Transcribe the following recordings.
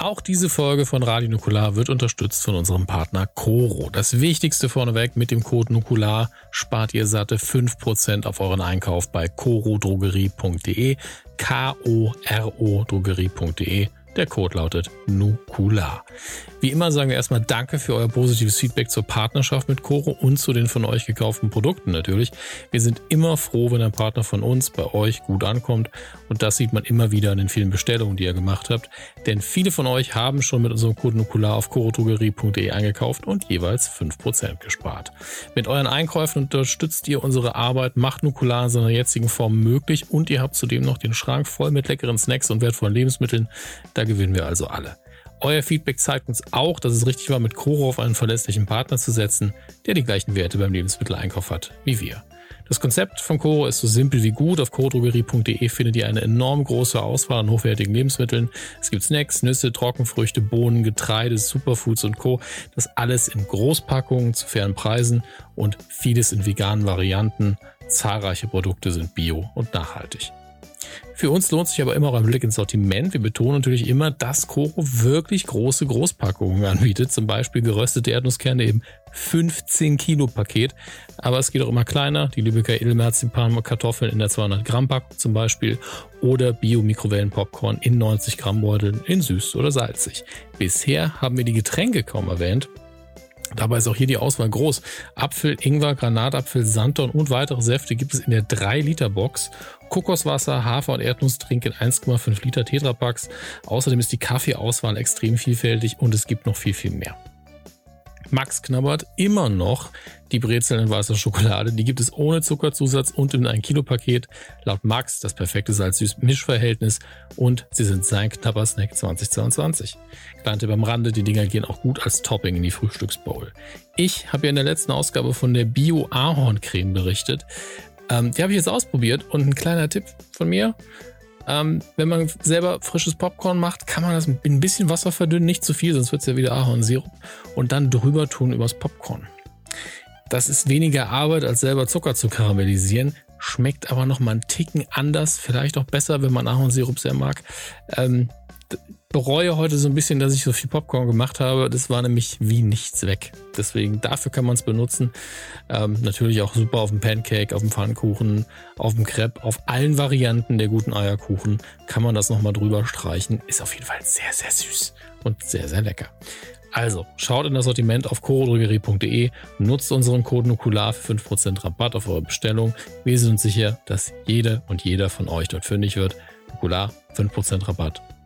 Auch diese Folge von Radio Nukular wird unterstützt von unserem Partner Coro. Das Wichtigste vorneweg, mit dem Code Nukular spart ihr satte 5% auf euren Einkauf bei corodrogerie.de, K-O-R-O Drogerie.de. Der Code lautet NUKULA. Wie immer sagen wir erstmal Danke für euer positives Feedback zur Partnerschaft mit Coro und zu den von euch gekauften Produkten natürlich. Wir sind immer froh, wenn ein Partner von uns bei euch gut ankommt und das sieht man immer wieder an den vielen Bestellungen, die ihr gemacht habt. Denn viele von euch haben schon mit unserem Code NUKULA auf corodrogerie.de eingekauft und jeweils 5% gespart. Mit euren Einkäufen unterstützt ihr unsere Arbeit, macht Nukular in seiner jetzigen Form möglich und ihr habt zudem noch den Schrank voll mit leckeren Snacks und wertvollen Lebensmitteln. Da gewinnen wir also alle. Euer Feedback zeigt uns auch, dass es richtig war, mit Koro auf einen verlässlichen Partner zu setzen, der die gleichen Werte beim Lebensmitteleinkauf hat wie wir. Das Konzept von Koro ist so simpel wie gut. Auf korodrogerie.de findet ihr eine enorm große Auswahl an hochwertigen Lebensmitteln. Es gibt Snacks, Nüsse, Trockenfrüchte, Bohnen, Getreide, Superfoods und Co. Das alles in Großpackungen zu fairen Preisen und vieles in veganen Varianten. Zahlreiche Produkte sind bio und nachhaltig. Für uns lohnt sich aber immer auch ein Blick ins Sortiment. Wir betonen natürlich immer, dass Koro wirklich große Großpackungen anbietet. Zum Beispiel geröstete Erdnusskerne im 15 Kilo Paket. Aber es geht auch immer kleiner. Die Lübecker Edelmerzipan Kartoffeln in der 200 Gramm Packung zum Beispiel. Oder Bio-Mikrowellen-Popcorn in 90 Gramm Beuteln in süß oder salzig. Bisher haben wir die Getränke kaum erwähnt. Dabei ist auch hier die Auswahl groß. Apfel, Ingwer, Granatapfel, Sanddorn und weitere Säfte gibt es in der 3-Liter-Box. Kokoswasser, Hafer und Erdnusstrink in 1,5 Liter Tetrapacks. Außerdem ist die Kaffeeauswahl extrem vielfältig und es gibt noch viel, viel mehr. Max knabbert immer noch die Brezeln in weißer Schokolade. Die gibt es ohne Zuckerzusatz und in ein Kilo Paket. Laut Max das perfekte Salz-Süß-Mischverhältnis und sie sind sein knapper Snack 2022. Kleinte beim Rande, die Dinger gehen auch gut als Topping in die Frühstücksbowl. Ich habe ja in der letzten Ausgabe von der Bio-Ahorn-Creme berichtet. Ähm, die habe ich jetzt ausprobiert und ein kleiner Tipp von mir. Ähm, wenn man selber frisches Popcorn macht, kann man das mit ein bisschen Wasser verdünnen, nicht zu viel, sonst wird es ja wieder Ahornsirup und dann drüber tun übers Popcorn. Das ist weniger Arbeit, als selber Zucker zu karamellisieren, schmeckt aber noch mal einen Ticken anders, vielleicht auch besser, wenn man Ahornsirup sehr mag. Ähm, bereue heute so ein bisschen, dass ich so viel Popcorn gemacht habe. Das war nämlich wie nichts weg. Deswegen, dafür kann man es benutzen. Ähm, natürlich auch super auf dem Pancake, auf dem Pfannkuchen, auf dem Crepe, auf allen Varianten der guten Eierkuchen kann man das nochmal drüber streichen. Ist auf jeden Fall sehr, sehr süß und sehr, sehr lecker. Also, schaut in das Sortiment auf chorodrogerie.de, nutzt unseren Code Nukular für 5% Rabatt auf eure Bestellung. Wir sind uns sicher, dass jede und jeder von euch dort fündig wird. Nukular, 5% Rabatt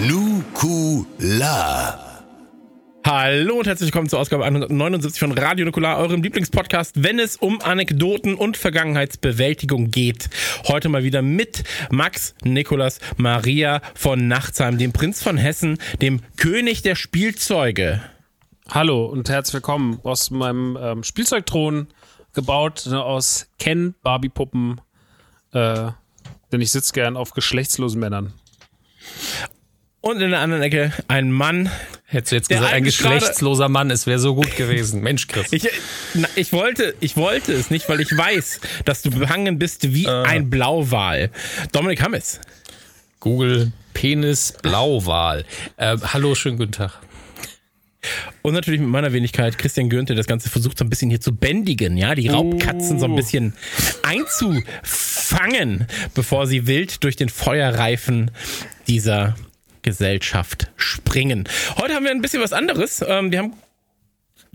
Nukular. Hallo und herzlich willkommen zur Ausgabe 179 von Radio Nukular, eurem Lieblingspodcast, wenn es um Anekdoten und Vergangenheitsbewältigung geht. Heute mal wieder mit Max Nikolas Maria von Nachtsheim, dem Prinz von Hessen, dem König der Spielzeuge. Hallo und herzlich willkommen aus meinem ähm, Spielzeugthron gebaut ne, aus Ken Barbie-Puppen, äh, denn ich sitze gern auf geschlechtslosen Männern. Und in der anderen Ecke ein Mann. Hättest du jetzt gesagt, ein geschlechtsloser Mann, es wäre so gut gewesen. Mensch, Chris. Ich, na, ich, wollte, ich wollte es nicht, weil ich weiß, dass du behangen bist wie äh. ein Blauwal. Dominik Hammes. Google Penis Blauwal. Äh, hallo, schönen guten Tag. Und natürlich mit meiner Wenigkeit Christian Günther das Ganze versucht so ein bisschen hier zu bändigen, ja, die Raubkatzen so ein bisschen einzufangen, bevor sie wild durch den Feuerreifen dieser Gesellschaft springen. Heute haben wir ein bisschen was anderes. Ähm, wir haben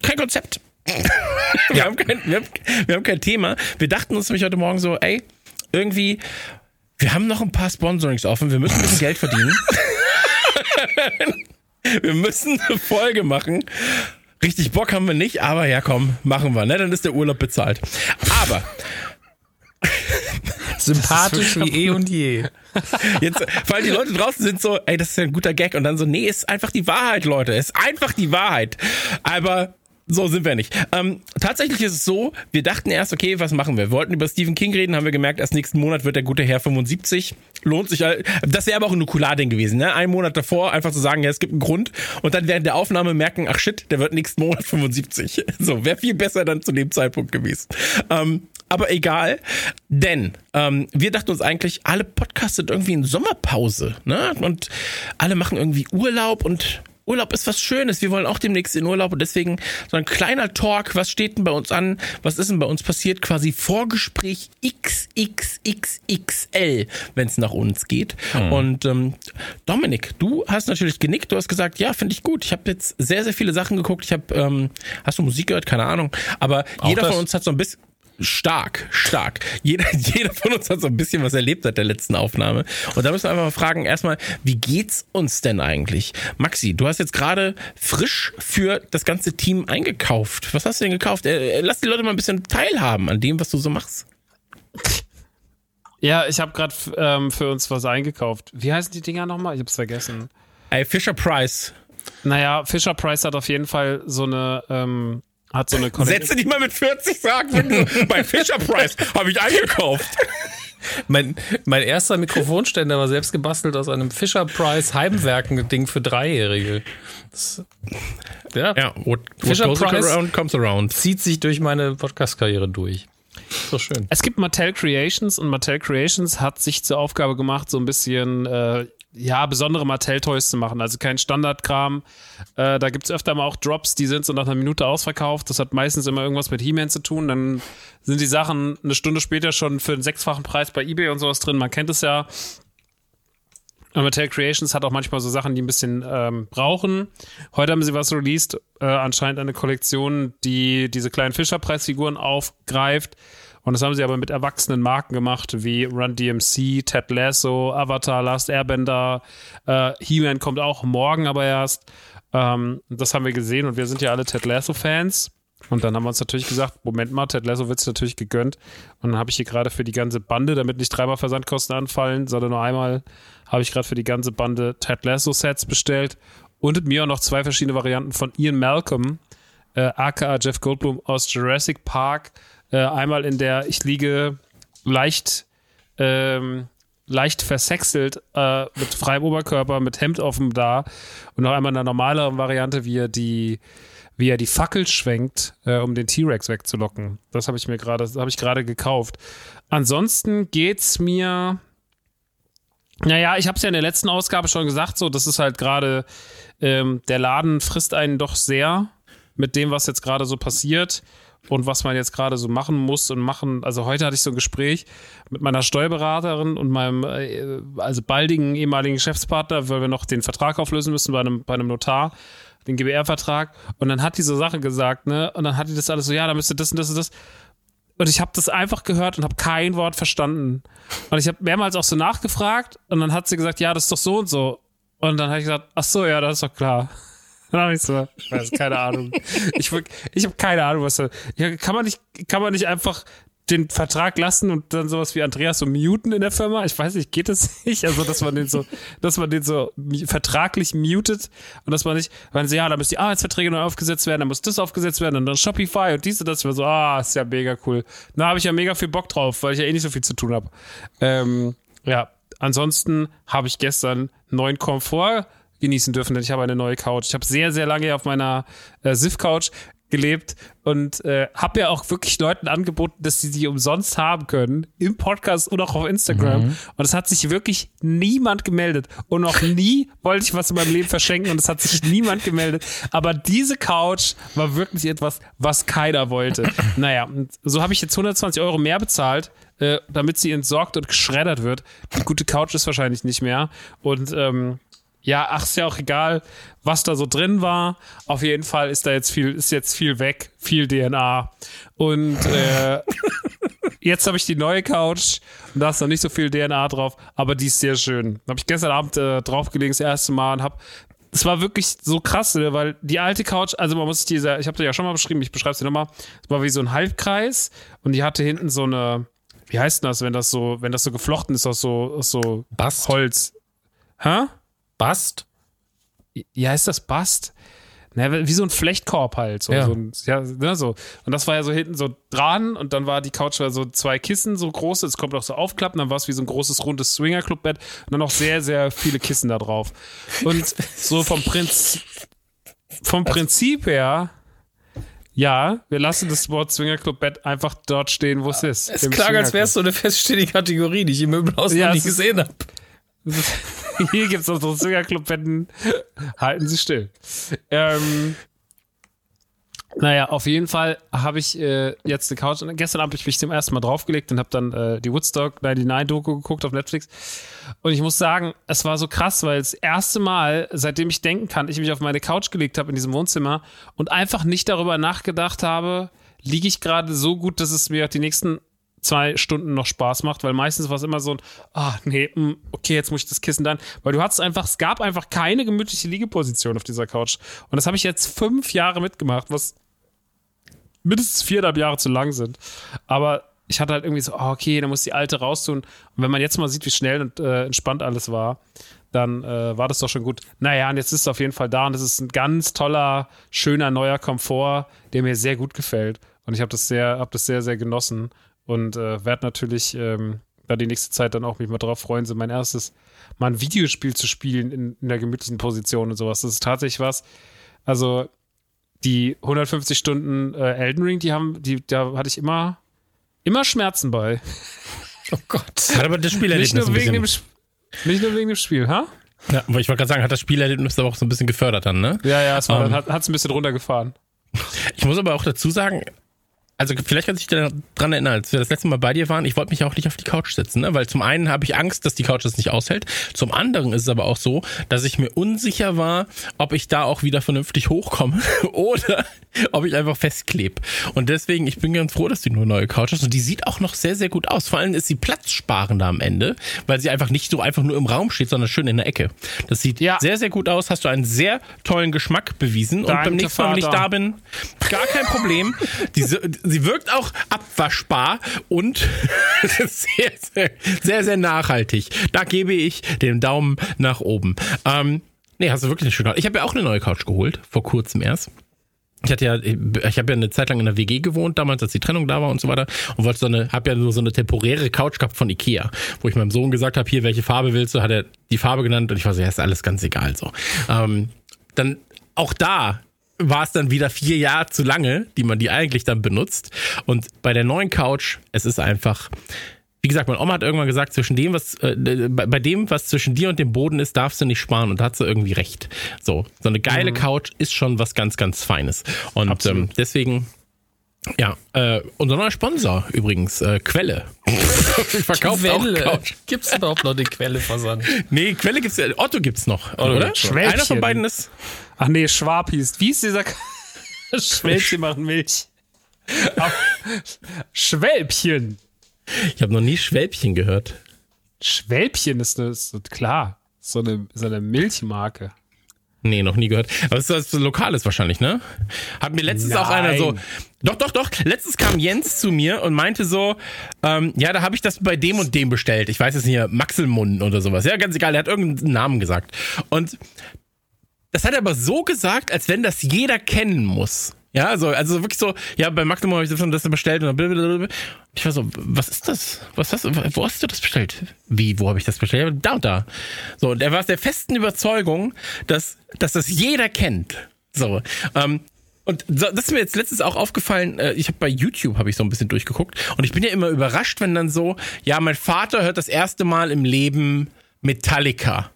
kein Konzept. wir, haben kein, wir, haben, wir haben kein Thema. Wir dachten uns nämlich heute Morgen so, ey, irgendwie, wir haben noch ein paar Sponsorings offen, wir müssen ein bisschen Geld verdienen. wir müssen eine Folge machen. Richtig Bock haben wir nicht, aber ja komm, machen wir, ne? Dann ist der Urlaub bezahlt. Aber Sympathisch wie eh und je. Jetzt, weil die Leute draußen sind so, ey, das ist ja ein guter Gag. Und dann so, nee, ist einfach die Wahrheit, Leute. Ist einfach die Wahrheit. Aber so sind wir nicht. Ähm, tatsächlich ist es so, wir dachten erst, okay, was machen wir? Wir wollten über Stephen King reden, haben wir gemerkt, erst nächsten Monat wird der gute Herr 75. Lohnt sich, das wäre aber auch ein Nukular-Ding gewesen, ne? Einen Monat davor einfach zu sagen, ja, es gibt einen Grund und dann während der Aufnahme merken, ach shit, der wird nächsten Monat 75. So, wäre viel besser dann zu dem Zeitpunkt gewesen. Ähm, aber egal, denn ähm, wir dachten uns eigentlich, alle Podcasts sind irgendwie in Sommerpause, ne? Und alle machen irgendwie Urlaub und Urlaub ist was Schönes. Wir wollen auch demnächst in Urlaub und deswegen so ein kleiner Talk. Was steht denn bei uns an? Was ist denn bei uns passiert? Quasi Vorgespräch XXXXL, wenn es nach uns geht. Hm. Und ähm, Dominik, du hast natürlich genickt. Du hast gesagt, ja, finde ich gut. Ich habe jetzt sehr, sehr viele Sachen geguckt. Ich habe, ähm, hast du Musik gehört? Keine Ahnung. Aber auch jeder von uns hat so ein bisschen stark, stark. Jeder, jeder von uns hat so ein bisschen was erlebt seit der letzten Aufnahme. Und da müssen wir einfach mal fragen, erstmal, wie geht's uns denn eigentlich? Maxi, du hast jetzt gerade frisch für das ganze Team eingekauft. Was hast du denn gekauft? Äh, lass die Leute mal ein bisschen teilhaben an dem, was du so machst. Ja, ich habe gerade ähm, für uns was eingekauft. Wie heißen die Dinger nochmal? Ich hab's vergessen. Ey, Fisher Price. Naja, Fisher Price hat auf jeden Fall so eine ähm, hat so eine Sätze, die man mit 40 sagt, wenn du bei Fisher Price habe ich eingekauft. Mein, mein erster Mikrofonständer war selbst gebastelt aus einem Fisher Price Heimwerken-Ding für Dreijährige. Das, ja, ja what, Fisher what Price around comes around. Zieht sich durch meine Podcast-Karriere durch. So schön. Es gibt Mattel Creations und Mattel Creations hat sich zur Aufgabe gemacht, so ein bisschen äh, ja, besondere Mattel-Toys zu machen. Also kein Standardkram. Äh, da gibt es öfter mal auch Drops, die sind so nach einer Minute ausverkauft. Das hat meistens immer irgendwas mit He-Man zu tun. Dann sind die Sachen eine Stunde später schon für einen sechsfachen Preis bei Ebay und sowas drin. Man kennt es ja. Und Mattel Creations hat auch manchmal so Sachen, die ein bisschen ähm, brauchen. Heute haben sie was released, äh, anscheinend eine Kollektion, die diese kleinen Fischerpreisfiguren aufgreift und das haben sie aber mit erwachsenen Marken gemacht, wie Run DMC, Ted Lasso, Avatar, Last Airbender, äh, He-Man kommt auch morgen aber erst. Ähm, das haben wir gesehen und wir sind ja alle Ted Lasso-Fans. Und dann haben wir uns natürlich gesagt, Moment mal, Ted Lasso wird es natürlich gegönnt. Und dann habe ich hier gerade für die ganze Bande, damit nicht dreimal Versandkosten anfallen, sondern nur einmal, habe ich gerade für die ganze Bande Ted Lasso-Sets bestellt. Und mir auch noch zwei verschiedene Varianten von Ian Malcolm, äh, aka Jeff Goldblum aus Jurassic Park äh, einmal in der ich liege leicht, ähm, leicht versexelt äh, mit freiem Oberkörper, mit Hemd offen da und noch einmal in einer normaleren Variante, wie er die wie er die Fackel schwenkt, äh, um den T-Rex wegzulocken. Das habe ich mir gerade, habe ich gerade gekauft. Ansonsten geht's mir naja, ich habe es ja in der letzten Ausgabe schon gesagt, so, das ist halt gerade, ähm, der Laden frisst einen doch sehr mit dem, was jetzt gerade so passiert und was man jetzt gerade so machen muss und machen. Also heute hatte ich so ein Gespräch mit meiner Steuerberaterin und meinem äh, also baldigen ehemaligen Geschäftspartner, weil wir noch den Vertrag auflösen müssen bei einem, bei einem Notar, den GBR-Vertrag. Und dann hat die so Sachen gesagt, ne? Und dann hat die das alles so, ja, da müsste das und das und das. Und ich habe das einfach gehört und habe kein Wort verstanden. Und ich habe mehrmals auch so nachgefragt und dann hat sie gesagt, ja, das ist doch so und so. Und dann habe ich gesagt, ach so, ja, das ist doch klar. Dann habe ich so, weiß, keine Ahnung. Ich, ich habe keine Ahnung, was da. Kann man nicht, kann man nicht einfach den Vertrag lassen und dann sowas wie Andreas so muten in der Firma? Ich weiß nicht, geht das nicht? Also, dass man den so, dass man den so vertraglich mutet und dass man nicht, weil sie, ja, da müssen die Arbeitsverträge neu aufgesetzt werden, dann muss das aufgesetzt werden und dann Shopify und diese, das. Ich war so, ah, ist ja mega cool. Da habe ich ja mega viel Bock drauf, weil ich ja eh nicht so viel zu tun habe. Ähm, ja, ansonsten habe ich gestern neuen Komfort genießen dürfen, denn ich habe eine neue Couch. Ich habe sehr, sehr lange auf meiner äh, SIF-Couch gelebt und äh, habe ja auch wirklich Leuten angeboten, dass sie sie umsonst haben können im Podcast und auch auf Instagram. Mhm. Und es hat sich wirklich niemand gemeldet. Und noch nie wollte ich was in meinem Leben verschenken und es hat sich niemand gemeldet. Aber diese Couch war wirklich etwas, was keiner wollte. naja, so habe ich jetzt 120 Euro mehr bezahlt, äh, damit sie entsorgt und geschreddert wird. Die gute Couch ist wahrscheinlich nicht mehr. Und ähm, Ja, ach, ist ja auch egal, was da so drin war. Auf jeden Fall ist da jetzt viel, ist jetzt viel weg, viel DNA. Und äh, jetzt habe ich die neue Couch und da ist noch nicht so viel DNA drauf, aber die ist sehr schön. Habe ich gestern Abend äh, draufgelegt, das erste Mal und habe es war wirklich so krass, ne, weil die alte Couch, also man muss sich diese, ich habe das ja schon mal beschrieben, ich beschreibe es dir nochmal, es war wie so ein Halbkreis und die hatte hinten so eine, wie heißt denn das, wenn das so, wenn das so geflochten ist aus so, aus so Bast? Holz. Hä? Bast? Ja, ist das Bast? Ne, wie so ein Flechtkorb halt. So, Ja. so, ein, ja ne, so. Und das war ja so hinten so dran und dann war die Couch war so zwei Kissen so groß, es kommt auch so aufklappen, dann war es wie so ein großes rundes Swinger-Club-Bett und dann noch sehr, sehr viele Kissen da drauf. Und so vom Prinzip, vom Prinzip her, ja, wir lassen das Wort Swinger-Club-Bett einfach dort stehen, wo es ist. Es klang, als wäre es so eine feststehende Kategorie, die ich im Möbelhaus Ja, noch nie gesehen habe. Hier gibt es unsere Swingerclub-Betten. Halten Sie still. Ähm, naja, auf jeden Fall habe ich äh, jetzt eine Couch. Gestern habe ich mich zum ersten Mal draufgelegt und habe dann äh, die Woodstock 99 Doku geguckt auf Netflix. Und ich muss sagen, es war so krass, weil das erste Mal, seitdem ich denken kann, ich mich auf meine Couch gelegt habe in diesem Wohnzimmer und einfach nicht darüber nachgedacht habe, liege ich gerade so gut, dass es mir die nächsten zwei Stunden noch Spaß macht, weil meistens war es immer so ein, ah, nee, mm, okay, jetzt muss ich das Kissen dann, weil du hattest einfach, es gab einfach keine gemütliche Liegeposition auf dieser Couch. Und das habe ich jetzt fünf Jahre mitgemacht, was mindestens viereinhalb Jahre zu lang sind. Aber ich hatte halt irgendwie so, ah, okay, dann muss die alte raustun. Und wenn man jetzt mal sieht, wie schnell und äh, entspannt alles war, dann äh, war das doch schon gut. Naja, und jetzt ist es auf jeden Fall da und es ist ein ganz toller, schöner, neuer Komfort, der mir sehr gut gefällt. Und ich habe das sehr, habe das sehr, sehr genossen und äh, werde natürlich ähm, da die nächste Zeit dann auch mich mal drauf freuen, so mein erstes mal ein Videospiel zu spielen in, in der gemütlichen Position und sowas. Das ist tatsächlich was. Also die 150 Stunden äh, Elden Ring, die haben, die, da hatte ich immer, immer Schmerzen bei. Oh Gott. Hat aber das Nicht Spielerlebnis nur, ein wegen dem, bisschen. Sp- nicht nur wegen dem Spiel, ha? Ja, aber ich wollte gerade sagen, hat das Spielerlebnis aber auch so ein bisschen gefördert dann, ne? Ja, ja, es war, Ähm. hat es ein bisschen runtergefahren. Ich muss aber auch dazu sagen, also vielleicht kannst du dich daran erinnern, als wir das letzte Mal bei dir waren, ich wollte mich auch nicht auf die Couch setzen, ne? weil zum einen habe ich Angst, dass die Couch das nicht aushält. Zum anderen ist es aber auch so, dass ich mir unsicher war, ob ich da auch wieder vernünftig hochkomme oder ob ich einfach festkleb. Und deswegen, ich bin ganz froh, dass du eine neue Couch hast und die sieht auch noch sehr, sehr gut aus. Vor allem ist sie platzsparender am Ende, weil sie einfach nicht so einfach nur im Raum steht, sondern schön in der Ecke. Das sieht Ja. sehr, sehr gut aus. Hast du einen sehr tollen Geschmack bewiesen und Danke, beim nächsten Mal, wenn ich da bin, gar kein Problem. Diese, sie wirkt auch abwaschbar und sehr, sehr, sehr, sehr nachhaltig. Da gebe ich den Daumen nach oben. Ähm, nee, hast du wirklich eine schöne Ich habe ja auch eine neue Couch geholt, vor kurzem erst. Ich hatte ja, ich habe ja eine Zeit lang in der WG gewohnt, damals, als die Trennung da war und so weiter, und wollte so eine, habe ja nur so eine temporäre Couch gehabt von Ikea, wo ich meinem Sohn gesagt habe, hier, welche Farbe willst du? Hat er die Farbe genannt und ich war so, ja, ist alles ganz egal so. Ähm, dann auch da war es dann wieder vier Jahre zu lange, die man die eigentlich dann benutzt. Und bei der neuen Couch, es ist einfach, wie gesagt, meine Oma hat irgendwann gesagt, zwischen dem, was äh, bei dem, was zwischen dir und dem Boden ist, darfst du nicht sparen. Und da hat sie irgendwie recht. So, so eine geile Couch ist schon was ganz, ganz Feines. Und ähm, deswegen. Ja, äh, unser neuer Sponsor übrigens, äh, Quelle. Verkauft Quelle. auch Couch. Gibt es überhaupt noch eine Quelle versand? Nee, Quelle gibt's ja, Otto gibt's noch, oder? gibt's. Einer von beiden ist, Ach nee, Schwab hieß. Wie ist dieser Schwälbchen machen Milch? Schwälbchen. ich habe noch nie Schwälbchen gehört. Schwälbchen ist, eine, ist klar. So eine, so eine Milchmarke. Nee, noch nie gehört. Aber es ist was Lokales wahrscheinlich, ne? Hat mir letztens auch einer so. Nein. Doch, doch, doch. Letztens kam Jens zu mir und meinte so, ähm, ja, da habe ich das bei dem und dem bestellt. Ich weiß es nicht, Maxelmund oder sowas. Ja, ganz egal, er hat irgendeinen Namen gesagt. Und das hat er aber so gesagt, als wenn das jeder kennen muss. Ja, also, also wirklich so, ja, bei Maximum habe ich das bestellt und dann. Ich war so, was ist das? Was hast du, wo hast du das bestellt? Wie, wo habe ich das bestellt? Da und da. So, und er war aus der festen Überzeugung, dass, dass das jeder kennt. So, ähm, und so, das ist mir jetzt letztens auch aufgefallen, äh, ich habe bei YouTube habe ich so ein bisschen durchgeguckt und ich bin ja immer überrascht, wenn dann so, ja, mein Vater hört das erste Mal im Leben Metallica.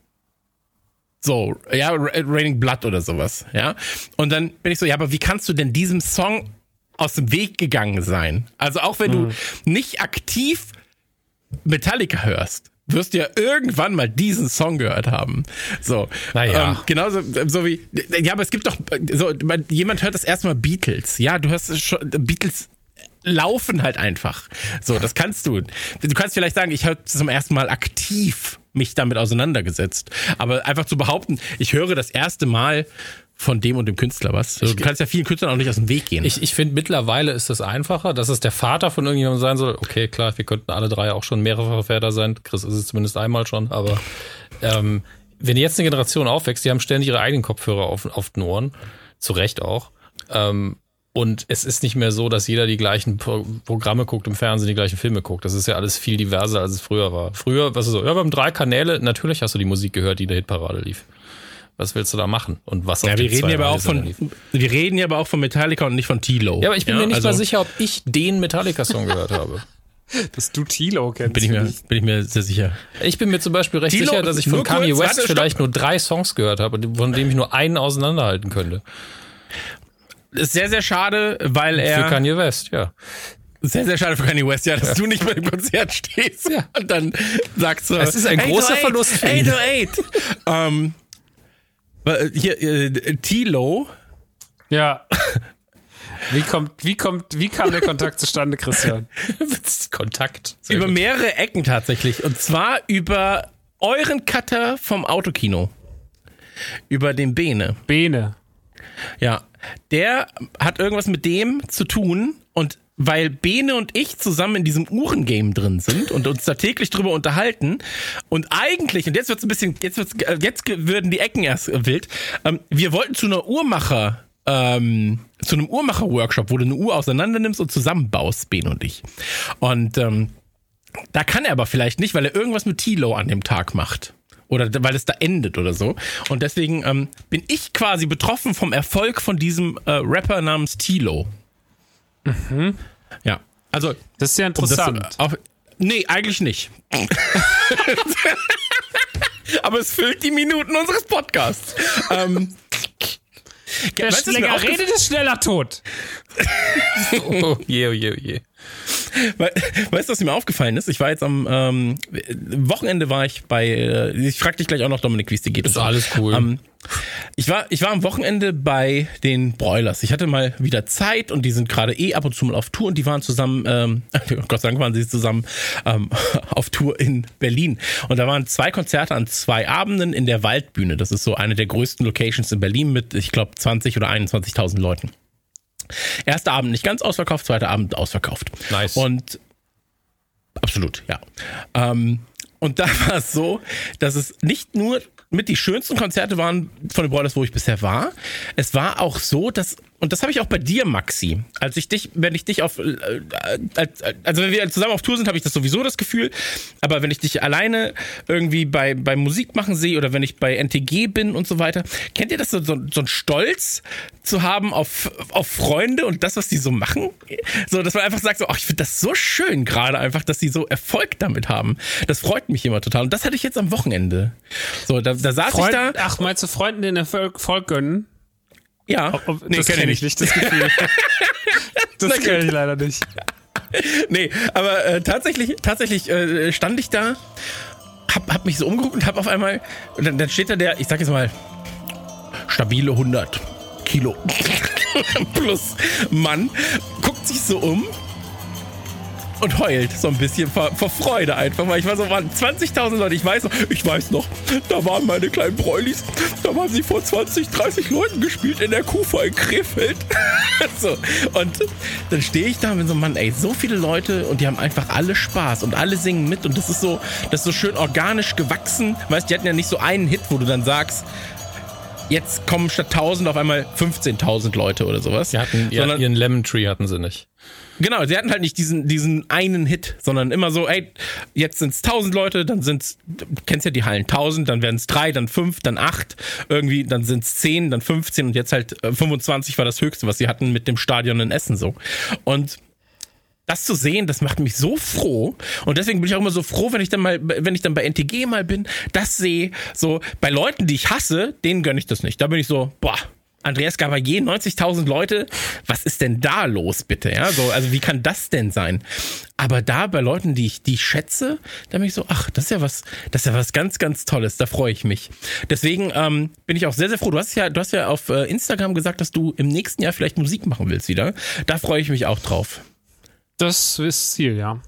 So, ja, Ra- Raining Blood oder sowas, ja. Und dann bin ich so, ja, aber wie kannst du denn diesem Song aus dem Weg gegangen sein? Also auch wenn du nicht aktiv Metallica hörst, wirst du ja irgendwann mal diesen Song gehört haben. So. Naja. Ähm, genauso so wie. Ja, aber es gibt doch. So, jemand hört das erstmal Beatles. Ja, du hörst schon. Beatles laufen halt einfach. So, das kannst du. Du kannst vielleicht sagen, ich habe zum ersten Mal aktiv mich damit auseinandergesetzt. Aber einfach zu behaupten, ich höre das erste Mal von dem und dem Künstler was. Du kannst ja vielen Künstlern auch nicht aus dem Weg gehen. Ich, ich finde, mittlerweile ist es einfacher, dass es der Vater von irgendjemandem sein soll. Okay, klar, wir könnten alle drei auch schon mehrere Väter sein. Chris ist es zumindest einmal schon, aber ähm, wenn jetzt eine Generation aufwächst, die haben ständig ihre eigenen Kopfhörer auf, auf den Ohren, zu Recht auch. Ähm, und es ist nicht mehr so, dass jeder die gleichen Pro Programme guckt, im Fernsehen die gleichen Filme guckt. Das ist ja alles viel diverser, als es früher war. Früher, was ist so, ja, wir haben drei Kanäle, natürlich hast du die Musik gehört, die in der Hitparade lief. Was willst du da machen? Und was ja, auf wir den reden zwei ja aber auch von, lief? wir reden ja aber auch von Metallica und nicht von Tilo. Ja, aber ich bin mir nicht also mal sicher, ob ich den Metallica-Song gehört habe. Dass du Tilo kennst. Bin ich mir, bin ich mir sehr sicher. Ich bin mir zum Beispiel recht Tilo, sicher, dass ich von kurz, Kanye West warte, stopp. vielleicht nur drei Songs gehört habe, von denen ich nur einen auseinanderhalten könnte. Ist sehr, sehr schade, weil Für er. Kanye West, ja. Sehr, sehr schade für Kanye West, ja, dass du nicht bei dem Konzert stehst. Ja. Und dann sagst du. Es ist ein großer 808, Verlust für ihn. 808. ähm, hier, äh, Tilo. Ja. Wie kommt, wie kommt, wie kam der Kontakt zustande, Christian? Kontakt. Sehr Über gut. mehrere Ecken tatsächlich. Und zwar über euren Cutter vom Autokino. Über den Bene. Bene. Ja. Der hat irgendwas mit dem zu tun und weil Bene und ich zusammen in diesem Uhrengame drin sind und uns da täglich drüber unterhalten und eigentlich, und jetzt wird's ein bisschen, jetzt wird's, äh, jetzt würden die Ecken erst äh, wild, ähm, wir wollten zu einer Uhrmacher, ähm, zu einem Uhrmacher-Workshop, wo du eine Uhr auseinander nimmst und zusammenbaust, Bene und ich. Und ähm, da kann er aber vielleicht nicht, weil er irgendwas mit Tilo an dem Tag macht. Oder weil es da endet oder so. Und deswegen ähm, bin ich quasi betroffen vom Erfolg von diesem äh, Rapper namens Tilo. Ja. Also, Das ist ja um das interessant. so, auf, nee, eigentlich nicht. aber es füllt die Minuten unseres Podcasts. ähm, Wer weißt aufgefallen- redet, ist schneller tot. Oh je, oh je, oh je. We- Weißt du, was mir aufgefallen ist? Ich war jetzt am ähm, Wochenende war ich bei, äh, ich frag dich gleich auch noch, Dominik, wie es dir geht. Ist alles cool. Ähm, ich war, ich war am Wochenende bei den Broilers. Ich hatte mal wieder Zeit und die sind gerade eh ab und zu mal auf Tour und die waren zusammen, ähm, Gott sei Dank waren sie zusammen ähm, auf Tour in Berlin. Und da waren zwei Konzerte an zwei Abenden in der Waldbühne. Das ist so eine der größten Locations in Berlin mit, ich glaube, 20 oder 21.000 Leuten. Erster Abend nicht ganz ausverkauft, zweiter Abend ausverkauft. Nice. Und absolut, ja. Ähm, und da war es so, dass es nicht nur mit die schönsten Konzerte waren von den Broilers, wo ich bisher war. Es war auch so, dass und das habe ich auch bei dir, Maxi. Als ich dich, wenn ich dich auf, äh, als, also wenn wir zusammen auf Tour sind, habe ich das sowieso das Gefühl. Aber wenn ich dich alleine irgendwie bei, bei Musik machen sehe oder wenn ich bei NTG bin und so weiter, kennt ihr das so, so, so ein Stolz zu haben auf, auf Freunde und das, was die so machen? So, dass man einfach sagt, so, ach, ich finde das so schön gerade einfach, dass die so Erfolg damit haben. Das freut mich immer total. Und das hatte ich jetzt am Wochenende. So, da, da saß Freund, ich da. ach, meinst du Freunden den Erfolg gönnen? Ja, Ob- nee, das kenn kenne ich nicht, das Gefühl. das kenne ich leider nicht. Nee, aber äh, tatsächlich, tatsächlich äh, stand ich da, hab, hab mich so umgeguckt und hab auf einmal, und dann, dann steht da der, ich sag jetzt mal, stabile 100 Kilo plus Mann, guckt sich so um und heult so ein bisschen vor, vor Freude einfach, weil ich war so, waren 20.000 Leute, ich weiß noch, ich weiß noch, da waren meine kleinen Bräulis, da waren sie vor 20, 30 Leuten gespielt in der Kufa in Krefeld. so, und dann stehe ich da und bin so, Mann, ey, so viele Leute und die haben einfach alle Spaß und alle singen mit und das ist so, das ist so schön organisch gewachsen, weißt, die hatten ja nicht so einen Hit, wo du dann sagst, jetzt kommen statt 1000 auf einmal 15.000 Leute oder sowas. Die hatten ja, Sondern- ihren Lemon Tree hatten sie nicht. Genau, sie hatten halt nicht diesen, diesen einen Hit, sondern immer so, ey, jetzt sind's 1000 Leute, dann sind's, du kennst ja die Hallen 1000, dann werden's drei, dann fünf, dann acht, irgendwie, dann sind's 10, dann 15 und jetzt halt äh, 25 war das höchste, was sie hatten mit dem Stadion in Essen so. Und das zu sehen, das macht mich so froh. Und deswegen bin ich auch immer so froh, wenn ich dann mal, wenn ich dann bei NTG mal bin, das sehe, so bei Leuten, die ich hasse, denen gönne ich das nicht. Da bin ich so, boah, Andreas Gabalier, 90.000 Leute, was ist denn da los, bitte? Ja, so, also wie kann das denn sein? Aber da bei Leuten, die ich, die ich schätze, da bin ich so, ach, das ist ja was, das ist ja was ganz, ganz Tolles, da freue ich mich. Deswegen ähm, bin ich auch sehr, sehr froh. Du hast ja, du hast ja auf äh, Instagram gesagt, dass du im nächsten Jahr vielleicht Musik machen willst wieder. Da freue ich mich auch drauf. Das ist Ziel, ja.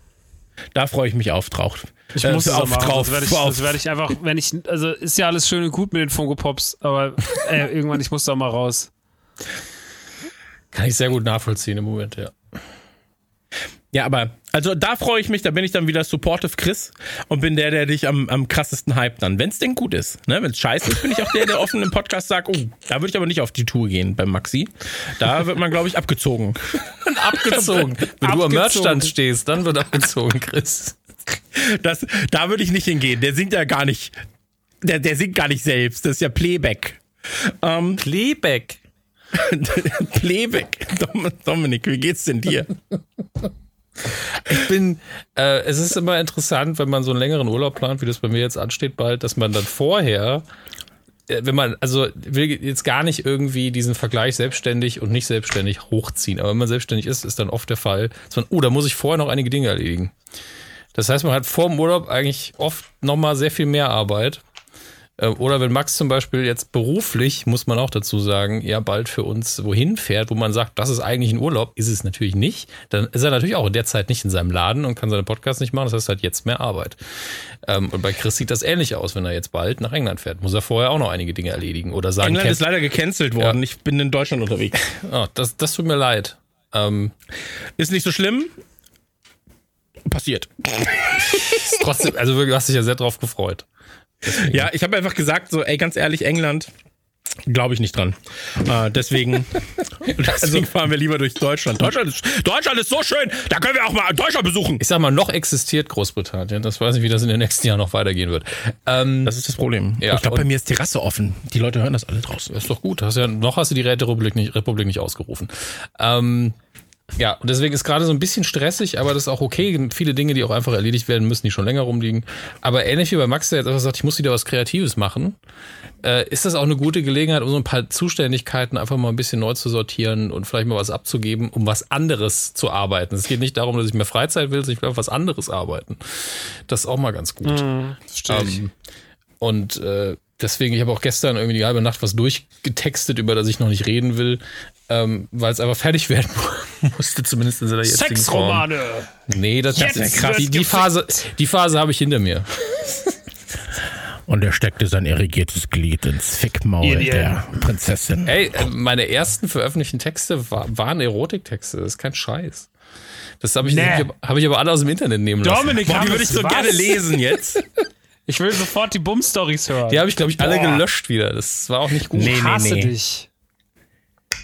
Da freue ich mich auf drauf. Ich Äh, muss es auch auf drauf. Das werde ich, das werde ich einfach, wenn ich, also ist ja alles schön und gut mit den Funko Pops, aber äh, irgendwann, ich muss da mal raus. Kann ich sehr gut nachvollziehen im Moment, ja. Ja, aber also da freue ich mich, da bin ich dann wieder Supportive Chris und bin der, der dich am, am krassesten hypt dann, wenn es denn gut ist. Ne? Wenn es scheiße ist, bin ich auch der, der offen im Podcast sagt, oh, da würde ich aber nicht auf die Tour gehen beim Maxi. Da wird man, glaube ich, abgezogen. Abgezogen. Wenn du am Abgezogen. Merchstand stehst, dann wird abgezogen, Chris. Das, da würde ich nicht hingehen. Der singt ja gar nicht. Der, der singt gar nicht selbst. Das ist ja Playback. Ähm, Playback. Playback. Dom- Dominik, wie geht's denn dir? Ich bin, äh, es ist immer interessant, wenn man so einen längeren Urlaub plant, wie das bei mir jetzt ansteht bald, dass man dann vorher, äh, wenn man, also will jetzt gar nicht irgendwie diesen Vergleich selbstständig und nicht selbstständig hochziehen, aber wenn man selbstständig ist, ist dann oft der Fall, dass man, oh, da muss ich vorher noch einige Dinge erledigen. Das heißt, man hat vor dem Urlaub eigentlich oft nochmal sehr viel mehr Arbeit. Äh, Oder wenn Max zum Beispiel jetzt beruflich, muss man auch dazu sagen, ja bald für uns wohin fährt, wo man sagt, das ist eigentlich ein Urlaub, ist es natürlich nicht. Dann ist er natürlich auch in der Zeit nicht in seinem Laden und kann seine Podcasts nicht machen. Das heißt halt jetzt mehr Arbeit. Ähm, Und bei Chris sieht das ähnlich aus, wenn er jetzt bald nach England fährt. Muss er vorher auch noch einige Dinge erledigen oder sagen, England ist leider gecancelt worden. Ich bin in Deutschland unterwegs. oh, das, das tut mir leid. Ähm, Ist nicht so schlimm. Passiert. trotzdem, also wirklich, du hast dich ja sehr drauf gefreut. Ja, ich habe einfach gesagt, so, ey, ganz ehrlich, England, glaube ich nicht dran. Äh, deswegen, deswegen fahren wir lieber durch Deutschland. Deutschland ist, Deutschland ist so schön, da können wir auch mal Deutschland besuchen. Ich sag mal, noch existiert Großbritannien. Das weiß nicht, wie das in den nächsten Jahren noch weitergehen wird. Ähm, Das ist das Problem. Ja, ich glaube, bei mir ist Terrasse offen. Die Leute hören das alle draußen. ist doch gut. Hast ja, noch hast du die Räterepublik nicht, Republik nicht ausgerufen. Ähm, ja, und deswegen ist gerade so ein bisschen stressig, aber das ist auch okay. Viele Dinge, die auch einfach erledigt werden müssen, die schon länger rumliegen. Aber ähnlich wie bei Max, der jetzt einfach sagt, ich muss wieder was Kreatives machen, äh, ist das auch eine gute Gelegenheit, um so ein paar Zuständigkeiten einfach mal ein bisschen neu zu sortieren und vielleicht mal was abzugeben, um was anderes zu arbeiten. Es geht nicht darum, dass ich mehr Freizeit will, sondern ich will auf was anderes arbeiten. Das ist auch mal ganz gut. Verstehe ich. Ähm, und äh, deswegen, ich habe auch gestern irgendwie die halbe Nacht was durchgetextet, über das ich noch nicht reden will, ähm, weil es einfach fertig werden musste, zumindest in seiner jetzigen Form. Sexromane! Nee, das, das ist krass. Die, die Phase, die Phase habe ich hinter mir. Und er steckte sein irrigiertes Glied ins Fickmaul ihr- der Prinzessin. Ey, äh, meine ersten veröffentlichten Texte war, waren Erotiktexte. Das ist kein Scheiß. Das habe ich, Nee. hab ich, aber alle aus dem Internet nehmen lassen. Dominik, Boah, die würde ich so was? gerne lesen jetzt. Ich will sofort die Bum-Stories hören. Die habe ich, glaube ich, alle Boah. gelöscht wieder. Das war auch nicht gut. Nee, ich nee, hasse nee. dich.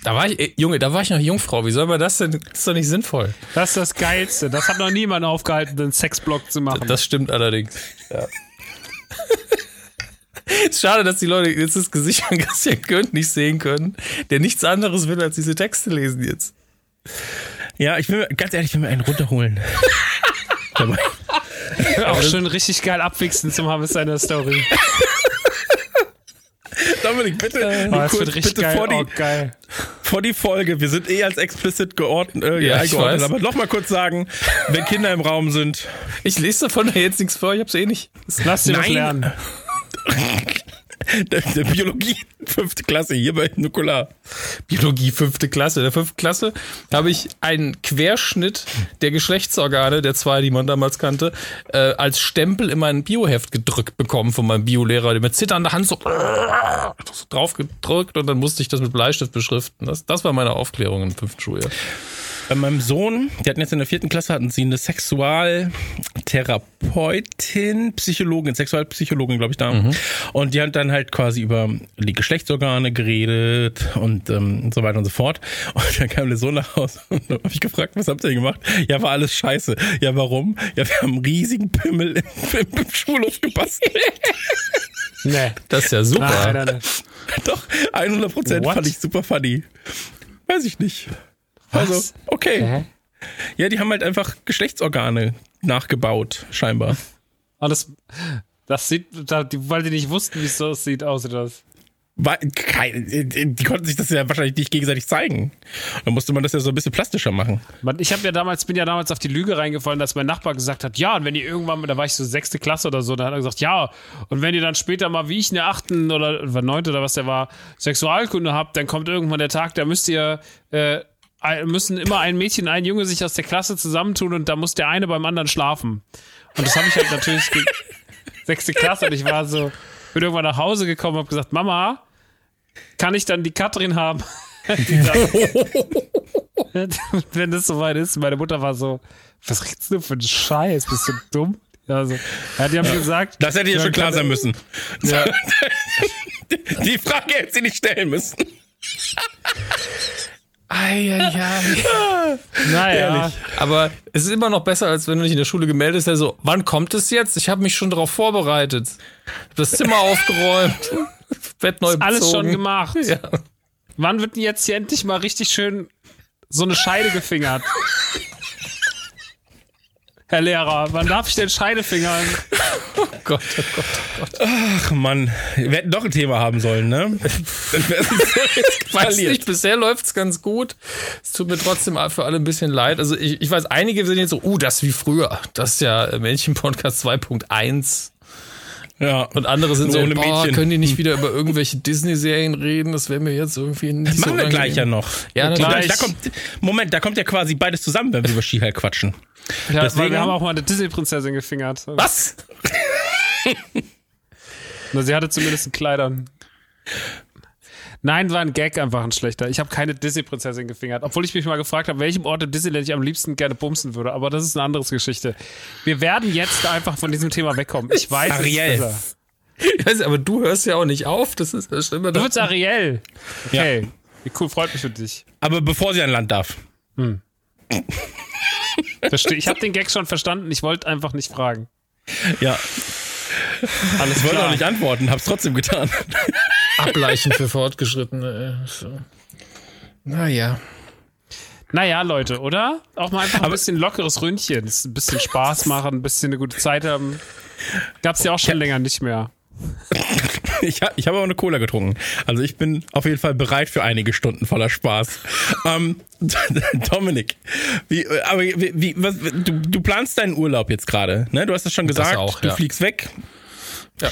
Da war ich, Junge, da war ich noch Jungfrau. Wie soll man das denn? Das ist doch nicht sinnvoll. Das ist das Geilste. Das hat noch niemand aufgehalten, den Sexblock zu machen. Das stimmt allerdings. Ja. Ist Schade, dass die Leute jetzt das Gesicht von Christian Gönnt nicht sehen können, der nichts anderes will, als diese Texte lesen jetzt. Ja, ich will mir, ganz ehrlich, ich will mir einen runterholen. Auch schön richtig geil abwichsen zum Hammes seiner Story. Dominik, bitte, Oh, nur das kurz, wird richtig bitte geil. vor die, oh, geil. vor die Folge. Wir sind eh als explicit geordnet, äh, Ja, weiß. Aber noch mal kurz sagen, wenn Kinder im Raum sind, Ich lese davon jetzt nichts vor, ich hab's eh nicht. Lass dir was Nein. lernen. der, der Biologie, fünfte Klasse, hier bei Nukular. Biologie fünfte Klasse. In der fünften Klasse habe ich einen Querschnitt der Geschlechtsorgane, der zwei, die man damals kannte, äh, als Stempel in mein Bioheft gedrückt bekommen von meinem Biolehrer, der mit zitternder Hand so drauf gedrückt und dann musste ich das mit Bleistift beschriften. Das, das war meine Aufklärung im fünften Schuljahr. Bei meinem Sohn, die hatten jetzt in der vierten Klasse, hatten sie eine Sexualtherapeutin, Psychologin, Sexualpsychologin, glaube ich, da. Und die hat dann halt quasi über die Geschlechtsorgane geredet und ähm, so weiter und so fort. Und dann kam der Sohn nach Hause und habe ich gefragt, was habt ihr denn gemacht? Ja, war alles scheiße. Ja, warum? Ja, wir haben einen riesigen Pimmel im, im, im Schulhof gebastelt. Nee. Das ist ja super. Nein, nein, nein. Doch, 100 Prozent fand ich super funny. Weiß ich nicht. Also, okay. Ja, die haben halt einfach Geschlechtsorgane nachgebaut, scheinbar. Und das, das sieht, weil die nicht wussten, wie es so aussieht, aussieht das. War kein, die konnten sich das ja wahrscheinlich nicht gegenseitig zeigen. Dann musste man das ja so ein bisschen plastischer machen. Man- Ich habe ja damals, bin ja damals auf die Lüge reingefallen, dass mein Nachbar gesagt hat, ja, und wenn ihr irgendwann, da war ich so sechste Klasse oder so, da hat er gesagt, ja, und wenn ihr dann später mal, wie ich in der achten oder neunte oder was der war, Sexualkunde habt, dann kommt irgendwann der Tag, da müsst ihr, äh, müssen immer ein Mädchen, und ein Junge sich aus der Klasse zusammentun und da muss der eine beim anderen schlafen. Und das habe ich halt natürlich sechste Klasse und ich war so, bin irgendwann nach Hause gekommen und habe gesagt, Mama, kann ich dann die Katrin haben? Die sagt, Wenn das soweit ist, meine Mutter war so, was redest du für einen Scheiß? Bist du dumm? Ja, so. ja die haben gesagt, Das hätte ja Ja, schon klar sein müssen. ja, Die Frage hätte sie nicht stellen müssen. naja, Aber es ist immer noch besser, als wenn du dich in der Schule gemeldet hast, so, wann kommt es jetzt? Ich habe mich schon darauf vorbereitet. Das Zimmer aufgeräumt, Bett neu bezogen. alles schon gemacht. Ja. Wann wird denn jetzt hier endlich mal richtig schön so eine Scheide gefingert? Herr Lehrer, wann darf ich denn Scheide fingern? Gott, oh Gott, oh Gott. Ach Mann, wir hätten doch ein Thema haben sollen, ne? Dann wäre es so Weiß nicht, bisher läuft's ganz gut. Es tut mir trotzdem für alle ein bisschen leid. Also ich, ich weiß, einige sind jetzt so, uh, das ist wie früher. Das ist ja Mädchen-Podcast 2.1. Ja. Und andere sind Nur so, ohne boah, Mädchen. können die nicht wieder über irgendwelche Disney-Serien reden? Das wäre mir jetzt irgendwie nicht so Machen wir gleich ja noch. Ja, da, gleich. da kommt, Moment, da kommt ja quasi beides zusammen, wenn wir über Skihall quatschen. Ja, Deswegen wir haben auch mal eine Disney-Prinzessin gefingert. Was? Na, sie hatte zumindest ein Kleidern. Nein, war ein Gag einfach ein schlechter. Ich habe keine Disney-Prinzessin gefingert. Obwohl ich mich mal gefragt habe, welchem Ort im Disneyland ich am liebsten gerne bumsen würde. Aber das ist eine andere Geschichte. Wir werden jetzt einfach von diesem Thema wegkommen. Ich weiß es Ariel. ist besser. Weiß, aber du hörst ja auch nicht auf. Das ist das Schlimme. Du willst Ariel. Okay. Wie cool, freut mich für dich. Aber bevor sie an Land darf. Versteh, ich habe den Gag schon verstanden. Ich wollte einfach nicht fragen. Ja, Alles ich wollte auch nicht antworten, hab's trotzdem getan. Ableichen für Fortgeschrittene. äh, So. Naja. Naja, Leute, oder? Auch mal einfach ein bisschen lockeres Ründchen. Ein bisschen Spaß machen, ein bisschen eine gute Zeit haben. Gab's ja auch schon länger nicht mehr. Ich, ha- ich habe aber eine Cola getrunken. Also ich bin auf jeden Fall bereit für einige Stunden voller Spaß. ähm, Dominik, wie, äh, aber wie, wie, was, du, du planst deinen Urlaub jetzt gerade, ne? Du hast es schon gesagt, auch, du ja. fliegst weg. Ja.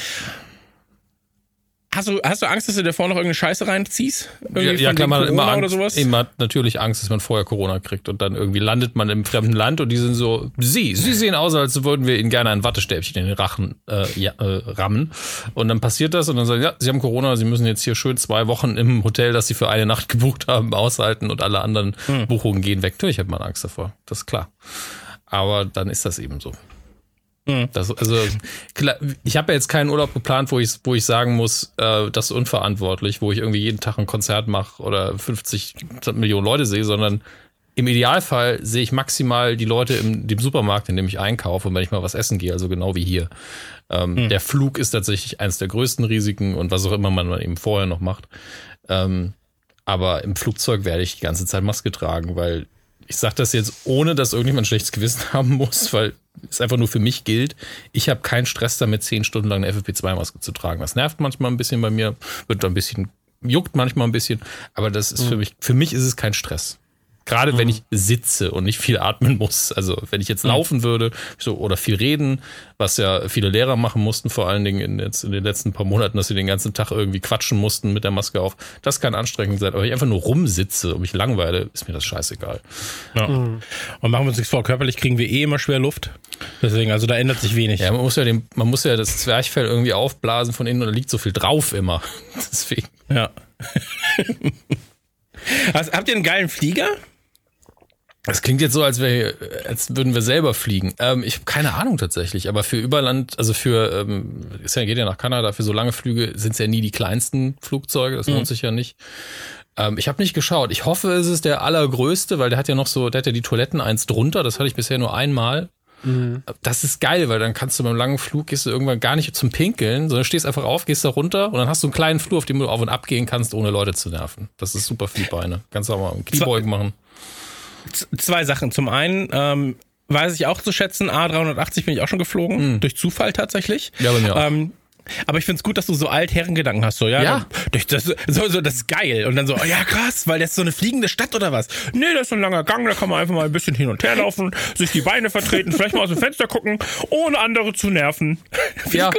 Hast du, hast du Angst, dass du dir vorher noch irgendeine Scheiße reinziehst? Irgendwie Ja, ja klar, man hat immer Angst. oder hat natürlich Angst, dass man vorher Corona kriegt und dann irgendwie landet man im fremden Land und die sind so, sie, sie sehen aus, als würden wir ihnen gerne ein Wattestäbchen in den Rachen äh, ja, äh, rammen. Und dann passiert das und dann sagen, ja, sie haben Corona, sie müssen jetzt hier schön zwei Wochen im Hotel, das sie für eine Nacht gebucht haben, aushalten und alle anderen Hm. Buchungen gehen weg. Natürlich hat man Angst davor, das ist klar. Aber dann ist das eben so. Hm. Das, also klar, ich habe ja jetzt keinen Urlaub geplant, wo ich, wo ich sagen muss, äh, das ist unverantwortlich, wo ich irgendwie jeden Tag ein Konzert mache oder 50 Millionen Leute sehe, sondern im Idealfall sehe ich maximal die Leute im dem Supermarkt, in dem ich einkaufe und wenn ich mal was essen gehe, also genau wie hier. Ähm, Der Flug ist tatsächlich eines der größten Risiken und was auch immer man eben vorher noch macht. Ähm, aber im Flugzeug werde ich die ganze Zeit Maske tragen, weil ich sage das jetzt, ohne dass irgendjemand ein schlechtes Gewissen haben muss, weil es einfach nur für mich gilt. Ich habe keinen Stress damit, zehn Stunden lang eine FFP2-Maske zu tragen. Das nervt manchmal ein bisschen bei mir, wird ein bisschen, juckt manchmal ein bisschen, aber das ist für mich, für mich ist es kein Stress. Gerade wenn ich sitze und nicht viel atmen muss. Also wenn ich jetzt laufen würde so, oder viel reden, was ja viele Lehrer machen mussten, vor allen Dingen in, jetzt in den letzten paar Monaten, dass sie den ganzen Tag irgendwie quatschen mussten mit der Maske auf. Das kann anstrengend sein. Aber wenn ich einfach nur rumsitze und mich langweile, ist mir das scheißegal. Ja. Und machen wir uns nichts vor, körperlich kriegen wir eh immer schwer Luft. Deswegen, also da ändert sich wenig. Ja, man muss ja, den, man muss ja das Zwerchfell irgendwie aufblasen von innen und da liegt so viel drauf immer. Deswegen. Ja. Hast, habt ihr einen geilen Flieger? Das klingt jetzt so, als, wär, als würden wir selber fliegen. Ähm, ich habe keine Ahnung tatsächlich, aber für Überland, also für, ähm, ist ja, geht ja nach Kanada, für so lange Flüge sind es ja nie die kleinsten Flugzeuge, das lohnt sich ja nicht. Ähm, ich habe nicht geschaut. Ich hoffe, es ist der allergrößte, weil der hat ja noch so, der hat ja die Toiletten eins drunter, das hatte ich bisher nur einmal. Das ist geil, weil dann kannst du beim langen Flug gehst du irgendwann gar nicht zum Pinkeln, sondern stehst einfach auf, gehst da runter und dann hast du einen kleinen Flur, auf dem du auf und ab gehen kannst, ohne Leute zu nerven. Das ist super für die Beine. Kannst du auch mal einen Kniebeugen machen. Z zwei Sachen. Zum einen ähm, weiß ich auch zu schätzen, A380 bin ich auch schon geflogen, durch Zufall tatsächlich. Ja, bei mir auch. Ähm, Aber ich find's gut, dass du so Altherrengedanken hast. So, ja, Ja. Das, das, so, so, das ist geil. Und dann so, oh ja, krass, weil das ist so eine fliegende Stadt oder was? Nee, das ist so ein langer Gang, da kann man einfach mal ein bisschen hin und her laufen, sich die Beine vertreten, vielleicht mal aus dem Fenster gucken, ohne andere zu nerven. Ja,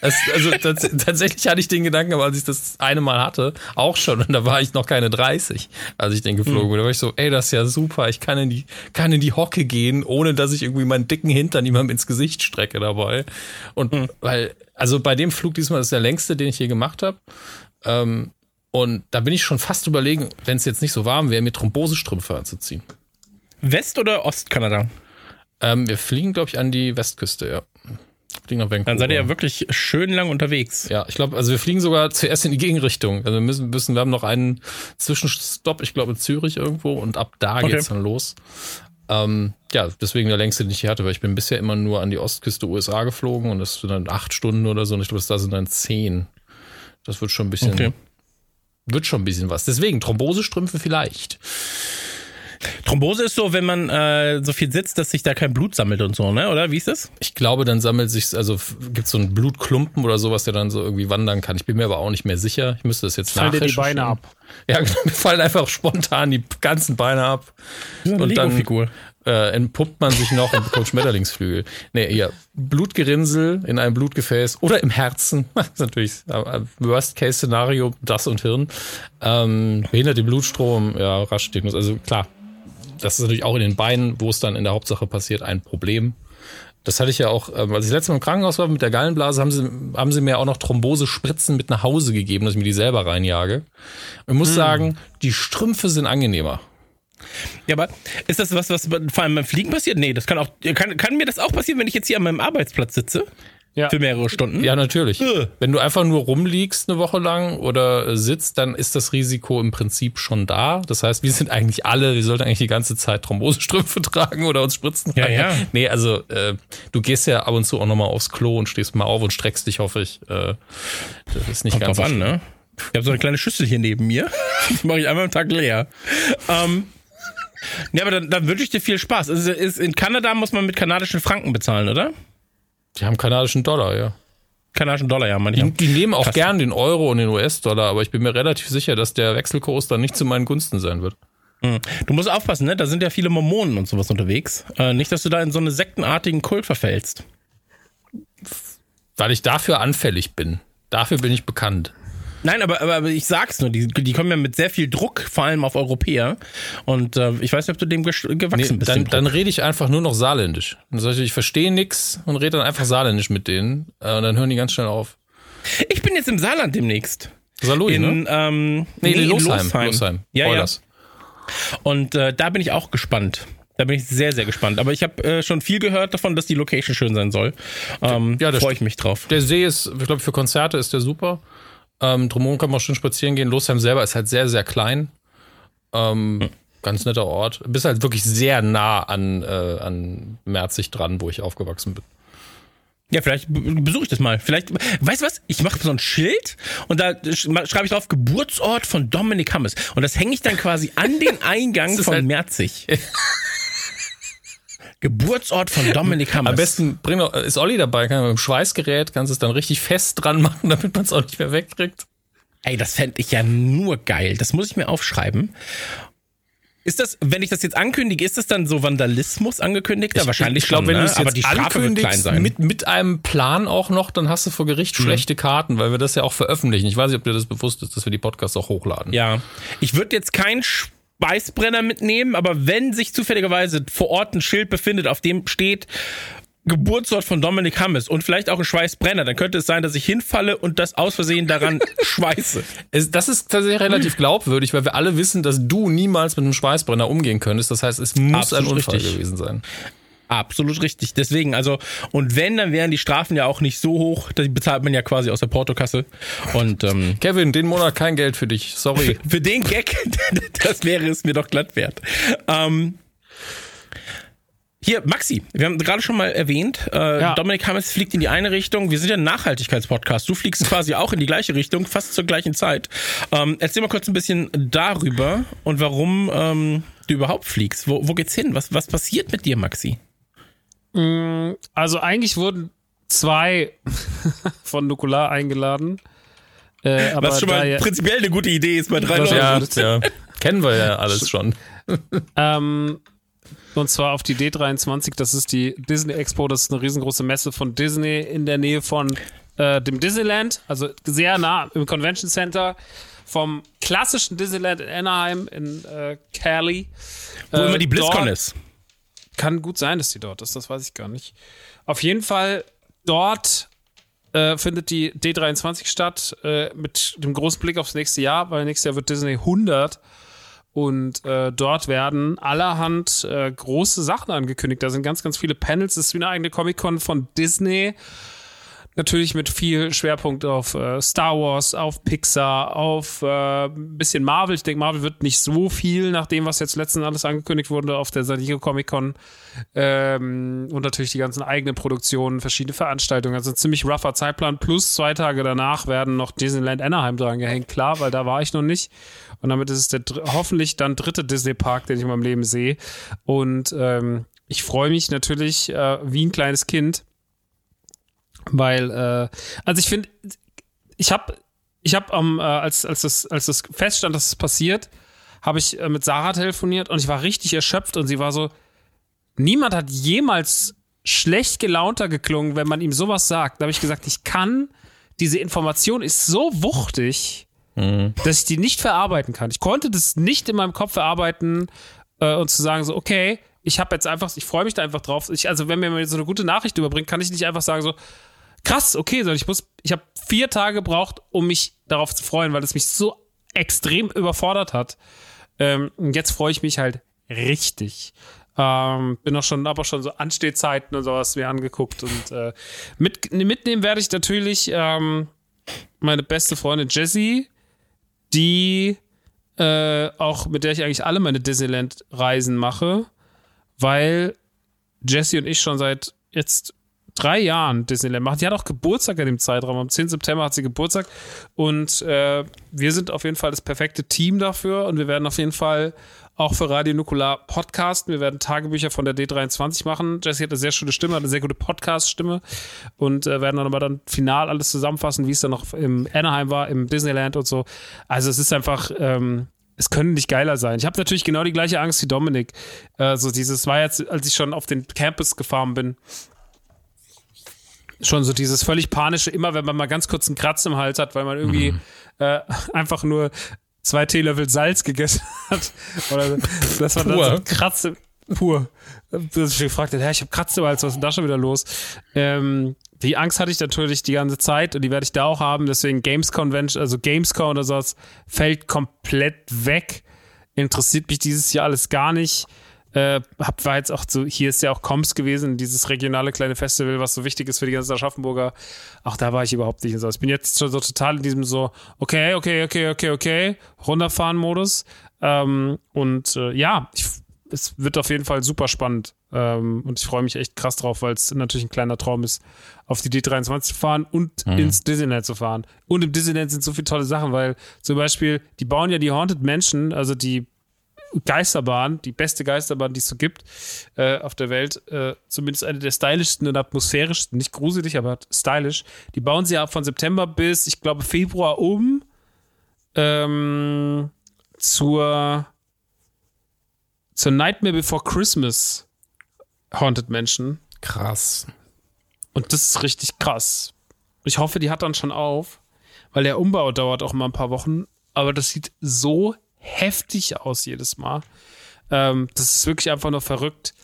es, also tats tatsächlich hatte ich den Gedanken, aber als ich das eine Mal hatte, auch schon, und da war ich noch keine 30, als ich den geflogen bin. Da war ich so, ey, das ist ja super, ich kann in die, kann in die Hocke gehen, ohne dass ich irgendwie meinen dicken Hintern jemandem ins Gesicht strecke dabei. Und weil, also bei dem Flug diesmal ist der längste, den ich je gemacht habe. Ähm, und da bin ich schon fast überlegen, wenn es jetzt nicht so warm wäre, mir Thrombosestrümpfe anzuziehen. West- oder Ostkanada? Ähm, wir fliegen, glaube ich, an die Westküste, ja. Fliegen nach Vancouver. Dann seid ihr ja wirklich schön lang unterwegs. Ja, ich glaube, also wir fliegen sogar zuerst in die Gegenrichtung. Also wir müssen, müssen wir haben noch einen Zwischenstopp, ich glaube in Zürich irgendwo und ab da Okay. geht's dann los. Ähm, ja, deswegen der längste, den ich hier hatte, weil ich bin bisher immer nur an die Ostküste USA geflogen und das sind dann acht Stunden oder so und ich glaube, da sind dann zehn. Das wird schon ein bisschen, Okay. wird schon ein bisschen was. Deswegen Thrombosestrümpfe vielleicht. Thrombose ist so, wenn man äh, so viel sitzt, dass sich da kein Blut sammelt und so, ne? Oder wie ist das? Ich glaube, dann sammelt sich, also gibt so einen Blutklumpen oder sowas, der dann so irgendwie wandern kann. Ich bin mir aber auch nicht mehr sicher. Ich müsste das jetzt Fallen dir die nachrecherchieren. Beine ab. Ja, genau, mir fallen einfach spontan die ganzen Beine ab. Und dann äh, entpuppt man sich noch und bekommt Schmetterlingsflügel. Nee, hier, Blutgerinnsel in einem Blutgefäß oder im Herzen. Das ist natürlich äh, Worst-Case-Szenario, das und Hirn. Ähm, behindert den Blutstrom, ja, rasch den Also klar, das ist natürlich auch in den Beinen, wo es dann in der Hauptsache passiert, ein Problem. Das hatte ich ja auch, ähm, als ich letztes Mal im Krankenhaus war mit der Gallenblase, haben sie, haben sie mir auch noch Thrombose-Spritzen mit nach Hause gegeben, dass ich mir die selber reinjage. Ich muss sagen, die Strümpfe sind angenehmer. Ja, aber ist das was, was vor allem beim Fliegen passiert? Nee, das kann auch, kann, kann mir das auch passieren, wenn ich jetzt hier an meinem Arbeitsplatz sitze? Ja. Für mehrere Stunden? Ja, natürlich. Äh. Wenn du einfach nur rumliegst eine Woche lang oder äh, sitzt, dann ist das Risiko im Prinzip schon da. Das heißt, wir sind eigentlich alle, wir sollten eigentlich die ganze Zeit Thrombosestrümpfe tragen oder uns spritzen. Ja, ja. Nee, also äh, du gehst ja ab und zu auch nochmal aufs Klo und stehst mal auf und streckst dich, hoffe ich. Äh, das ist nicht Kommt ganz drauf so an, ne? Ich habe so eine kleine Schüssel hier neben mir. Die mache ich einmal am Tag leer. Ähm, ja, aber dann, dann wünsche ich dir viel Spaß. Also ist, in Kanada muss man mit kanadischen Franken bezahlen, oder? Die haben kanadischen Dollar, ja. Kanadischen Dollar, ja, manchmal. Die, die nehmen auch Krass. gern den Euro und den US-Dollar, aber ich bin mir relativ sicher, dass der Wechselkurs dann nicht zu meinen Gunsten sein wird. Du musst aufpassen, ne? Da sind ja viele Mormonen und sowas unterwegs. Äh, nicht, dass du da in so eine sektenartigen Kult verfällst. Weil ich dafür anfällig bin. Dafür bin ich bekannt. Nein, aber, aber, aber ich sag's nur, die, die kommen ja mit sehr viel Druck, vor allem auf Europäer. Und äh, ich weiß nicht, ob du dem gewachsen Nee, bist. dann, dann rede ich einfach nur noch saarländisch. Dann sag ich, ich verstehe nix und rede dann einfach saarländisch mit denen. Äh, und dann hören die ganz schnell auf. ich bin jetzt im Saarland demnächst. Salui, In, ne? ähm, Nee, in in Losheim. Losheim. Ja, ja. Oilers. Und äh, da bin ich auch gespannt. Da bin ich sehr, sehr gespannt. Aber ich habe äh, schon viel gehört davon, dass die Location schön sein soll. Ähm, Ja, freue ich mich drauf. Der See ist, ich glaube, für Konzerte ist der super. Ähm, drumherum kann man auch schön spazieren gehen. Losheim selber ist halt sehr, sehr klein. Ähm, Ganz netter Ort. Bist halt wirklich sehr nah an, äh, an Merzig dran, wo ich aufgewachsen bin. Ja, vielleicht be- besuche ich das mal. Vielleicht, weißt du was? Ich mache so ein Schild und da schreibe ich drauf Geburtsort von Dominik Hammes. Und das hänge ich dann quasi an den Eingang von halt- Merzig. Geburtsort von Dominik Hammes. Am besten bring ist Olli dabei, kann man mit dem Schweißgerät, kannst es dann richtig fest dran machen, damit man es auch nicht mehr wegkriegt. Ey, das fände ich ja nur geil. Das muss ich mir aufschreiben. Ist das, wenn ich das jetzt ankündige, ist das dann so Vandalismus angekündigt? Ja, wahrscheinlich ich glaube, wenn ne? du es Aber jetzt ankündigst, sein. mit, mit einem Plan auch noch, dann hast du vor Gericht Mhm. schlechte Karten, weil wir das ja auch veröffentlichen. Ich weiß nicht, ob dir das bewusst ist, dass wir die Podcasts auch hochladen. Ja. Ich würde jetzt keinen Speisbrenner mitnehmen, aber wenn sich zufälligerweise vor Ort ein Schild befindet, auf dem steht Geburtsort von Dominik Hammes und vielleicht auch ein Schweißbrenner, dann könnte es sein, dass ich hinfalle und das aus Versehen daran schweiße. Das ist tatsächlich relativ glaubwürdig, weil wir alle wissen, dass du niemals mit einem Schweißbrenner umgehen könntest. Das heißt, es muss Absolut ein Unfall richtig. gewesen sein. Absolut richtig. Deswegen, also, und wenn, dann wären die Strafen ja auch nicht so hoch, die bezahlt man ja quasi aus der Portokasse. Und ähm, Kevin, den Monat kein Geld für dich. Sorry. für den Gag, das wäre es mir doch glatt wert. Ähm, hier, Maxi, wir haben gerade schon mal erwähnt, äh, Ja. Dominik Hammes fliegt in die eine Richtung. Wir sind ja ein Nachhaltigkeitspodcast. Du fliegst quasi auch in die gleiche Richtung, fast zur gleichen Zeit. Ähm, erzähl mal kurz ein bisschen darüber und warum ähm, du überhaupt fliegst. Wo, wo geht's hin? Was, was passiert mit dir, Maxi? Also eigentlich wurden zwei von Nukular eingeladen. Äh, aber Was schon mal ja- prinzipiell eine gute Idee ist bei drei Leuten. Ja, ja. Kennen wir ja alles schon. Ähm, und zwar auf die D23, das ist die Disney Expo, das ist eine riesengroße Messe von Disney in der Nähe von äh, dem Disneyland, also sehr nah im Convention Center vom klassischen Disneyland in Anaheim in äh, Cali. Wo Äh, immer die BlizzCon dort- ist. Kann gut sein, dass die dort ist, das weiß ich gar nicht. Auf jeden Fall, dort äh, findet die D23 statt, äh, mit dem großen Blick aufs nächste Jahr, weil nächstes Jahr wird Disney 100 und äh, dort werden allerhand äh, große Sachen angekündigt. Da sind ganz, ganz viele Panels. Es ist wie eine eigene Comic-Con von Disney. Natürlich mit viel Schwerpunkt auf äh, Star Wars, auf Pixar, auf äh, ein bisschen Marvel. Ich denke, Marvel wird nicht so viel, nach dem, was jetzt letztens alles angekündigt wurde auf der San Diego Comic Con. Ähm, und natürlich die ganzen eigenen Produktionen, verschiedene Veranstaltungen. Also ein ziemlich rougher Zeitplan. Plus zwei Tage danach werden noch Disneyland Anaheim dran gehängt. Klar, weil da war ich noch nicht. Und damit ist es der hoffentlich dann dritte Disney-Park, den ich in meinem Leben sehe. Und ähm, ich freue mich natürlich äh, wie ein kleines Kind, weil, äh, also ich finde, ich habe, ich habe am, äh, als, als, das, als das feststand, dass es passiert, habe ich äh, mit Sarah telefoniert und ich war richtig erschöpft und sie war so, niemand hat jemals schlecht gelaunter geklungen, wenn man ihm sowas sagt. Da habe ich gesagt, ich kann, diese Information ist so wuchtig, dass ich die nicht verarbeiten kann. Ich konnte das nicht in meinem Kopf verarbeiten äh, und zu sagen so, okay, ich habe jetzt einfach, ich freue mich da einfach drauf. Ich, also wenn mir so eine gute Nachricht überbringt, kann ich nicht einfach sagen so, krass, okay, sondern ich muss, ich habe vier Tage gebraucht, um mich darauf zu freuen, weil es mich so extrem überfordert hat. Ähm, und jetzt freue ich mich halt richtig. Ähm, bin auch schon, aber schon so Anstehzeiten und sowas mir angeguckt und äh, mit, mitnehmen werde ich natürlich ähm, meine beste Freundin Jessie, die äh, auch mit der ich eigentlich alle meine Disneyland-Reisen mache, weil Jessie und ich schon seit jetzt drei Jahren Disneyland machen. Die hat auch Geburtstag in dem Zeitraum. Am 10. September hat sie Geburtstag. Und äh, wir sind auf jeden Fall das perfekte Team dafür. Und wir werden auf jeden Fall auch für Radio Nukular podcasten. Wir werden Tagebücher von der D23 machen. Jessie hat eine sehr schöne Stimme, hat eine sehr gute Podcast-Stimme. Und äh, werden dann aber dann final alles zusammenfassen, wie es dann noch im Anaheim war, im Disneyland und so. Also es ist einfach... Ähm, es können nicht geiler sein. Ich habe natürlich genau die gleiche Angst wie Dominik. Äh, so dieses war jetzt, als ich schon auf den Campus gefahren bin, schon so dieses völlig panische, immer wenn man mal ganz kurz einen Kratz im Hals hat, weil man irgendwie äh, einfach nur zwei Teelöffel Salz gegessen hat. Oder das war dann so Kratze pur. Dass ich gefragt habe, ich habe Kratze im Hals, was ist denn da schon wieder los? Ähm, die Angst hatte ich natürlich die ganze Zeit und die werde ich da auch haben. Deswegen Games Convention, also Gamescom oder sowas, fällt komplett weg. Interessiert mich dieses Jahr alles gar nicht. Äh, hab, war jetzt auch so, hier ist ja auch Koms gewesen, dieses regionale kleine Festival, was so wichtig ist für die ganzen Aschaffenburger. Auch da war ich überhaupt nicht. So. Ich bin jetzt schon so total in diesem so, okay, okay, okay, okay, okay, runterfahren-Modus. Ähm, und äh, ja, ich, es wird auf jeden Fall super spannend. Ähm, und ich freue mich echt krass drauf, weil es natürlich ein kleiner Traum ist, auf die D23 zu fahren und ins Disneyland zu fahren. Und im Disneyland sind so viele tolle Sachen, weil zum Beispiel, die bauen ja die Haunted Mansion, also die Geisterbahn, die beste Geisterbahn, die es so gibt äh, auf der Welt, äh, zumindest eine der stylischsten und atmosphärischsten, nicht gruselig, aber stylisch. Die bauen sie ja von September bis, ich glaube, Februar um ähm, zur, zur Nightmare Before Christmas Haunted Mansion. Krass. Und das ist richtig krass. Ich hoffe, die hat dann schon auf, weil der Umbau dauert auch mal ein paar Wochen. Aber das sieht so heftig aus jedes Mal. Ähm, das ist wirklich einfach nur verrückt.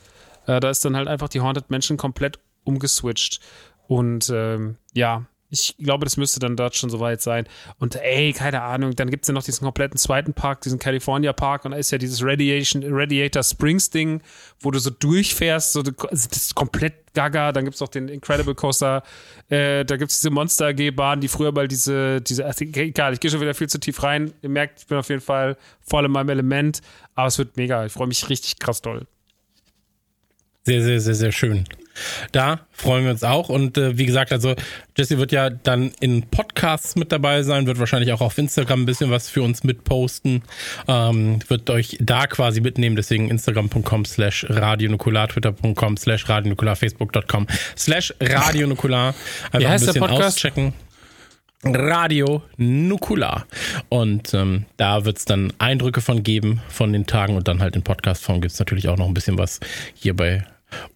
Äh, da ist dann halt einfach die Haunted Mansion komplett umgeswitcht. Und ähm, ja, ich glaube, das müsste dann dort schon soweit sein. Und ey, keine Ahnung, dann gibt es ja noch diesen kompletten zweiten Park, diesen California Park. Und da ist ja dieses Radiation, Radiator Springs Ding, wo du so durchfährst. So, also das ist komplett gaga. Dann gibt es auch den Incredible Coaster. Äh, da gibt es diese Monster AG-Bahn, die früher mal diese, diese, egal, ich gehe schon wieder viel zu tief rein. Ihr merkt, ich bin auf jeden Fall voll in meinem Element. Aber es wird mega. Ich freue mich richtig krass doll. Sehr, sehr, sehr, sehr schön. Da freuen wir uns auch. Und äh, wie gesagt, also Jesse wird ja dann in Podcasts mit dabei sein, wird wahrscheinlich auch auf Instagram ein bisschen was für uns mitposten. Ähm, wird euch da quasi mitnehmen. Deswegen instagram.com slash radionukular, twitter.com slash radionukular, facebook.com slash radionukular. Einfach Wie heißt ein der bisschen Podcast? auschecken. Radio Nukular. Und ähm, da wird es dann Eindrücke von geben von den Tagen und dann halt in Podcastform gibt es natürlich auch noch ein bisschen was hier bei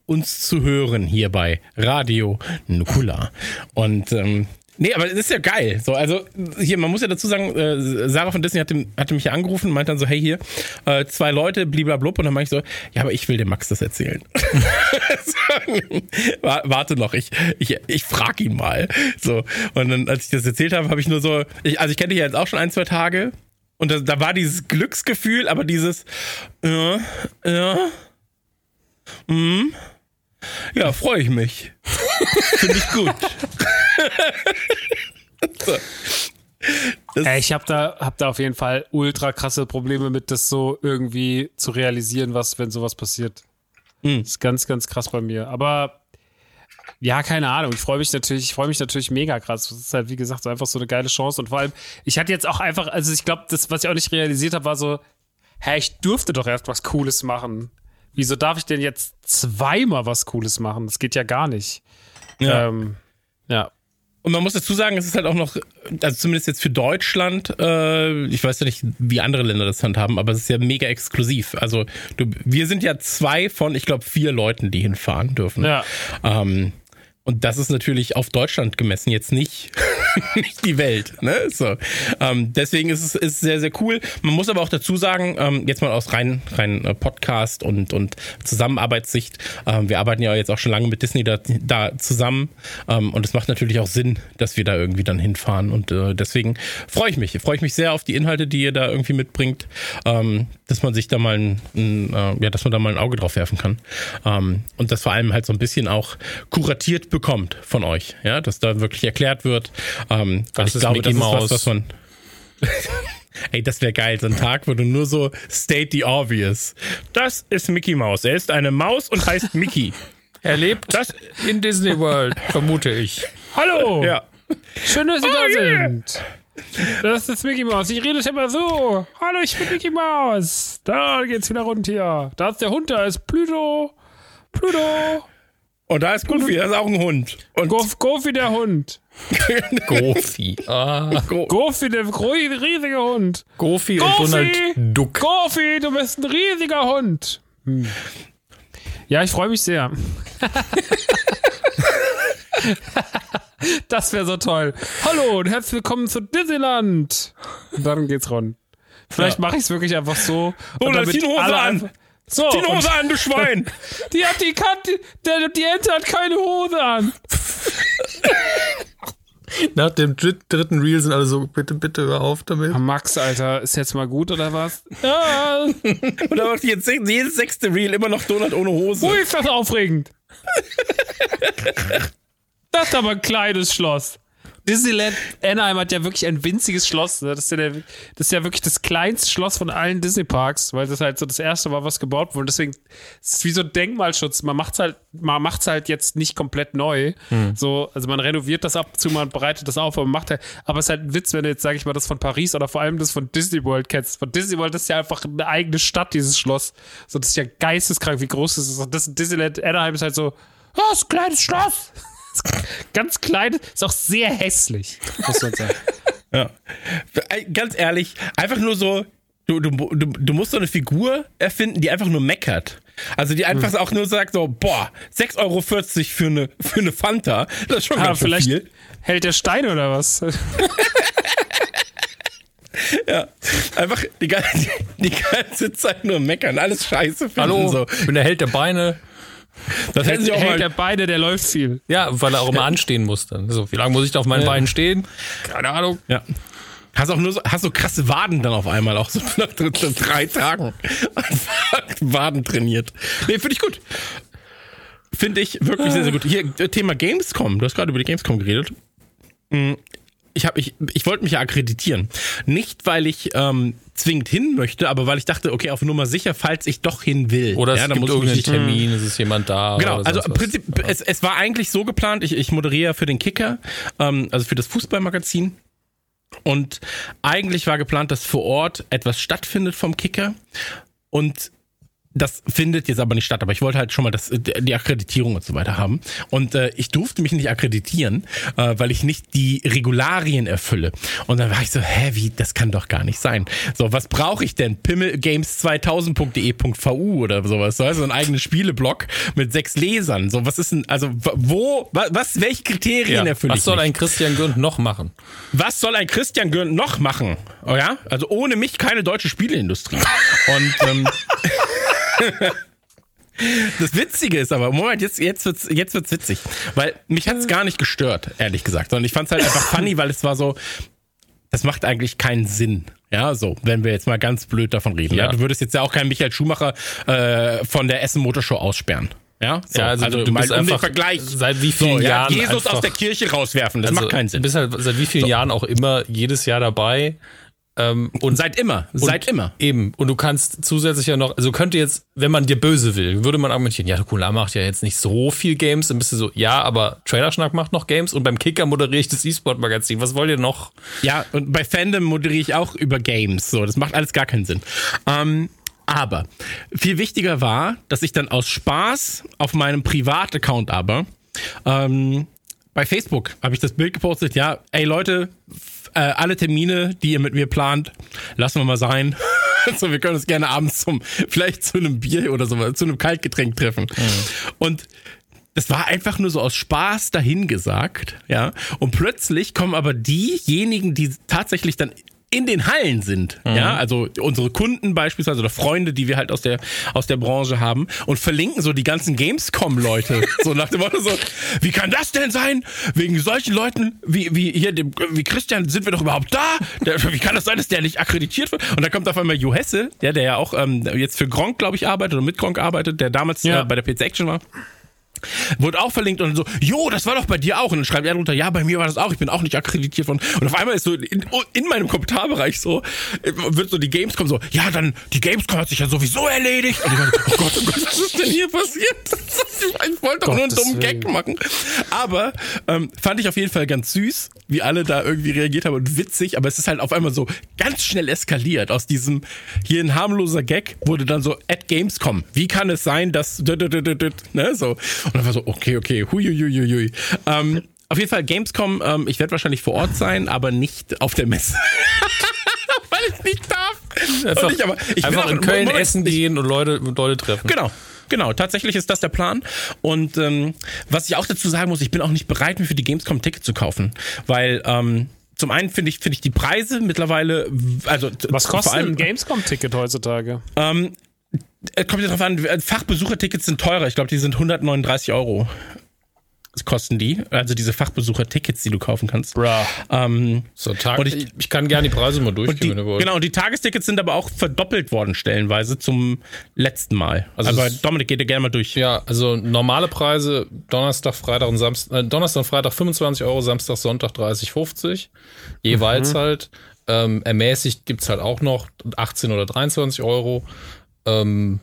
uns zu hören, hier bei Radio Nukular. Und ähm, Nee, aber das ist ja geil. So, also hier, man muss ja dazu sagen, äh, Sarah von Disney hatte, hatte mich ja angerufen und meinte dann so, hey hier, äh, zwei Leute, bliblablub. Und dann meinte ich so, ja, aber ich will dem Max das erzählen. Wa- Warte noch, ich, ich, ich frag ihn mal. So, und dann, als ich das erzählt habe, habe ich nur so, ich, also ich kenne dich ja jetzt auch schon ein, zwei Tage. Und da, da war dieses Glücksgefühl, aber dieses, ja, ja, hm, ja, freue ich mich. Finde ich gut. Ey, ich habe da, hab da auf jeden Fall ultra krasse Probleme mit, das so irgendwie zu realisieren, was, wenn sowas passiert. Hm. Das ist ganz, ganz krass bei mir. Aber ja, keine Ahnung. Ich freue mich natürlich, ich freue mich natürlich mega krass. Das ist halt, wie gesagt, so einfach so eine geile Chance. Und vor allem, ich hatte jetzt auch einfach, also ich glaube, das, was ich auch nicht realisiert habe, war so, hä, ich durfte doch erst was Cooles machen. Wieso darf ich denn jetzt zweimal was Cooles machen? Das geht ja gar nicht. Ja. Ähm, ja. Und man muss dazu sagen, es ist halt auch noch, also zumindest jetzt für Deutschland, äh, ich weiß ja nicht, wie andere Länder das handhaben, aber es ist ja mega exklusiv. Also du, wir sind ja zwei von, ich glaube, vier Leuten, die hinfahren dürfen. Ja. Ähm, und das ist natürlich auf Deutschland gemessen jetzt nicht, nicht die Welt. Ne? So. Ähm, deswegen ist es ist sehr, sehr cool. Man muss aber auch dazu sagen, ähm, jetzt mal aus rein, rein äh, Podcast und, und Zusammenarbeitssicht, ähm, wir arbeiten ja jetzt auch schon lange mit Disney da, da zusammen ähm, und es macht natürlich auch Sinn, dass wir da irgendwie dann hinfahren und äh, deswegen freue ich mich. Freue ich mich sehr auf die Inhalte, die ihr da irgendwie mitbringt, ähm, dass man sich da mal ein, ein äh, ja, dass man da mal ein Auge drauf werfen kann ähm, und das vor allem halt so ein bisschen auch kuratiert bekommt von euch, ja, dass da wirklich erklärt wird. Ähm, Das ich ist glaube, Mickey das ist was, Mouse. was man Ey, das wäre geil, so ein Tag, wo du nur so state the obvious. Das ist Mickey Mouse. Er ist eine Maus und heißt Mickey. Er lebt Das, in Disney World, vermute ich. Hallo! ja. Schön, dass Sie da Oh, yeah. sind. Das ist Mickey Mouse. Ich rede immer so. Hallo, ich bin Mickey Mouse. Da geht's wieder rund hier. Da ist der Hund, da ist Pluto. Pluto. Und da ist Goofy, das ist auch ein Hund. Und Gof, Goofy der Hund. Goofy. Ah, Go Goofy der riesige Hund. Goofy und Goofy! Donald Duck. Goofy, du bist ein riesiger Hund. Hm. Ja, ich freue mich sehr. das wäre so toll. Hallo und herzlich willkommen zu Disneyland. Und dann geht's rund. Vielleicht mache ich es wirklich einfach so. Oh, und dann damit zieh die Hose an. So, Zieh die Hose an, du Schwein! die hat die Kante, der, die Ente hat keine Hose an. Nach dem dritt, dritten Reel sind alle so, bitte, bitte hör auf damit. Max, Alter, ist jetzt mal gut oder was? Ja, Und da macht jetzt jedes sechste Reel immer noch Donald ohne Hose. Ui, ist das aufregend. das ist aber ein kleines Schloss. Disneyland Anaheim hat ja wirklich ein winziges Schloss. Ne? Das, ist ja der, das ist ja wirklich das kleinste Schloss von allen Disney-Parks, weil das halt so das erste war, was gebaut wurde. Deswegen ist es wie so ein Denkmalschutz. Man macht's halt, man macht's halt jetzt nicht komplett neu. So, also man renoviert das ab und zu, man bereitet das auf, aber man macht halt, aber es ist halt ein Witz, wenn du jetzt, sag ich mal, das von Paris oder vor allem das von Disney World kennst. Von Disney World ist ja einfach eine eigene Stadt, dieses Schloss. So, das ist ja geisteskrank, wie groß das ist. Und das Disneyland Anaheim ist halt so, ja, das ist ein kleines Schloss. Ganz klein, ist auch sehr hässlich, muss man sagen. Ja. Ganz ehrlich, einfach nur so, du, du, du, du musst so eine Figur erfinden, die einfach nur meckert. Also die einfach auch nur sagt so, boah, 6,40 Euro für eine, für eine Fanta, das ist schon Ah, ganz vielleicht viel. hält der Stein oder was? Ja, einfach die ganze, die ganze Zeit nur meckern, alles scheiße finden. Hallo, So. ich bin der Held der Beine. Das hätten sie auch hält mal, der Beine, der läuft viel. Ja, weil er auch immer anstehen muss dann. So, wie lange muss ich da auf meinen Beinen stehen? Keine Ahnung. ja. Hast auch nur so, hast so krasse Waden dann auf einmal, auch so nach dr- dr- drei Tagen. Waden trainiert. Nee, finde ich gut. Finde ich wirklich sehr, sehr gut. Hier, äh, Thema Gamescom. Du hast gerade über die Gamescom geredet. Ich habe ich, ich wollte mich ja akkreditieren. Nicht, weil ich ähm, zwingend hin möchte, aber weil ich dachte, okay, auf Nummer sicher, falls ich doch hin will. Oder es ja, dann gibt muss irgendeinen Termin, es ist jemand da. Genau, also im. Prinzip, es, es war eigentlich so geplant, ich, ich moderiere für den Kicker, ähm, also für das Fußballmagazin. Und eigentlich war geplant, dass vor Ort etwas stattfindet vom Kicker. Und das findet jetzt aber nicht statt, aber ich wollte halt schon mal das, die Akkreditierung und so weiter haben. Und äh, ich durfte mich nicht akkreditieren, äh, weil ich nicht die Regularien erfülle. Und dann war ich so, hä, wie, das kann doch gar nicht sein. So, was brauche ich denn? Pimmelgames2000.de.vu oder sowas, so, so ein eigenes Spieleblog mit sechs Lesern. So, was ist denn, also wo, wa- was, welche Kriterien ja. erfülle ich Was soll nicht? ein Christian Gürnt noch machen? was soll ein Christian Gürnt noch machen? Oh ja, also ohne mich keine deutsche Spieleindustrie. Und ähm, das Witzige ist aber, Moment, jetzt, jetzt wird's, jetzt wird's witzig. Weil mich hat's gar nicht gestört, ehrlich gesagt. Sondern ich fand's halt einfach funny, weil es war so, das macht eigentlich keinen Sinn. Ja, so, wenn wir jetzt mal ganz blöd davon reden. Ja. Ja. du würdest jetzt ja auch keinen Michael Schumacher äh, von der Essen Motorshow aussperren. Ja, so, Ja, also du bist um den einfach Vergleich. seit wie vielen so, ja, Jahren Jesus einfach- aus der Kirche rauswerfen, das Also, macht keinen Sinn. Du bist halt seit wie vielen Jahren auch immer jedes Jahr dabei. Ähm, und Seit immer, seit immer. Eben. Und du kannst zusätzlich ja noch, also könnte jetzt, wenn man dir böse will, würde man argumentieren, ja, Nukular macht ja jetzt nicht so viel Games, dann bist du so, ja, aber Trailerschnack macht noch Games und beim Kicker moderiere ich das E-Sport-Magazin. Was wollt ihr noch? Ja, und bei Fandom moderiere ich auch über Games. So, das macht alles gar keinen Sinn. Ähm, aber viel wichtiger war, dass ich dann aus Spaß auf meinem Privataccount aber ähm, bei Facebook habe ich das Bild gepostet. Ja, ey Leute, äh, alle Termine, die ihr mit mir plant, lassen wir mal sein. so, wir können uns gerne abends zum vielleicht zu einem Bier oder so, zu einem Kaltgetränk treffen. Und das war einfach nur so aus Spaß dahingesagt, ja. Und plötzlich kommen aber diejenigen, die tatsächlich dann in den Hallen sind, ja, also unsere Kunden beispielsweise oder Freunde, die wir halt aus der aus der Branche haben und verlinken so die ganzen Gamescom-Leute, so nach dem Motto so, wie kann das denn sein? Wegen solchen Leuten wie wie hier dem wie Christian sind wir doch überhaupt da? Der, wie kann das sein, dass der nicht akkreditiert wird? Und dann kommt auf einmal Jo Hesse, der der ja auch ähm, jetzt für Gronk glaube ich arbeitet oder mit Gronk arbeitet, der damals Ja. äh, bei der PC Action war. Wurde auch verlinkt und so, jo, das war doch bei dir auch. Und dann schreibt er drunter, ja, bei mir war das auch, ich bin auch nicht akkreditiert worden. Und auf einmal ist so in, in meinem Kommentarbereich so, wird so die Gamescom so, ja, dann, die Gamescom hat sich ja sowieso erledigt. Und ich so, oh Gott, oh Gott, was ist denn hier passiert? Ich wollte doch nur einen dummen Gag machen. Aber ähm, fand ich auf jeden Fall ganz süß, wie alle da irgendwie reagiert haben und witzig, aber es ist halt auf einmal so ganz schnell eskaliert. Aus diesem hier ein harmloser Gag wurde dann so at Gamescom. Wie kann es sein, dass ne, so. Und dann war so, okay, okay, huiuiuiui. Ähm, auf jeden Fall Gamescom, ähm, ich werde wahrscheinlich vor Ort sein, aber nicht auf der Messe. Weil ich nicht darf. Einfach, Und ich, aber, ich will einfach auch- in Köln Moment, essen gehen und Leute, und Leute treffen. Genau. Genau, tatsächlich ist das der Plan. Und ähm, was ich auch dazu sagen muss, ich bin auch nicht bereit, mir für die Gamescom ein Ticket zu kaufen. Weil ähm, zum einen finde ich, finde ich die Preise mittlerweile, also Was vor kostet allem, ein Gamescom-Ticket heutzutage? ähm, äh, kommt ja drauf an, äh, Fachbesuchertickets sind teurer. Ich glaube, die sind 139 Euro. Das kosten die. Also diese Fachbesuchertickets, die du kaufen kannst. Bruh. Ähm, So, Tag, Und ich, ich- kann gerne die Preise mal durchgehen, die, wenn du wollt. genau, und die Tagestickets sind aber auch verdoppelt worden stellenweise zum letzten Mal. Also aber es- Dominik geht ja gerne mal durch. Ja, also normale Preise Donnerstag, Freitag und Samstag, äh, Donnerstag und Freitag 25 Euro, Samstag, Sonntag 30, 50. Jeweils Mhm. halt. Ähm, ermäßigt gibt's halt auch noch 18 oder 23 Euro. Ähm,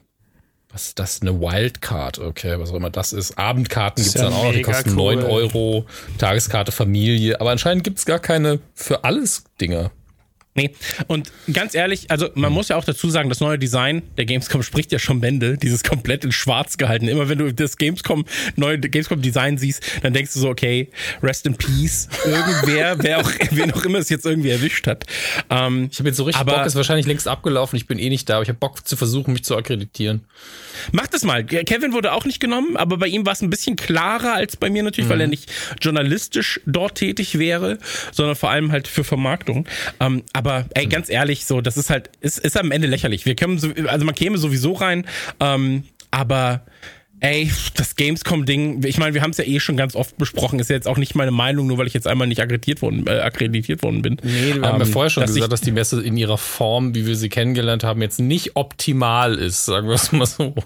was ist das? Eine Wildcard, okay, was auch immer das ist. Abendkarten gibt's ja dann auch noch, die kosten cool. 9 Euro. Tageskarte Familie. Aber anscheinend gibt's gar keine für alles Dinger. Nee, und ganz ehrlich, also man muss ja auch dazu sagen, das neue Design der Gamescom spricht ja schon Bände, dieses komplett in schwarz gehalten. Immer wenn du das Gamescom, neue Gamescom Design siehst, dann denkst du so, okay, rest in peace. Irgendwer, wer auch, wen auch immer es jetzt irgendwie erwischt hat. Ähm, Ich habe jetzt so richtig Aber- Bock, ist wahrscheinlich längst abgelaufen. Ich bin eh nicht da, aber ich habe Bock zu versuchen, mich zu akkreditieren. Mach das mal. Kevin wurde auch nicht genommen, aber bei ihm war es ein bisschen klarer als bei mir natürlich, weil er nicht journalistisch dort tätig wäre, sondern vor allem halt für Vermarktung. Ähm, aber ey, ganz ehrlich, so, das ist halt, ist, ist am Ende lächerlich. Wir können, so, also man käme sowieso rein, ähm, aber ey, das Gamescom-Ding, ich meine, wir haben es ja eh schon ganz oft besprochen, ist ja jetzt auch nicht meine Meinung, nur weil ich jetzt einmal nicht akkreditiert worden, äh, akkreditiert worden bin. Nee, wir haben ja Ähm, vorher schon dass gesagt, dass die Messe in ihrer Form, wie wir sie kennengelernt haben, jetzt nicht optimal ist, sagen wir es mal so.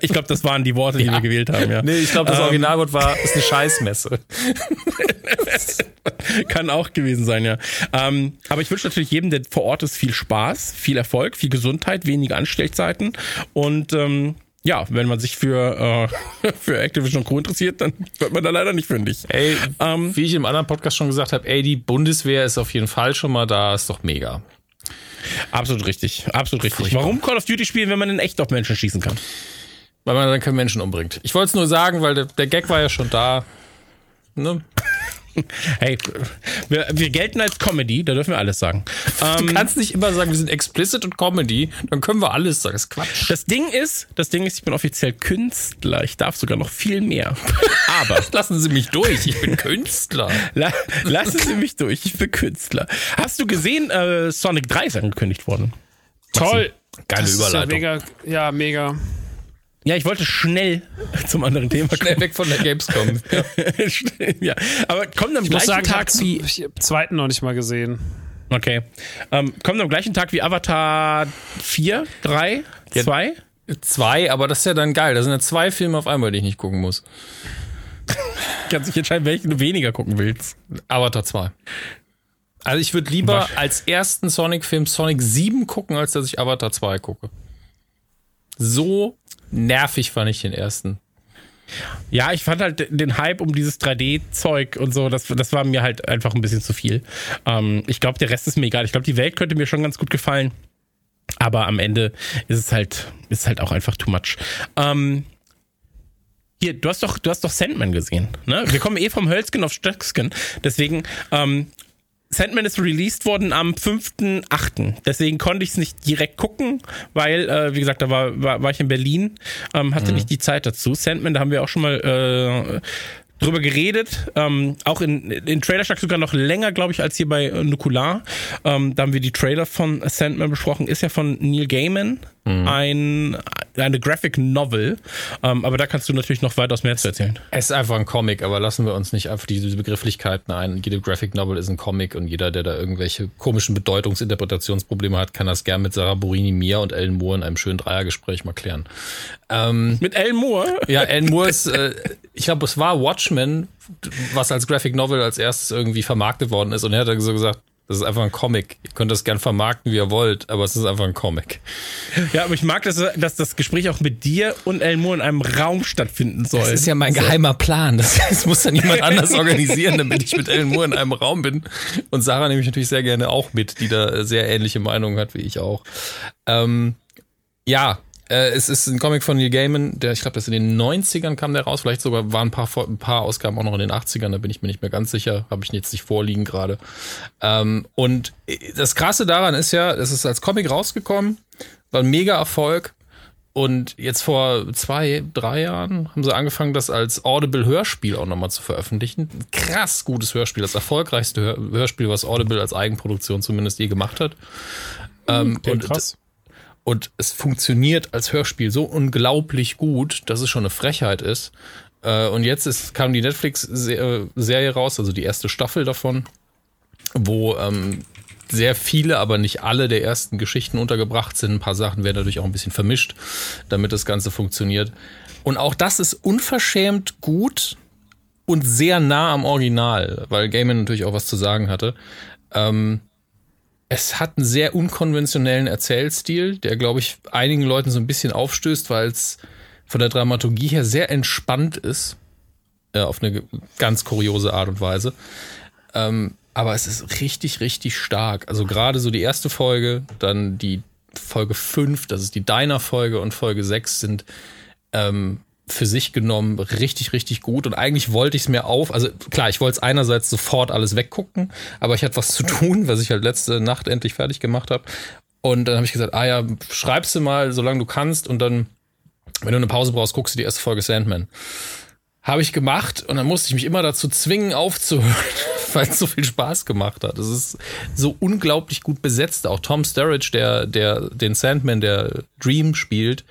Ich glaube, das waren die Worte, die wir gewählt haben, ja. Nee, ich glaube, das Originalwort war, ist eine Scheißmesse. Kann auch gewesen sein, ja. Ähm, aber ich wünsche natürlich jedem, der vor Ort ist, viel Spaß, viel Erfolg, viel Gesundheit, wenige Anstellzeiten und ähm, ja, wenn man sich für, äh, für Activision und Co. interessiert, dann wird man da leider nicht fündig. Ey, Ähm, wie ich im anderen Podcast schon gesagt habe, ey, die Bundeswehr ist auf jeden Fall schon mal da, ist doch mega. Absolut richtig, absolut richtig. Warum Call of Duty spielen, wenn man in echt auf Menschen schießen kann? Weil man dann keine Menschen umbringt. Ich wollte es nur sagen, weil der, der Gag war ja schon da. Ne? Hey, wir, wir gelten als Comedy, da dürfen wir alles sagen. Du Ähm, kannst nicht immer sagen, wir sind explicit und Comedy, dann können wir alles sagen. Das ist Quatsch. das Ding ist, das Ding ist, ich bin offiziell Künstler. Ich darf sogar noch viel mehr. Aber Lassen Sie mich durch, ich bin Künstler. la, lassen Sie mich durch, ich bin Künstler. Hast du gesehen, äh, Sonic 3 ist angekündigt worden? Toll. Geile Das Überleitung. Ja, mega. Ja, mega. Ja, ich wollte schnell zum anderen Thema Schnell weg von der Gamescom. Ja. kommen. ja, aber kommt am Ich muss gleichen sagen, Tag wie ich hab den zweiten noch nicht mal gesehen. Okay. Ähm, kommt am gleichen Tag wie Avatar 4, 3, 2? Zwei, aber das ist ja dann geil. Da sind ja zwei Filme auf einmal, die ich nicht gucken muss. Kannst dich entscheiden, welchen du weniger gucken willst. Avatar 2. Also ich würde lieber als ersten Sonic-Film Sonic 7 gucken, als dass ich Avatar 2 gucke. So nervig fand ich den ersten. Ja, ich fand halt den Hype um dieses 3D-Zeug und so, das, das war mir halt einfach ein bisschen zu viel. Ähm, ich glaube, der Rest ist mir egal. Ich glaube, die Welt könnte mir schon ganz gut gefallen. Aber am Ende ist es halt, ist halt auch einfach too much. Ähm, hier, du hast doch, du hast doch Sandman gesehen, ne? Wir kommen eh vom Hölzgen auf Stöcksken. Deswegen, ähm, Sandman ist released worden am 5.8. Deswegen konnte ich es nicht direkt gucken, weil, äh, wie gesagt, da war, war, war ich in Berlin, ähm, hatte nicht die Zeit dazu. Sandman, da haben wir auch schon mal äh, drüber geredet. Ähm, auch in, in Trailer Shack sogar noch länger, glaube ich, als hier bei äh, Nukular. Ähm, da haben wir die Trailer von Sandman besprochen. Ist ja von Neil Gaiman. Ein, eine Graphic Novel. Ähm, aber da kannst du natürlich noch weitaus mehr zu erzählen. Es ist einfach ein Comic, aber lassen wir uns nicht einfach diese Begrifflichkeiten ein. Jede Graphic Novel ist ein Comic und jeder, der da irgendwelche komischen Bedeutungsinterpretationsprobleme hat, kann das gern mit Sarah Borini, Mia und Ellen Moore in einem schönen Dreiergespräch mal klären. Ähm, Mit Alan Moore. ja, Ellen Moore ist, äh, ich glaube, es war Watchmen, was als Graphic Novel als erstes irgendwie vermarktet worden ist und er hat dann so gesagt, das ist einfach ein Comic. Ihr könnt das gern vermarkten, wie ihr wollt, aber es ist einfach ein Comic. Ja, aber ich mag, dass, dass das Gespräch auch mit dir und Alan Moore in einem Raum stattfinden soll. Das ist ja mein geheimer Plan. Das, das muss dann jemand anders organisieren, damit ich mit Ellen Moore in einem Raum bin. Und Sarah nehme ich natürlich sehr gerne auch mit, die da sehr ähnliche Meinungen hat wie ich auch. Ähm, ja, äh, es ist ein Comic von Neil Gaiman, der, ich glaube, das in den 90ern kam der raus. Vielleicht sogar waren ein paar, ein paar Ausgaben auch noch in den 80ern, da bin ich mir nicht mehr ganz sicher. Habe ich jetzt nicht vorliegen gerade. Ähm, und das Krasse daran ist ja, es ist als Comic rausgekommen, war ein mega Erfolg. Und jetzt vor zwei, drei Jahren haben sie angefangen, das als Audible-Hörspiel auch nochmal zu veröffentlichen. Ein krass gutes Hörspiel, das erfolgreichste Hör Hörspiel, was Audible als Eigenproduktion zumindest je gemacht hat. Ähm, und, krass. Und es funktioniert als Hörspiel so unglaublich gut, dass es schon eine Frechheit ist. Äh, und jetzt ist, kam die Netflix-Serie raus, also die erste Staffel davon, wo ähm, sehr viele, aber nicht alle der ersten Geschichten untergebracht sind. Ein paar Sachen werden dadurch auch ein bisschen vermischt, damit das Ganze funktioniert. Und auch das ist unverschämt gut und sehr nah am Original, weil Gaiman natürlich auch was zu sagen hatte. Ähm, es hat einen sehr unkonventionellen Erzählstil, der, glaube ich, einigen Leuten so ein bisschen aufstößt, weil es von der Dramaturgie her sehr entspannt ist. Äh, auf eine ganz kuriose Art und Weise. Ähm, aber es ist richtig, richtig stark. Also gerade so die erste Folge, dann die Folge 5, das ist die Diner-Folge und Folge 6 sind ähm, für sich genommen richtig, richtig gut. Und eigentlich wollte ich es mir auf, also klar, ich wollte es einerseits sofort alles weggucken, aber ich hatte was zu tun, was ich halt letzte Nacht endlich fertig gemacht habe. Und dann habe ich gesagt, ah ja, schreibst du mal, solange du kannst und dann, wenn du eine Pause brauchst, guckst du die erste Folge Sandman. Habe ich gemacht und dann musste ich mich immer dazu zwingen, aufzuhören, weil es so viel Spaß gemacht hat. Es ist so unglaublich gut besetzt. Auch Tom Sturridge, der, der den Sandman, der Dream spielt,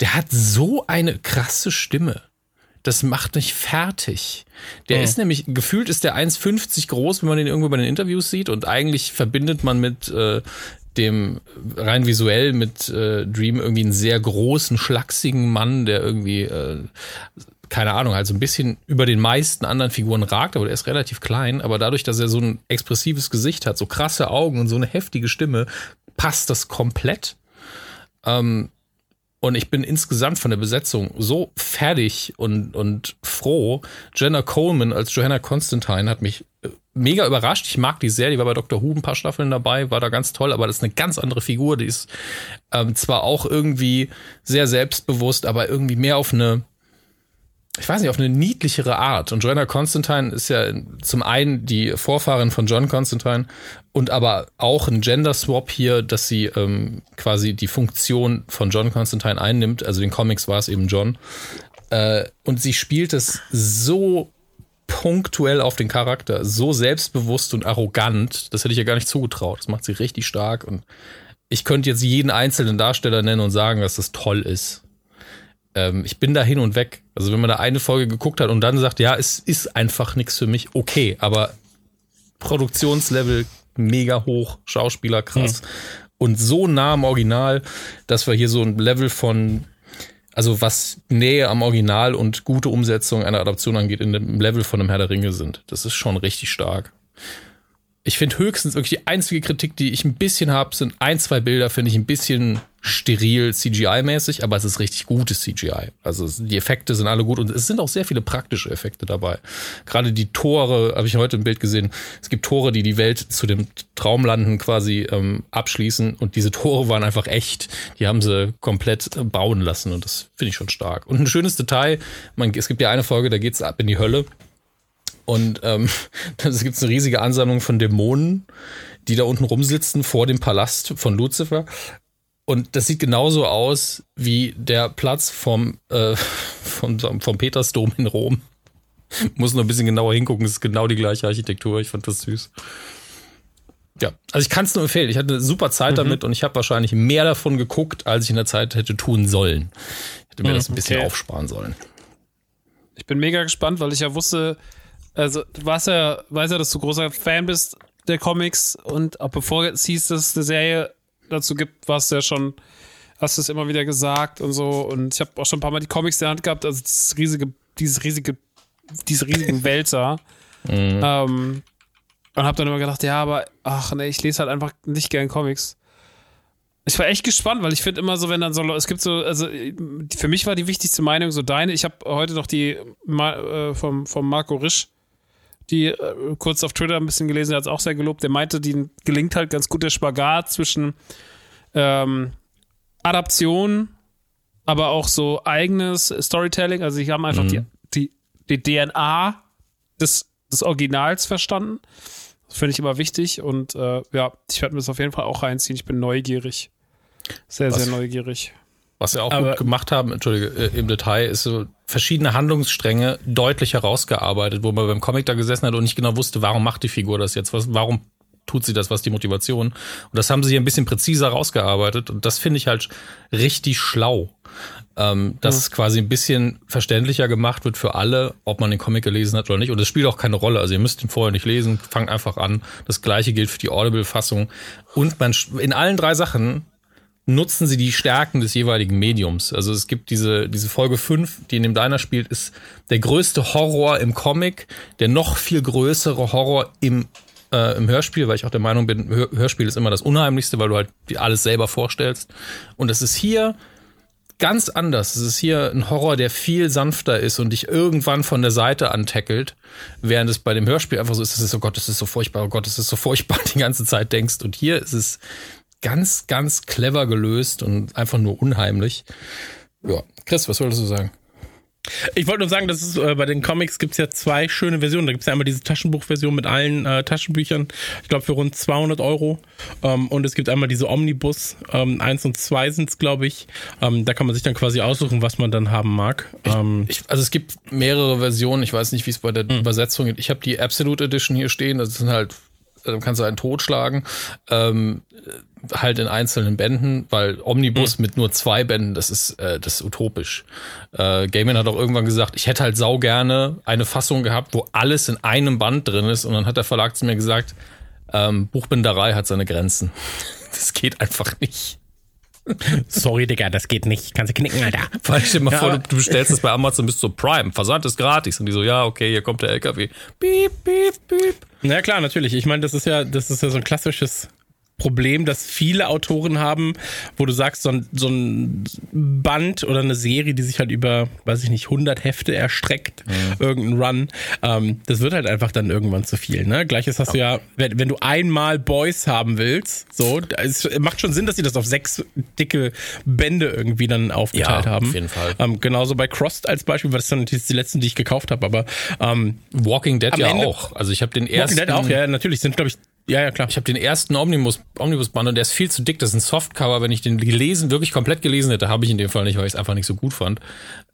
der hat so eine krasse Stimme. Das macht mich fertig. Der ist nämlich, gefühlt ist der 1,50 groß, wenn man den irgendwo bei den Interviews sieht und eigentlich verbindet man mit äh, dem rein visuell mit äh, Dream irgendwie einen sehr großen, schlachsigen Mann, der irgendwie, äh, keine Ahnung, halt so ein bisschen über den meisten anderen Figuren ragt, aber der ist relativ klein. Aber dadurch, dass er so ein expressives Gesicht hat, so krasse Augen und so eine heftige Stimme, passt das komplett. Ähm, und ich bin insgesamt von der Besetzung so fertig und, und froh. Jenna Coleman als Johanna Constantine hat mich äh, mega überrascht. Ich mag die sehr, die war bei Dr. Who ein paar Staffeln dabei, war da ganz toll, aber das ist eine ganz andere Figur. Die ist ähm, zwar auch irgendwie sehr selbstbewusst, aber irgendwie mehr auf eine ich weiß nicht, auf eine niedlichere Art. Und Joanna Constantine ist ja zum einen die Vorfahrin von John Constantine und aber auch ein Gender Swap hier, dass sie ähm, quasi die Funktion von John Constantine einnimmt. Also in Comics war es eben John. Äh, und sie spielt es so punktuell auf den Charakter, so selbstbewusst und arrogant. Das hätte ich ja gar nicht zugetraut. Das macht sie richtig stark. Und ich könnte jetzt jeden einzelnen Darsteller nennen und sagen, dass das toll ist ähm, ich bin da hin und weg. Also wenn man da eine Folge geguckt hat und dann sagt, ja, es ist einfach nichts für mich, okay, aber Produktionslevel mega hoch, Schauspieler krass mhm. und so nah am Original, dass wir hier so ein Level von also was Nähe am Original und gute Umsetzung einer Adaption angeht, in dem Level von einem Herr der Ringe sind. Das ist schon richtig stark. Ich finde höchstens wirklich die einzige Kritik, die ich ein bisschen habe, sind ein, zwei Bilder, finde ich ein bisschen steril CGI-mäßig, aber es ist richtig gutes CGI. Also die Effekte sind alle gut und es sind auch sehr viele praktische Effekte dabei. Gerade die Tore, habe ich heute im Bild gesehen, es gibt Tore, die die Welt zu dem Traumlanden quasi ähm, abschließen und diese Tore waren einfach echt. Die haben sie komplett bauen lassen und das finde ich schon stark. Und ein schönes Detail, man, es gibt ja eine Folge, da geht's ab in die Hölle und ähm, es gibt eine riesige Ansammlung von Dämonen, die da unten rumsitzen vor dem Palast von Lucifer. Und das sieht genauso aus wie der Platz vom, äh, vom, vom Petersdom in Rom. Muss nur ein bisschen genauer hingucken, es ist genau die gleiche Architektur. Ich fand das süß. Ja, also ich kann es nur empfehlen. Ich hatte eine super Zeit mhm. damit und ich habe wahrscheinlich mehr davon geguckt, als ich in der Zeit hätte tun sollen. Ich hätte mir mhm, das ein bisschen okay. aufsparen sollen. Ich bin mega gespannt, weil ich ja wusste, also du warst ja, weißt ja, dass du großer Fan bist der Comics und auch bevor es hieß, dass es eine Serie dazu gibt, warst du ja schon, hast du es immer wieder gesagt und so. Und ich habe auch schon ein paar Mal die Comics in der Hand gehabt, also dieses riesige, dieses riesige, diese riesigen Wälzer. Mhm. Ähm, und habe dann immer gedacht, ja, aber ach nee, ich lese halt einfach nicht gern Comics. Ich war echt gespannt, weil ich finde immer so, wenn dann so, es gibt so, also für mich war die wichtigste Meinung so deine. Ich habe heute noch die äh, vom, vom Marco Risch die äh, kurz auf Twitter ein bisschen gelesen, hat es auch sehr gelobt. Der meinte, die gelingt halt ganz gut der Spagat zwischen ähm, Adaption, aber auch so eigenes Storytelling. Also, sie haben einfach mhm. die, die, die DNA des, des Originals verstanden. Das finde ich immer wichtig und äh, ja, ich werde mir das auf jeden Fall auch reinziehen. Ich bin neugierig. Sehr, Was? sehr neugierig. Was wir auch Aber, gut gemacht haben, entschuldige, äh, im Detail, ist so verschiedene Handlungsstränge deutlich herausgearbeitet, wo man beim Comic da gesessen hat und nicht genau wusste, warum macht die Figur das jetzt, was, warum tut sie das, was die Motivation. Und das haben sie hier ein bisschen präziser rausgearbeitet und das finde ich halt richtig schlau. Ähm, dass ja. es quasi ein bisschen verständlicher gemacht wird für alle, ob man den Comic gelesen hat oder nicht. Und es spielt auch keine Rolle. Also ihr müsst ihn vorher nicht lesen, fangt einfach an. Das gleiche gilt für die Audible-Fassung. Und man in allen drei Sachen nutzen sie die Stärken des jeweiligen Mediums. Also es gibt diese, diese Folge 5, die in dem Diner spielt, ist der größte Horror im Comic, der noch viel größere Horror im, äh, im Hörspiel, weil ich auch der Meinung bin, Hörspiel ist immer das Unheimlichste, weil du halt alles selber vorstellst. Und es ist hier ganz anders. Es ist hier ein Horror, der viel sanfter ist und dich irgendwann von der Seite antackelt, während es bei dem Hörspiel einfach so ist, es ist, oh Gott, das ist so furchtbar, oh Gott, das ist so furchtbar, die ganze Zeit denkst. Und hier ist es ganz, ganz clever gelöst und einfach nur unheimlich. Ja, Chris, was wolltest du sagen? Ich wollte nur sagen, dass es äh, bei den Comics gibt es ja zwei schöne Versionen. Da gibt es ja einmal diese Taschenbuchversion mit allen äh, Taschenbüchern, ich glaube für rund 200 Euro. Ähm, und es gibt einmal diese Omnibus, ähm, 1 und 2 sind es, glaube ich. Ähm, da kann man sich dann quasi aussuchen, was man dann haben mag. Ich, ähm, ich, also es gibt mehrere Versionen, ich weiß nicht, wie es bei der mhm. Übersetzung geht. Ich habe die Absolute Edition hier stehen, das sind halt kannst du einen totschlagen. Ähm, halt in einzelnen Bänden, weil Omnibus mhm. mit nur zwei Bänden, das ist, äh, das ist utopisch. Äh, Gaiman hat auch irgendwann gesagt, ich hätte halt sau gerne eine Fassung gehabt, wo alles in einem Band drin ist und dann hat der Verlag zu mir gesagt, ähm, Buchbinderei hat seine Grenzen. Das geht einfach nicht. Sorry, Digga, das geht nicht. Kannst du knicken, Alter. Vor allem stell dir mal Ja, vor, du, bestellst es bei Amazon bis zu Prime. Versand ist gratis. Und die so, ja, okay, hier kommt der LKW. Piep, piep, piep. Na klar, natürlich. Ich meine, das ist ja, das ist ja so ein klassisches Problem, das viele Autoren haben, wo du sagst, so ein, so ein Band oder eine Serie, die sich halt über, weiß ich nicht, 100 Hefte erstreckt, irgendein Run, ähm, das wird halt einfach dann irgendwann zu viel. Ne? Gleiches hast du ja, wenn, wenn du einmal Boys haben willst, so, es macht schon Sinn, dass sie das auf sechs dicke Bände irgendwie dann aufgeteilt Ja, haben. auf jeden Fall. Ähm, genauso bei Crossed als Beispiel, weil das sind natürlich die letzten, die ich gekauft habe, aber ähm, Walking Dead ja Ende- auch. Also ich habe den Walking ersten. Dead auch, ja, natürlich, sind, glaube ich, ja, ja, klar. Ich habe den ersten Omnibus, Omnibus-Band und der ist viel zu dick. Das ist ein Softcover. Wenn ich den gelesen, wirklich komplett gelesen hätte, habe ich in dem Fall nicht, weil ich es einfach nicht so gut fand.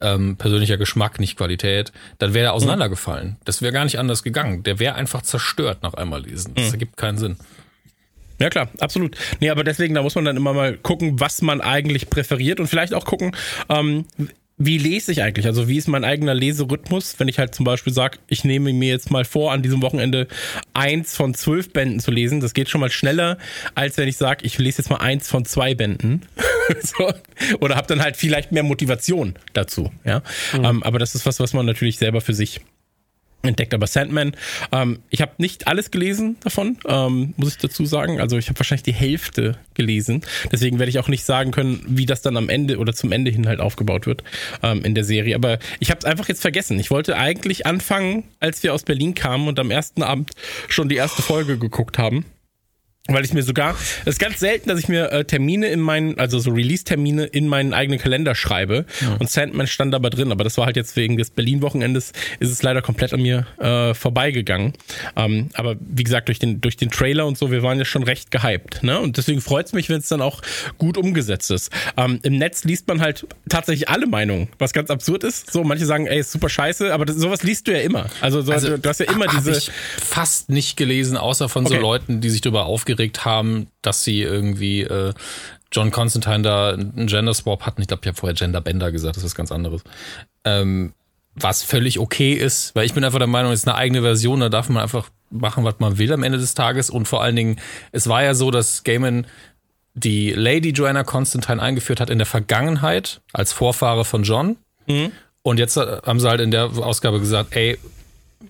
Ähm, persönlicher Geschmack, nicht Qualität. Dann wäre er auseinandergefallen. Das wäre gar nicht anders gegangen. Der wäre einfach zerstört nach einmal lesen. Das ergibt keinen Sinn. Ja klar, absolut. Nee, aber deswegen, da muss man dann immer mal gucken, was man eigentlich präferiert und vielleicht auch gucken, ähm, wie lese ich eigentlich? Also wie ist mein eigener Leserhythmus, wenn ich halt zum Beispiel sage, ich nehme mir jetzt mal vor, an diesem Wochenende eins von zwölf Bänden zu lesen. Das geht schon mal schneller, als wenn ich sage, ich lese jetzt mal eins von zwei Bänden. so. Oder habe dann halt vielleicht mehr Motivation dazu. Ja, ähm, aber das ist was, was man natürlich selber für sich entdeckt. Aber Sandman, ähm, ich habe nicht alles gelesen davon, ähm, muss ich dazu sagen. Also ich habe wahrscheinlich die Hälfte gelesen. Deswegen werde ich auch nicht sagen können, wie das dann am Ende oder zum Ende hin halt aufgebaut wird ähm, in der Serie. Aber ich habe es einfach jetzt vergessen. Ich wollte eigentlich anfangen, als wir aus Berlin kamen und am ersten Abend schon die erste Folge geguckt haben. Weil ich mir sogar, es ist ganz selten, dass ich mir äh, Termine in meinen, also so Release-Termine in meinen eigenen Kalender schreibe. Und Sandman stand aber drin, aber das war halt jetzt wegen des Berlin-Wochenendes, ist es leider komplett an mir äh, vorbeigegangen. Ähm, aber wie gesagt, durch den, durch den Trailer und so, wir waren ja schon recht gehypt. Ne? Und deswegen freut es mich, wenn es dann auch gut umgesetzt ist. Ähm, Im Netz liest man halt tatsächlich alle Meinungen, was ganz absurd ist. So, manche sagen, ey, ist super scheiße, aber das, sowas liest du ja immer. Also, so, du, du hast ja immer diese. ich fast nicht gelesen, außer von so Okay. Leuten, die sich darüber aufgeregt haben, dass sie irgendwie äh, John Constantine da einen Gender Swap hatten. Ich glaube, ich habe vorher Gender Bender gesagt, das ist was ganz anderes. Ähm, was völlig okay ist, weil ich bin einfach der Meinung, es ist eine eigene Version, da darf man einfach machen, was man will am Ende des Tages. Und vor allen Dingen, es war ja so, dass Gaiman die Lady Joanna Constantine eingeführt hat in der Vergangenheit als Vorfahre von John. Und jetzt haben sie halt in der Ausgabe gesagt, ey,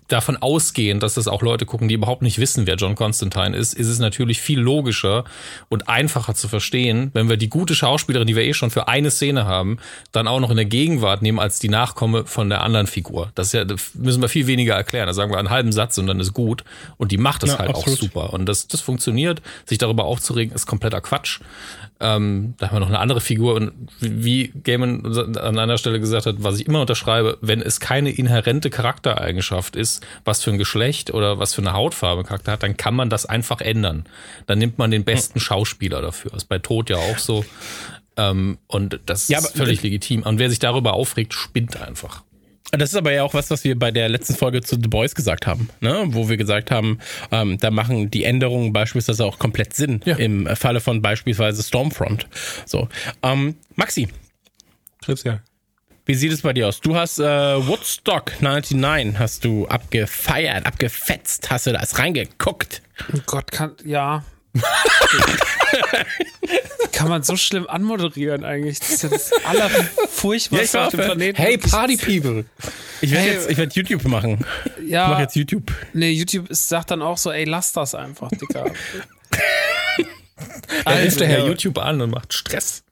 davon ausgehend, dass das auch Leute gucken, die überhaupt nicht wissen, wer John Constantine ist, ist es natürlich viel logischer und einfacher zu verstehen, wenn wir die gute Schauspielerin, die wir eh schon für eine Szene haben, dann auch noch in der Gegenwart nehmen als die Nachkomme von der anderen Figur. Das ja, das müssen wir viel weniger erklären. Da sagen wir einen halben Satz und dann ist gut. Und die macht das Ja, halt absolut. auch super. Und das, das funktioniert. Sich darüber aufzuregen, ist kompletter Quatsch. Ähm, da haben wir noch eine andere Figur und wie Gaiman an einer Stelle gesagt hat, was ich immer unterschreibe, wenn es keine inhärente Charaktereigenschaft ist, was für ein Geschlecht oder was für eine Hautfarbe ein Charakter hat, dann kann man das einfach ändern. Dann nimmt man den besten Schauspieler dafür. Ist bei Tod ja auch so. Ähm, und das Ja, ist aber- völlig legitim. Und wer sich darüber aufregt, spinnt einfach. Das ist aber ja auch was, was wir bei der letzten Folge zu The Boys gesagt haben, ne? wo wir gesagt haben, ähm, da machen die Änderungen beispielsweise auch komplett Sinn Ja. im Falle von beispielsweise Stormfront. So, ähm, Maxi, ja. Wie sieht es bei dir aus? Du hast äh, Woodstock 99 hast du abgefeiert, abgefetzt, hast du das reingeguckt? Oh Gott, kann, ja. kann man so schlimm anmoderieren eigentlich? Das ist ja das Allerfurchtbarste Ja, ich auf dem. Planeten. Hey. Party People! Ich werde Hey. jetzt, ich werde YouTube machen. Ich Ja, mache jetzt YouTube. nee, YouTube ist, sagt dann auch so, ey, lass das einfach, Dicker. Da ruft der Herr ja. YouTube an und macht Stress.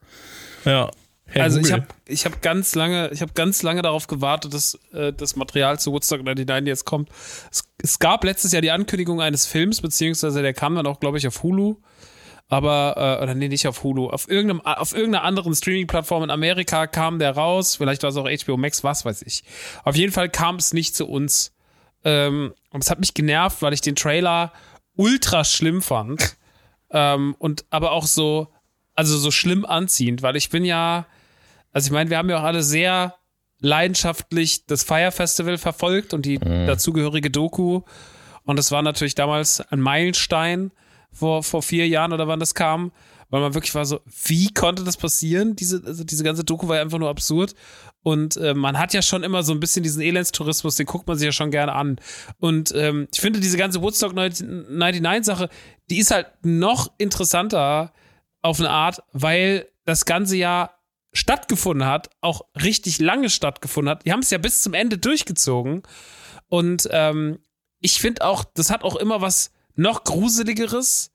Ja. Herr Also ich Google. habe ich hab ganz lange, ich habe ganz lange darauf gewartet, dass äh, das Material zu Woodstock 99 jetzt kommt. Es, es gab letztes Jahr die Ankündigung eines Films, beziehungsweise der kam dann auch, glaube ich, auf Hulu. Aber, äh, oder nee, nicht auf Hulu. Auf, irgendeinem, auf irgendeiner anderen Streaming-Plattform in Amerika kam der raus. Vielleicht war es auch HBO Max, was weiß ich. Auf jeden Fall kam es nicht zu uns. Ähm, und es hat mich genervt, weil ich den Trailer ultra schlimm fand. ähm, und aber auch so, also so schlimm anziehend, weil ich bin ja, also ich meine, wir haben ja auch alle sehr leidenschaftlich das Fire Festival verfolgt und die dazugehörige Doku. Und das war natürlich damals ein Meilenstein vor, vor vier Jahren oder wann das kam, weil man wirklich war so, wie konnte das passieren? Diese, also diese ganze Doku war ja einfach nur absurd. Und äh, man hat ja schon immer so ein bisschen diesen Elendstourismus, den guckt man sich ja schon gerne an. Und ähm, ich finde diese ganze Woodstock 99-Sache, die ist halt noch interessanter, auf eine Art, weil das ganze Jahr stattgefunden hat, auch richtig lange stattgefunden hat. Die haben es ja bis zum Ende durchgezogen. Und ähm, ich finde auch, das hat auch immer was noch gruseligeres,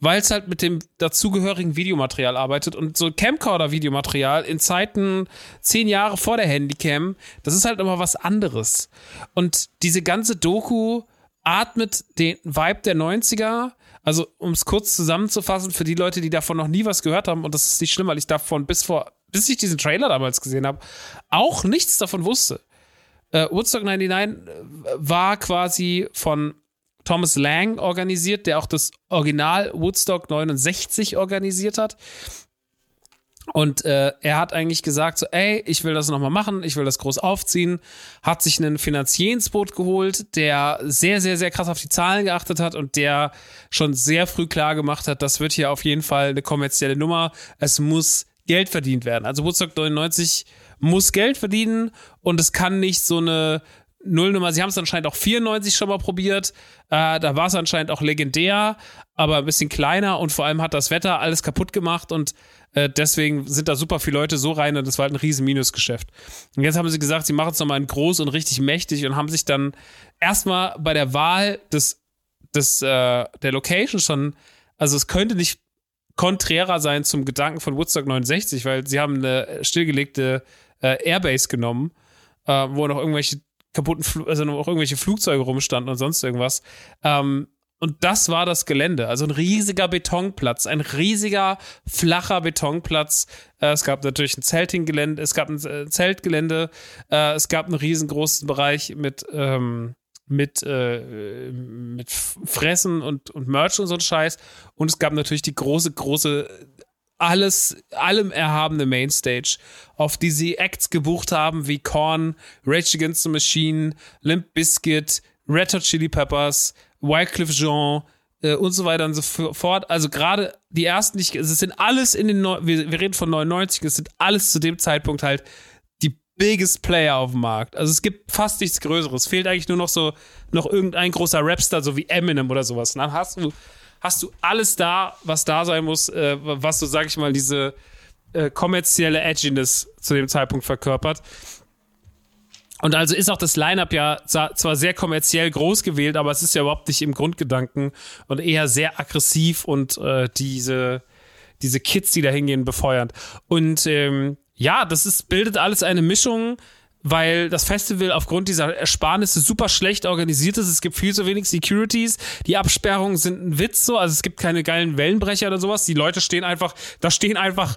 weil es halt mit dem dazugehörigen Videomaterial arbeitet und so Camcorder-Videomaterial in Zeiten zehn Jahre vor der Handycam, das ist halt immer was anderes. Und diese ganze Doku atmet den Vibe der 90er. Also, um es kurz zusammenzufassen, für die Leute, die davon noch nie was gehört haben, und das ist nicht schlimm, weil ich davon bis vor, bis ich diesen Trailer damals gesehen habe, auch nichts davon wusste. Äh, Woodstock 99 war quasi von Thomas Lang organisiert, der auch das Original Woodstock 69 organisiert hat. Und äh, er hat eigentlich gesagt, so, ey, ich will das nochmal machen, ich will das groß aufziehen, hat sich einen Finanzier ins Boot geholt, der sehr, sehr, sehr krass auf die Zahlen geachtet hat und der schon sehr früh klar gemacht hat, das wird hier auf jeden Fall eine kommerzielle Nummer. Es muss Geld verdient werden. Also Woodstock 99 muss Geld verdienen und es kann nicht so eine Nullnummer. Sie haben es anscheinend auch 94 schon mal probiert. Äh, da war es anscheinend auch legendär, aber ein bisschen kleiner und vor allem hat das Wetter alles kaputt gemacht und äh, deswegen sind da super viele Leute so rein und das war halt ein riesen Minusgeschäft. Und jetzt haben sie gesagt, sie machen es nochmal in groß und richtig mächtig und haben sich dann erstmal bei der Wahl des, des äh, der Location schon, also es könnte nicht konträrer sein zum Gedanken von Woodstock 69, weil sie haben eine stillgelegte äh, Airbase genommen, äh, wo noch irgendwelche kaputten, Fl also noch irgendwelche Flugzeuge rumstanden und sonst irgendwas. Ähm, und das war das Gelände. Also ein riesiger Betonplatz, ein riesiger, flacher Betonplatz. Äh, es gab natürlich ein Zeltinggelände, es gab ein äh, Zeltgelände, äh, es gab einen riesengroßen Bereich mit, ähm, mit, äh, mit Fressen und, und Merch und so ein Scheiß. Und es gab natürlich die große, große alles, allem erhabene Mainstage, auf die sie Acts gebucht haben wie Korn, Rage Against the Machine, Limp Bizkit, Red Hot Chili Peppers, Wycliffe Jean äh, und so weiter und so fort. Also gerade die ersten, es sind alles in den, Neu wir, wir reden von 99, es sind alles zu dem Zeitpunkt halt biggest Player auf dem Markt. Also es gibt fast nichts Größeres. Fehlt eigentlich nur noch so, noch irgendein großer Rapstar, so wie Eminem oder sowas. Und dann hast du hast du alles da, was da sein muss, äh, was so, sag ich mal, diese äh, kommerzielle Edginess zu dem Zeitpunkt verkörpert. Und also ist auch das Line-Up ja zwar sehr kommerziell groß gewählt, aber es ist ja überhaupt nicht im Grundgedanken und eher sehr aggressiv und äh, diese, diese Kids, die da hingehen, befeuern. Und ähm, ja, das ist, bildet alles eine Mischung weil das Festival aufgrund dieser Ersparnisse super schlecht organisiert ist. Es gibt viel zu wenig Securities. Die Absperrungen sind ein Witz so. Also es gibt keine geilen Wellenbrecher oder sowas. Die Leute stehen einfach, da stehen einfach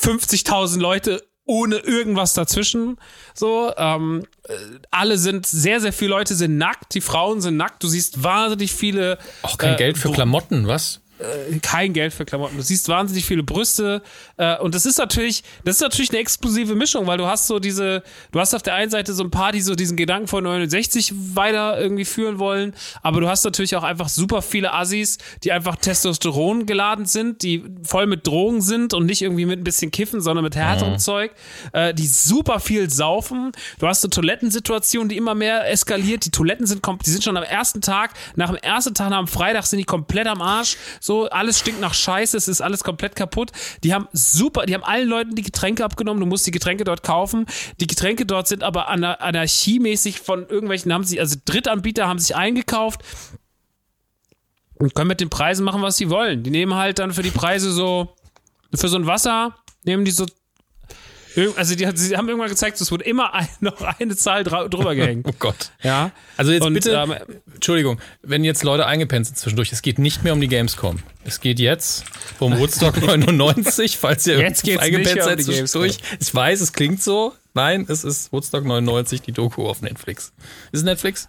50.000 Leute ohne irgendwas dazwischen. So, ähm, äh, alle sind, sehr, sehr viele Leute sind nackt, die Frauen sind nackt, du siehst wahnsinnig viele. Auch kein äh, Geld für Klamotten, was? Äh, kein Geld für Klamotten. Du siehst wahnsinnig viele Brüste äh, und das ist natürlich, das ist natürlich eine explosive Mischung, weil du hast so diese, du hast auf der einen Seite so ein paar, die so diesen Gedanken von 69 weiter irgendwie führen wollen, aber du hast natürlich auch einfach super viele Assis, die einfach Testosteron geladen sind, die voll mit Drogen sind und nicht irgendwie mit ein bisschen Kiffen, sondern mit härterem mhm. Zeug, äh, die super viel saufen. Du hast eine Toilettensituation, die immer mehr eskaliert. Die Toiletten sind, die sind schon am ersten Tag, nach dem ersten Tag, nach dem Freitag sind die komplett am Arsch so, alles stinkt nach Scheiße, es ist alles komplett kaputt. Die haben super, die haben allen Leuten die Getränke abgenommen, du musst die Getränke dort kaufen. Die Getränke dort sind aber anarchiemäßig von irgendwelchen, haben sie, also Drittanbieter haben sich eingekauft und können mit den Preisen machen, was sie wollen. Die nehmen halt dann für die Preise so, für so ein Wasser, nehmen die so also die, sie haben irgendwann gezeigt, es wurde immer ein, noch eine Zahl drüber gehängt. oh Gott. Ja. Also jetzt und, bitte, ähm, Entschuldigung, wenn jetzt Leute eingepennt sind zwischendurch, es geht nicht mehr um die Gamescom. Es geht jetzt um Woodstock 99, falls ihr jetzt eingepennt seid um zwischendurch. Ich weiß, es klingt so. Nein, es ist Woodstock 99, die Doku auf Netflix. Ist es Netflix?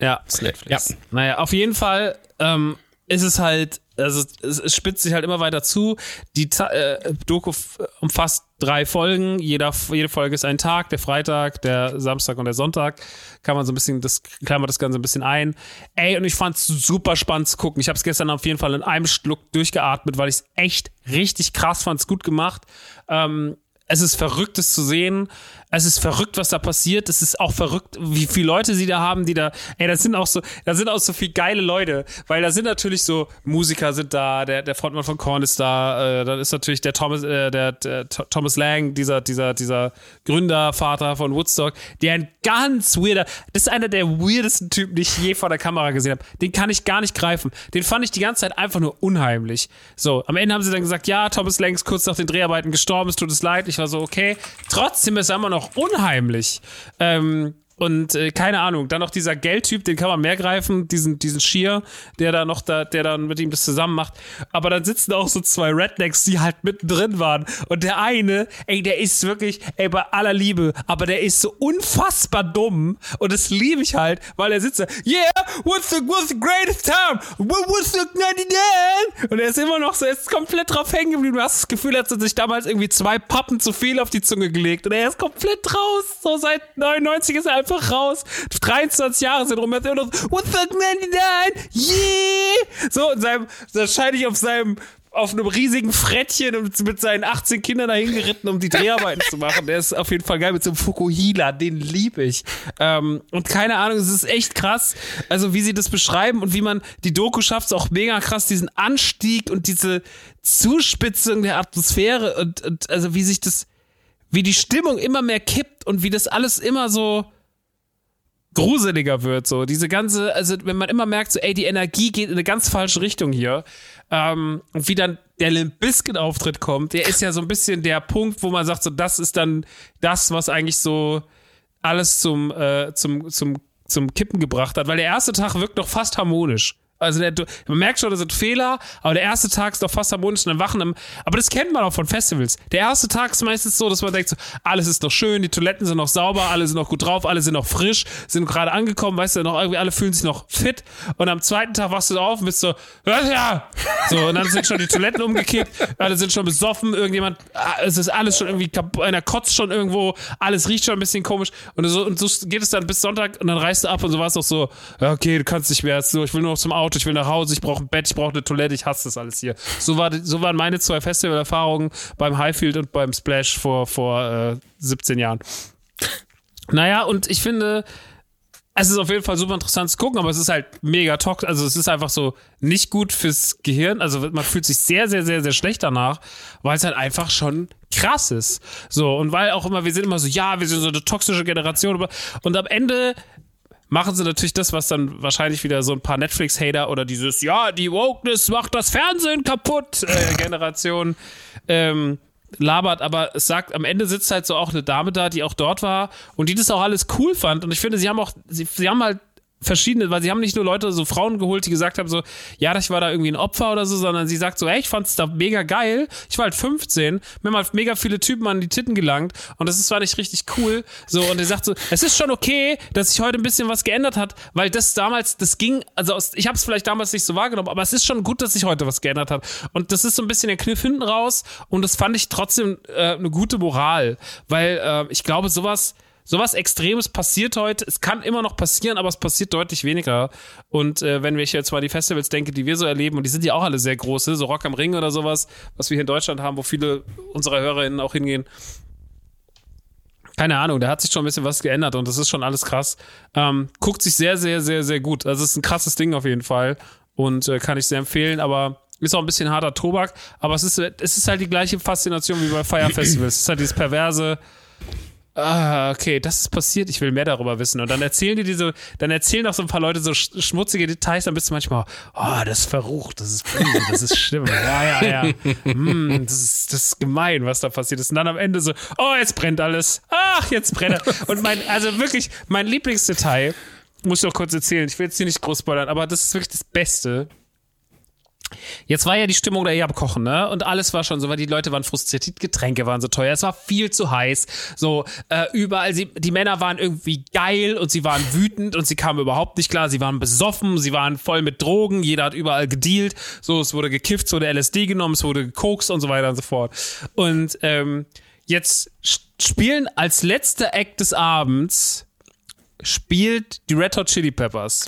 Ja. Ist Netflix. Ja. Naja, auf jeden Fall ähm, ist es halt also es, spitzt sich halt immer weiter zu. Die äh, Doku umfasst drei Folgen. Jeder, jede Folge ist ein Tag, der Freitag, der Samstag und der Sonntag. Kann man so ein bisschen, das klammert das Ganze ein bisschen ein. Ey, und ich fand's super spannend zu gucken. Ich habe es gestern auf jeden Fall in einem Schluck durchgeatmet, weil ich es echt richtig krass fand, es gut gemacht. Ähm, es ist verrücktes zu sehen. Es ist verrückt, was da passiert. Es ist auch verrückt, wie viele Leute sie da haben, die da, ey, das sind auch so, da sind auch so viele geile Leute, weil da sind natürlich so Musiker sind da, der, der Frontmann von Korn ist da, äh, dann ist natürlich der Thomas, äh, der, der Thomas Lang, dieser, dieser, dieser Gründervater von Woodstock, der ein ganz weirder, das ist einer der weirdesten Typen, die ich je vor der Kamera gesehen habe. Den kann ich gar nicht greifen. Den fand ich die ganze Zeit einfach nur unheimlich. So, am Ende haben sie dann gesagt, ja, Thomas Lang ist kurz nach den Dreharbeiten gestorben, es tut es leid. Ich war so, okay. Trotzdem ist er immer noch noch unheimlich. Ähm, und äh, keine Ahnung, dann noch dieser Geldtyp, den kann man mehr greifen, diesen, diesen Schier, der da noch da, der dann mit ihm das zusammen macht. Aber dann sitzen auch so zwei Rednecks, die halt mittendrin waren. Und der eine, ey, der ist wirklich, ey, bei aller Liebe, aber der ist so unfassbar dumm. Und das liebe ich halt, weil er sitzt da, yeah, what's the, what's the greatest time? What's the 99? Und er ist immer noch so, er ist komplett drauf hängen geblieben. Du hast das Gefühl, er hat sich damals irgendwie zwei Pappen zu viel auf die Zunge gelegt. Und er ist komplett raus. So seit 99 ist er einfach einfach raus. 23 Jahre sind rum. Er immer noch, What the 99? Yeah! So, in seinem, wahrscheinlich auf seinem, auf einem riesigen Frettchen und mit seinen 18 Kindern dahin geritten, um die Dreharbeiten zu machen. Der ist auf jeden Fall geil mit so einem Fukuhila, den lieb ich. Ähm, und keine Ahnung, es ist echt krass, also wie sie das beschreiben und wie man die Doku schafft, ist auch mega krass, diesen Anstieg und diese Zuspitzung der Atmosphäre und, und also wie sich das, wie die Stimmung immer mehr kippt und wie das alles immer so, gruseliger wird. So diese ganze, also wenn man immer merkt, so ey, die Energie geht in eine ganz falsche Richtung hier. Ähm, und wie dann der Limp Bizkit Auftritt kommt, der ist ja so ein bisschen der Punkt, wo man sagt, so das ist dann das, was eigentlich so alles zum äh, zum zum zum Kippen gebracht hat, weil der erste Tag wirkt doch fast harmonisch. Also der, man merkt schon, das sind Fehler, aber der erste Tag ist doch fast harmonisch und dann wachen im, aber das kennt man auch von Festivals. Der erste Tag ist meistens so, dass man denkt so, alles ist noch schön, die Toiletten sind noch sauber, alle sind noch gut drauf, alle sind noch frisch, sind gerade angekommen, weißt du, noch irgendwie alle fühlen sich noch fit. Und am zweiten Tag wachst du auf und bist so, ja, so und dann sind schon die Toiletten umgekippt, alle sind schon besoffen, irgendjemand, ah, es ist alles schon irgendwie, einer kotzt schon irgendwo, alles riecht schon ein bisschen komisch. Und so, und so geht es dann bis Sonntag und dann reißt du ab und so war es auch so, okay, du kannst nicht mehr, so, ich will nur noch zum Auto Auto, ich will nach Hause, ich brauche ein Bett, ich brauche eine Toilette, ich hasse das alles hier. So, war, so waren meine zwei Festivalerfahrungen beim Highfield und beim Splash vor, vor äh, 17 Jahren. Naja, und ich finde, es ist auf jeden Fall super interessant zu gucken, aber es ist halt mega toxisch. Also es ist einfach so nicht gut fürs Gehirn. Also man fühlt sich sehr, sehr, sehr, sehr schlecht danach, weil es halt einfach schon krass ist. So, und weil auch immer, wir sind immer so, ja, wir sind so eine toxische Generation. Und am Ende machen sie natürlich das, was dann wahrscheinlich wieder so ein paar Netflix-Hater oder dieses, ja, die Wokeness macht das Fernsehen kaputt, äh, Generation, ähm, labert, aber es sagt, am Ende sitzt halt so auch eine Dame da, die auch dort war und die das auch alles cool fand. Und ich finde, sie haben auch, sie, sie haben halt verschiedene, weil sie haben nicht nur Leute, so Frauen geholt, die gesagt haben, so, ja, ich war da irgendwie ein Opfer oder so, sondern sie sagt so, ey, ich fand's da mega geil. Ich war halt 15, mir haben halt mega viele Typen an die Titten gelangt und das ist zwar nicht richtig cool. So, und er sagt so, es ist schon okay, dass sich heute ein bisschen was geändert hat, weil das damals, das ging, also aus, ich habe es vielleicht damals nicht so wahrgenommen, aber es ist schon gut, dass sich heute was geändert hat. Und das ist so ein bisschen der Kniff hinten raus und das fand ich trotzdem äh, eine gute Moral, weil äh, ich glaube, sowas, sowas Extremes passiert heute. Es kann immer noch passieren, aber es passiert deutlich weniger. Und äh, wenn ich jetzt mal die Festivals denke, die wir so erleben, und die sind ja auch alle sehr große, so Rock am Ring oder sowas, was wir hier in Deutschland haben, wo viele unserer HörerInnen auch hingehen. Keine Ahnung, da hat sich schon ein bisschen was geändert und das ist schon alles krass. Ähm, guckt sich sehr, sehr, sehr, sehr gut. Also es ist ein krasses Ding auf jeden Fall und äh, kann ich sehr empfehlen, aber ist auch ein bisschen harter Tobak, aber es ist, es ist halt die gleiche Faszination wie bei Fire Festivals. es ist halt dieses perverse, ah, okay, das ist passiert, ich will mehr darüber wissen. Und dann erzählen die diese, dann erzählen auch so ein paar Leute so schmutzige Details, dann bist du manchmal, oh, das ist verrucht, das ist böse, das ist schlimm, ja, ja, ja, hm, das, ist, das ist gemein, was da passiert ist. Und dann am Ende so, oh, jetzt brennt alles, ach, jetzt brennt Und mein, also wirklich, mein Lieblingsdetail, muss ich auch kurz erzählen, ich will jetzt hier nicht groß spoilern, aber das ist wirklich das Beste, Jetzt war ja die Stimmung da eher am Kochen, ne? Und alles war schon so, weil die Leute waren frustriert, die Getränke waren so teuer, es war viel zu heiß. So, äh, überall, sie, die Männer waren irgendwie geil und sie waren wütend und sie kamen überhaupt nicht klar. Sie waren besoffen, sie waren voll mit Drogen, jeder hat überall gedealt. So, es wurde gekifft, es wurde LSD genommen, es wurde gekokst und so weiter und so fort. Und ähm, jetzt spielen als letzter Act des Abends spielt die Red Hot Chili Peppers.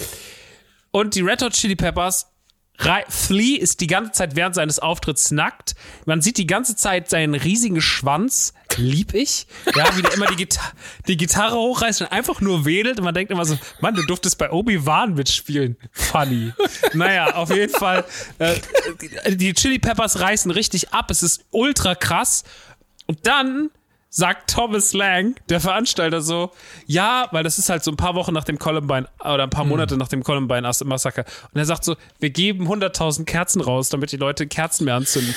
Und die Red Hot Chili Peppers Flea ist die ganze Zeit während seines Auftritts nackt. Man sieht die ganze Zeit seinen riesigen Schwanz. Lieb ich. Ja, wie der immer die, Gita die Gitarre hochreißt und einfach nur wedelt. Und man denkt immer so, Mann, du durftest bei Obi-Wan mitspielen. Funny. Naja, auf jeden Fall. Äh, die Chili Peppers reißen richtig ab. Es ist ultra krass. Und dann sagt Thomas Lang, der Veranstalter, so, ja, weil das ist halt so ein paar Wochen nach dem Columbine oder ein paar Monate nach dem Columbine Massaker. Und er sagt so, wir geben 100.000 Kerzen raus, damit die Leute Kerzen mehr anzünden.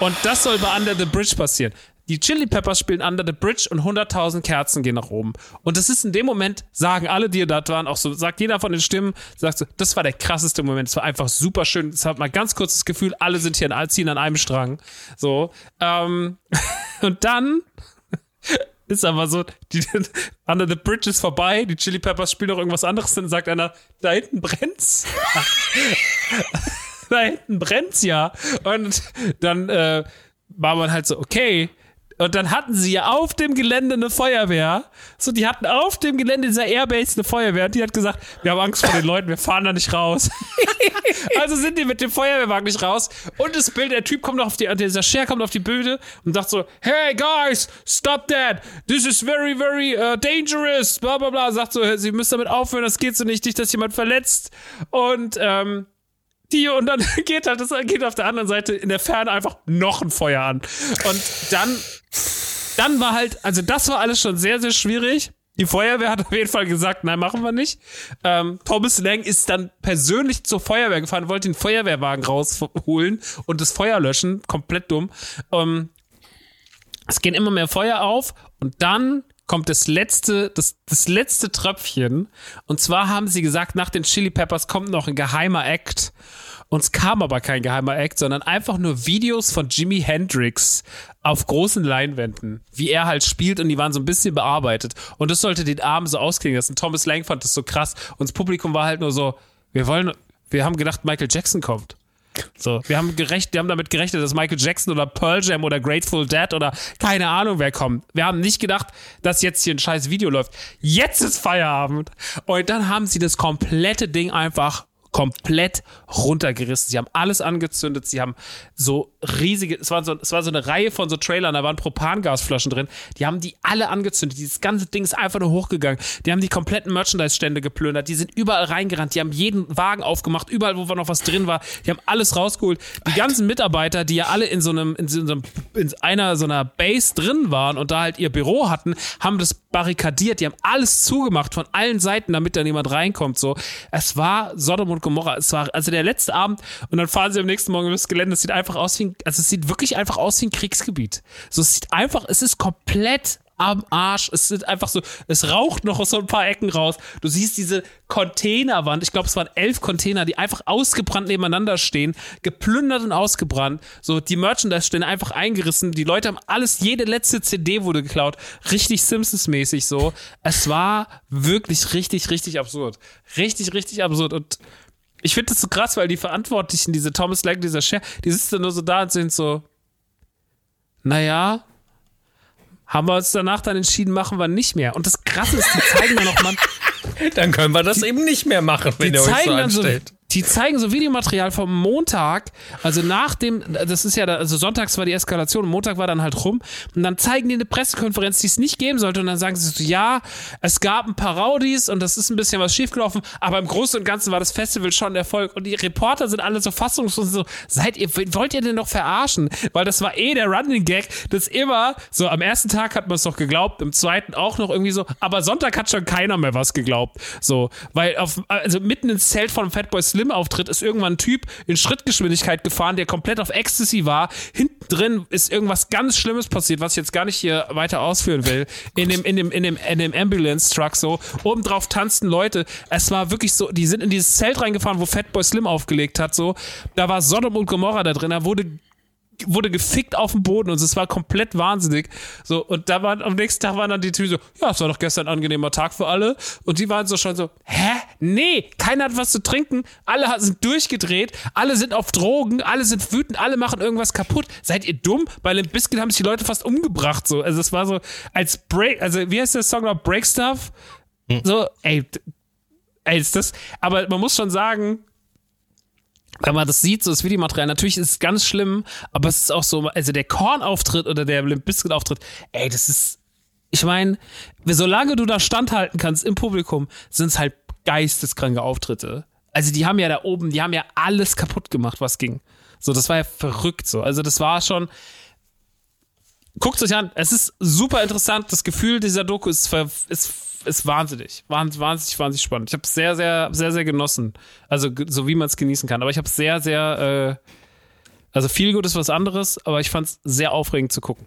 Und das soll bei Under the Bridge passieren. Die Chili Peppers spielen Under the Bridge und 100.000 Kerzen gehen nach oben. Und das ist in dem Moment, sagen alle, die da waren, auch so, sagt jeder von den Stimmen, sagt so, das war der krasseste Moment. Es war einfach super schön. Es hat mal ganz kurz das Gefühl, alle sind hier in, ziehen an einem Strang. So. Ähm, und dann ist aber so, die, Under the Bridge ist vorbei, die Chili Peppers spielen noch irgendwas anderes, dann sagt einer, da hinten brennt's. da hinten brennt's ja. Und dann äh, war man halt so, okay, und dann hatten sie ja auf dem Gelände eine Feuerwehr. So, die hatten auf dem Gelände dieser Airbase eine Feuerwehr. Und die hat gesagt, wir haben Angst vor den Leuten, wir fahren da nicht raus. also sind die mit dem Feuerwehrwagen nicht raus. Und das Bild, der Typ kommt auf die, dieser Share kommt auf die Bühne und sagt so, hey guys, stop that. This is very, very uh, dangerous. Bla, bla, bla. Sagt so, sie müssen damit aufhören, das geht so nicht, nicht, dass jemand verletzt. Und, ähm, die und dann geht halt das geht auf der anderen Seite in der Ferne einfach noch ein Feuer an. Und dann dann war halt, also das war alles schon sehr, sehr schwierig. Die Feuerwehr hat auf jeden Fall gesagt, nein, machen wir nicht. Ähm, Thomas Lang ist dann persönlich zur Feuerwehr gefahren, wollte den Feuerwehrwagen rausholen und das Feuer löschen. Komplett dumm. Ähm, es gehen immer mehr Feuer auf und dann kommt das letzte, das, das letzte Tröpfchen. Und zwar haben sie gesagt, nach den Chili Peppers kommt noch ein geheimer Act. Uns kam aber kein geheimer Act, sondern einfach nur Videos von Jimi Hendrix auf großen Leinwänden, wie er halt spielt und die waren so ein bisschen bearbeitet. Und das sollte den Abend so ausklingen lassen. Thomas Lang fand das so krass. Und das Publikum war halt nur so, wir wollen, wir haben gedacht, Michael Jackson kommt. So, wir haben gerecht, wir haben damit gerechnet, dass Michael Jackson oder Pearl Jam oder Grateful Dead oder keine Ahnung wer kommt. Wir haben nicht gedacht, dass jetzt hier ein scheiß Video läuft. Jetzt ist Feierabend. Und dann haben sie das komplette Ding einfach komplett runtergerissen. Sie haben alles angezündet. Sie haben so riesige, es war so, es war so eine Reihe von so Trailern, da waren Propangasflaschen drin. Die haben die alle angezündet. Dieses ganze Ding ist einfach nur hochgegangen. Die haben die kompletten Merchandise-Stände geplündert. Die sind überall reingerannt. Die haben jeden Wagen aufgemacht, überall, wo noch was drin war. Die haben alles rausgeholt. Die ganzen Mitarbeiter, die ja alle in so einem, in so einem, in einer so einer Base drin waren und da halt ihr Büro hatten, haben das barrikadiert. Die haben alles zugemacht von allen Seiten, damit da niemand reinkommt. So, es war Sodom und Gomorra. Es war also der letzte Abend und dann fahren sie am nächsten Morgen übers Gelände. Es sieht einfach aus wie ein, also es sieht wirklich einfach aus wie ein Kriegsgebiet. So, es sieht einfach, es ist komplett am Arsch. Es sind einfach so, es raucht noch aus so ein paar Ecken raus. Du siehst diese Containerwand. Ich glaube, es waren elf Container, die einfach ausgebrannt nebeneinander stehen, geplündert und ausgebrannt. So, die Merchandise-Stände einfach eingerissen. Die Leute haben alles, jede letzte CD wurde geklaut. Richtig Simpsons-mäßig so. Es war wirklich richtig, richtig absurd. Richtig, richtig absurd. Und ich finde das so krass, weil die Verantwortlichen, diese Thomas Lang, dieser Chef, die sitzen nur so da und sind so, naja, haben wir uns danach dann entschieden, machen wir nicht mehr. Und das Krasse ist, die zeigen dann noch mal. dann können wir das die, eben nicht mehr machen, wenn ihr euch so anstellt. So, die zeigen so Videomaterial vom Montag, also nach dem, das ist ja, also sonntags war die Eskalation, Montag war dann halt rum. Und dann zeigen die eine Pressekonferenz, die es nicht geben sollte. Und dann sagen sie so, ja, es gab ein paar Rowdies und das ist ein bisschen was schiefgelaufen, aber im Großen und Ganzen war das Festival schon ein Erfolg. Und die Reporter sind alle so fassungslos so, seid ihr, wollt ihr denn noch verarschen? Weil das war eh der Running Gag, das immer, so am ersten Tag hat man es noch geglaubt, im zweiten auch noch irgendwie so, aber Sonntag hat schon keiner mehr was geglaubt, so, weil auf, also mitten ins Zelt von Fatboy Slim Slim-Auftritt ist irgendwann ein Typ in Schrittgeschwindigkeit gefahren, der komplett auf Ecstasy war. Hinten drin ist irgendwas ganz Schlimmes passiert, was ich jetzt gar nicht hier weiter ausführen will. In dem, in dem, in dem, in dem Ambulance-Truck so. Obendrauf tanzten Leute. Es war wirklich so, die sind in dieses Zelt reingefahren, wo Fatboy Slim aufgelegt hat, so. Da war Sodom und Gomorra da drin. Da wurde wurde gefickt auf dem Boden und es war komplett wahnsinnig. So, und da waren am nächsten Tag waren dann die Typen so, ja, es war doch gestern ein angenehmer Tag für alle. Und die waren so schon so, hä? Nee, keiner hat was zu trinken, alle sind durchgedreht, alle sind auf Drogen, alle sind wütend, alle machen irgendwas kaputt. Seid ihr dumm? Bei Limp Bizkit haben sich die Leute fast umgebracht. So, also es war so, als Break, also wie heißt der Song noch? Break Stuff? Hm. So, ey, ey, ist das, aber man muss schon sagen, wenn man das sieht, so das Videomaterial, natürlich ist es ganz schlimm, aber es ist auch so, also der Korn-Auftritt oder der Limp Bizkit-Auftritt, ey, das ist, ich meine, solange du da standhalten kannst im Publikum, sind es halt geisteskranke Auftritte. Also die haben ja da oben, die haben ja alles kaputt gemacht, was ging. So, das war ja verrückt so. Also das war schon, guckt euch an, es ist super interessant, das Gefühl dieser Doku ist, ist ist wahnsinnig, wahnsinnig, wahnsinnig, wahnsinnig spannend. Ich habe es sehr, sehr, sehr, sehr genossen. Also so wie man es genießen kann. Aber ich habe es sehr, sehr, äh, also viel gut ist was anderes, aber ich fand es sehr aufregend zu gucken.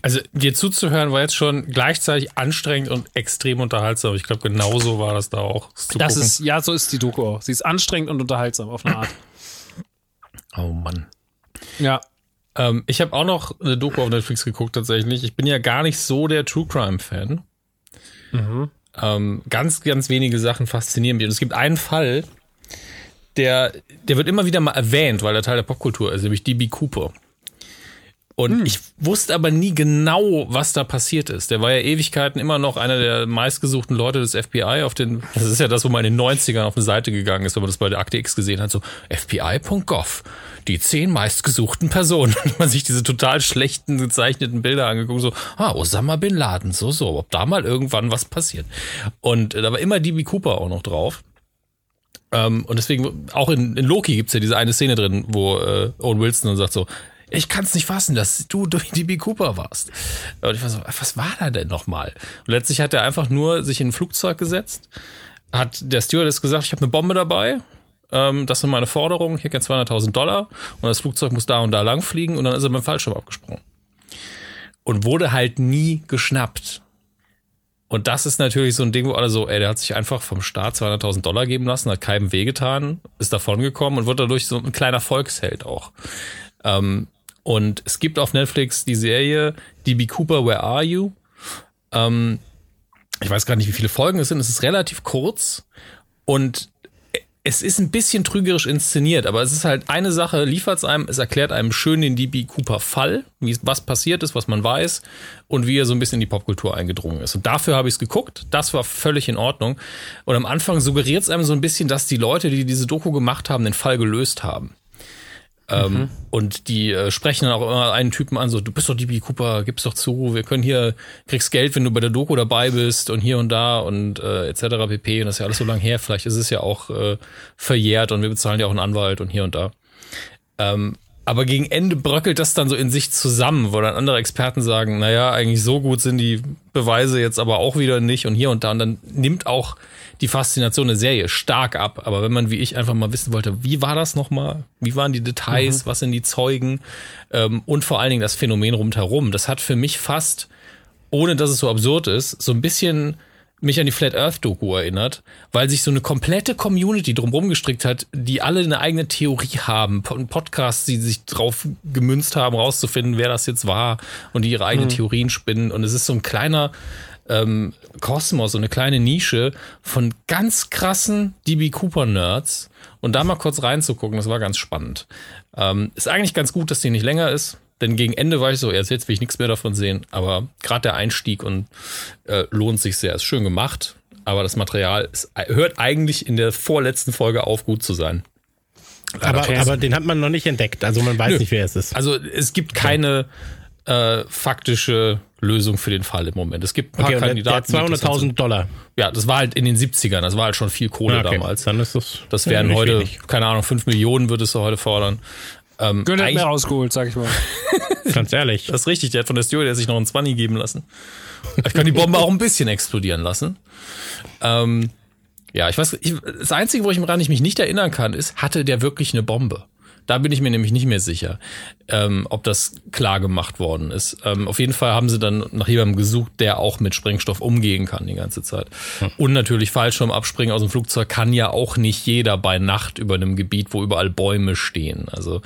Also dir zuzuhören war jetzt schon gleichzeitig anstrengend und extrem unterhaltsam. Ich glaube, genauso war das da auch. Das, das ist, ja, so ist die Doku auch. Sie ist anstrengend und unterhaltsam auf eine Art. Oh Mann. Ja. Ähm, ich habe auch noch eine Doku auf Netflix geguckt tatsächlich. Ich bin ja gar nicht so der True Crime Fan. Mhm. Ähm, ganz, ganz wenige Sachen faszinieren mich. Und es gibt einen Fall, der, der wird immer wieder mal erwähnt, weil er Teil der Popkultur ist, nämlich DB Cooper. Und hm. ich wusste aber nie genau, was da passiert ist. Der war ja Ewigkeiten immer noch einer der meistgesuchten Leute des FBI auf den, das ist ja das, wo man in den 90ern auf eine Seite gegangen ist, wenn man das bei der Akte X gesehen hat, so FBI.gov, die zehn meistgesuchten Personen. Und man sich diese total schlechten gezeichneten Bilder angeguckt, so, ah, Osama Bin Laden, so, so, ob da mal irgendwann was passiert. Und äh, da war immer DB Cooper auch noch drauf. Ähm, und deswegen, auch in, in Loki gibt's ja diese eine Szene drin, wo äh, Owen Wilson dann sagt so, ich kann es nicht fassen, dass du durch DB Cooper warst. Und ich war so, was war da denn nochmal? Und letztlich hat er einfach nur sich in ein Flugzeug gesetzt, hat der Stewardess gesagt, ich habe eine Bombe dabei, ähm, das sind meine Forderungen, hier kennt 200.000 Dollar und das Flugzeug muss da und da lang fliegen und dann ist er beim Fallschirm abgesprungen. Und wurde halt nie geschnappt. Und das ist natürlich so ein Ding, wo alle so, ey, der hat sich einfach vom Staat 200.000 Dollar geben lassen, hat keinem wehgetan, ist davongekommen und wird dadurch so ein kleiner Volksheld auch. Ähm, und es gibt auf Netflix die Serie DB Cooper, Where Are You? Ähm, ich weiß gar nicht, wie viele Folgen es sind. Es ist relativ kurz und es ist ein bisschen trügerisch inszeniert, aber es ist halt eine Sache, liefert es einem, es erklärt einem schön den DB Cooper Fall, wie was passiert ist, was man weiß und wie er so ein bisschen in die Popkultur eingedrungen ist. Und dafür habe ich es geguckt, das war völlig in Ordnung. Und am Anfang suggeriert es einem so ein bisschen, dass die Leute, die diese Doku gemacht haben, den Fall gelöst haben. Ähm, mhm. Und die äh, sprechen dann auch immer einen Typen an, so, du bist doch DB Cooper, gib's doch zu, wir können hier, kriegst Geld, wenn du bei der Doku dabei bist und hier und da und äh, etc. pp. Und das ist ja alles so lang her, vielleicht ist es ja auch äh, verjährt und wir bezahlen ja auch einen Anwalt und hier und da. Ähm, aber gegen Ende bröckelt das dann so in sich zusammen, wo dann andere Experten sagen, naja, eigentlich so gut sind die Beweise jetzt aber auch wieder nicht und hier und da. Und dann nimmt auch die Faszination der Serie stark ab. Aber wenn man wie ich einfach mal wissen wollte, wie war das nochmal? Wie waren die Details? Mhm. Was sind die Zeugen? Ähm, und vor allen Dingen das Phänomen rundherum. Das hat für mich fast, ohne dass es so absurd ist, so ein bisschen mich an die Flat Earth Doku erinnert, weil sich so eine komplette Community drumherum gestrickt hat, die alle eine eigene Theorie haben, Podcasts, die sich drauf gemünzt haben, rauszufinden, wer das jetzt war und die ihre eigenen mhm. Theorien spinnen und es ist so ein kleiner ähm, Kosmos, so eine kleine Nische von ganz krassen DB Cooper Nerds und da mal kurz reinzugucken, das war ganz spannend. Ähm, ist eigentlich ganz gut, dass die nicht länger ist, denn gegen Ende war ich so, jetzt, jetzt will ich nichts mehr davon sehen, aber gerade der Einstieg und äh, lohnt sich sehr, ist schön gemacht, aber das Material ist, hört eigentlich in der vorletzten Folge auf, gut zu sein. Aber, aber den hat man noch nicht entdeckt, also man weiß Nö. nicht, wer es ist. Also es gibt keine äh, faktische Lösung für den Fall im Moment. Es gibt ein paar okay, Kandidaten. 200.000 Dollar. Ja, das war halt in den 70ern, das war halt schon viel Kohle okay. damals. Dann ist das. Das wären heute, wenig. keine Ahnung, 5 Millionen würde es heute fordern. Ähm, Gönn mehr rausgeholt, sag ich mal. Ganz ehrlich. Das ist richtig, der hat von der Steward sich noch einen 20 geben lassen. Ich kann die Bombe auch ein bisschen explodieren lassen. Ähm, ja, ich weiß, ich, das Einzige, wo ich mich nicht erinnern kann, ist, hatte der wirklich eine Bombe? Da bin ich mir nämlich nicht mehr sicher, ähm, ob das klar gemacht worden ist. Ähm, auf jeden Fall haben sie dann nach jemandem gesucht, der auch mit Sprengstoff umgehen kann die ganze Zeit. Hm. Und natürlich Fallschirm abspringen aus dem Flugzeug kann ja auch nicht jeder bei Nacht über einem Gebiet, wo überall Bäume stehen. Also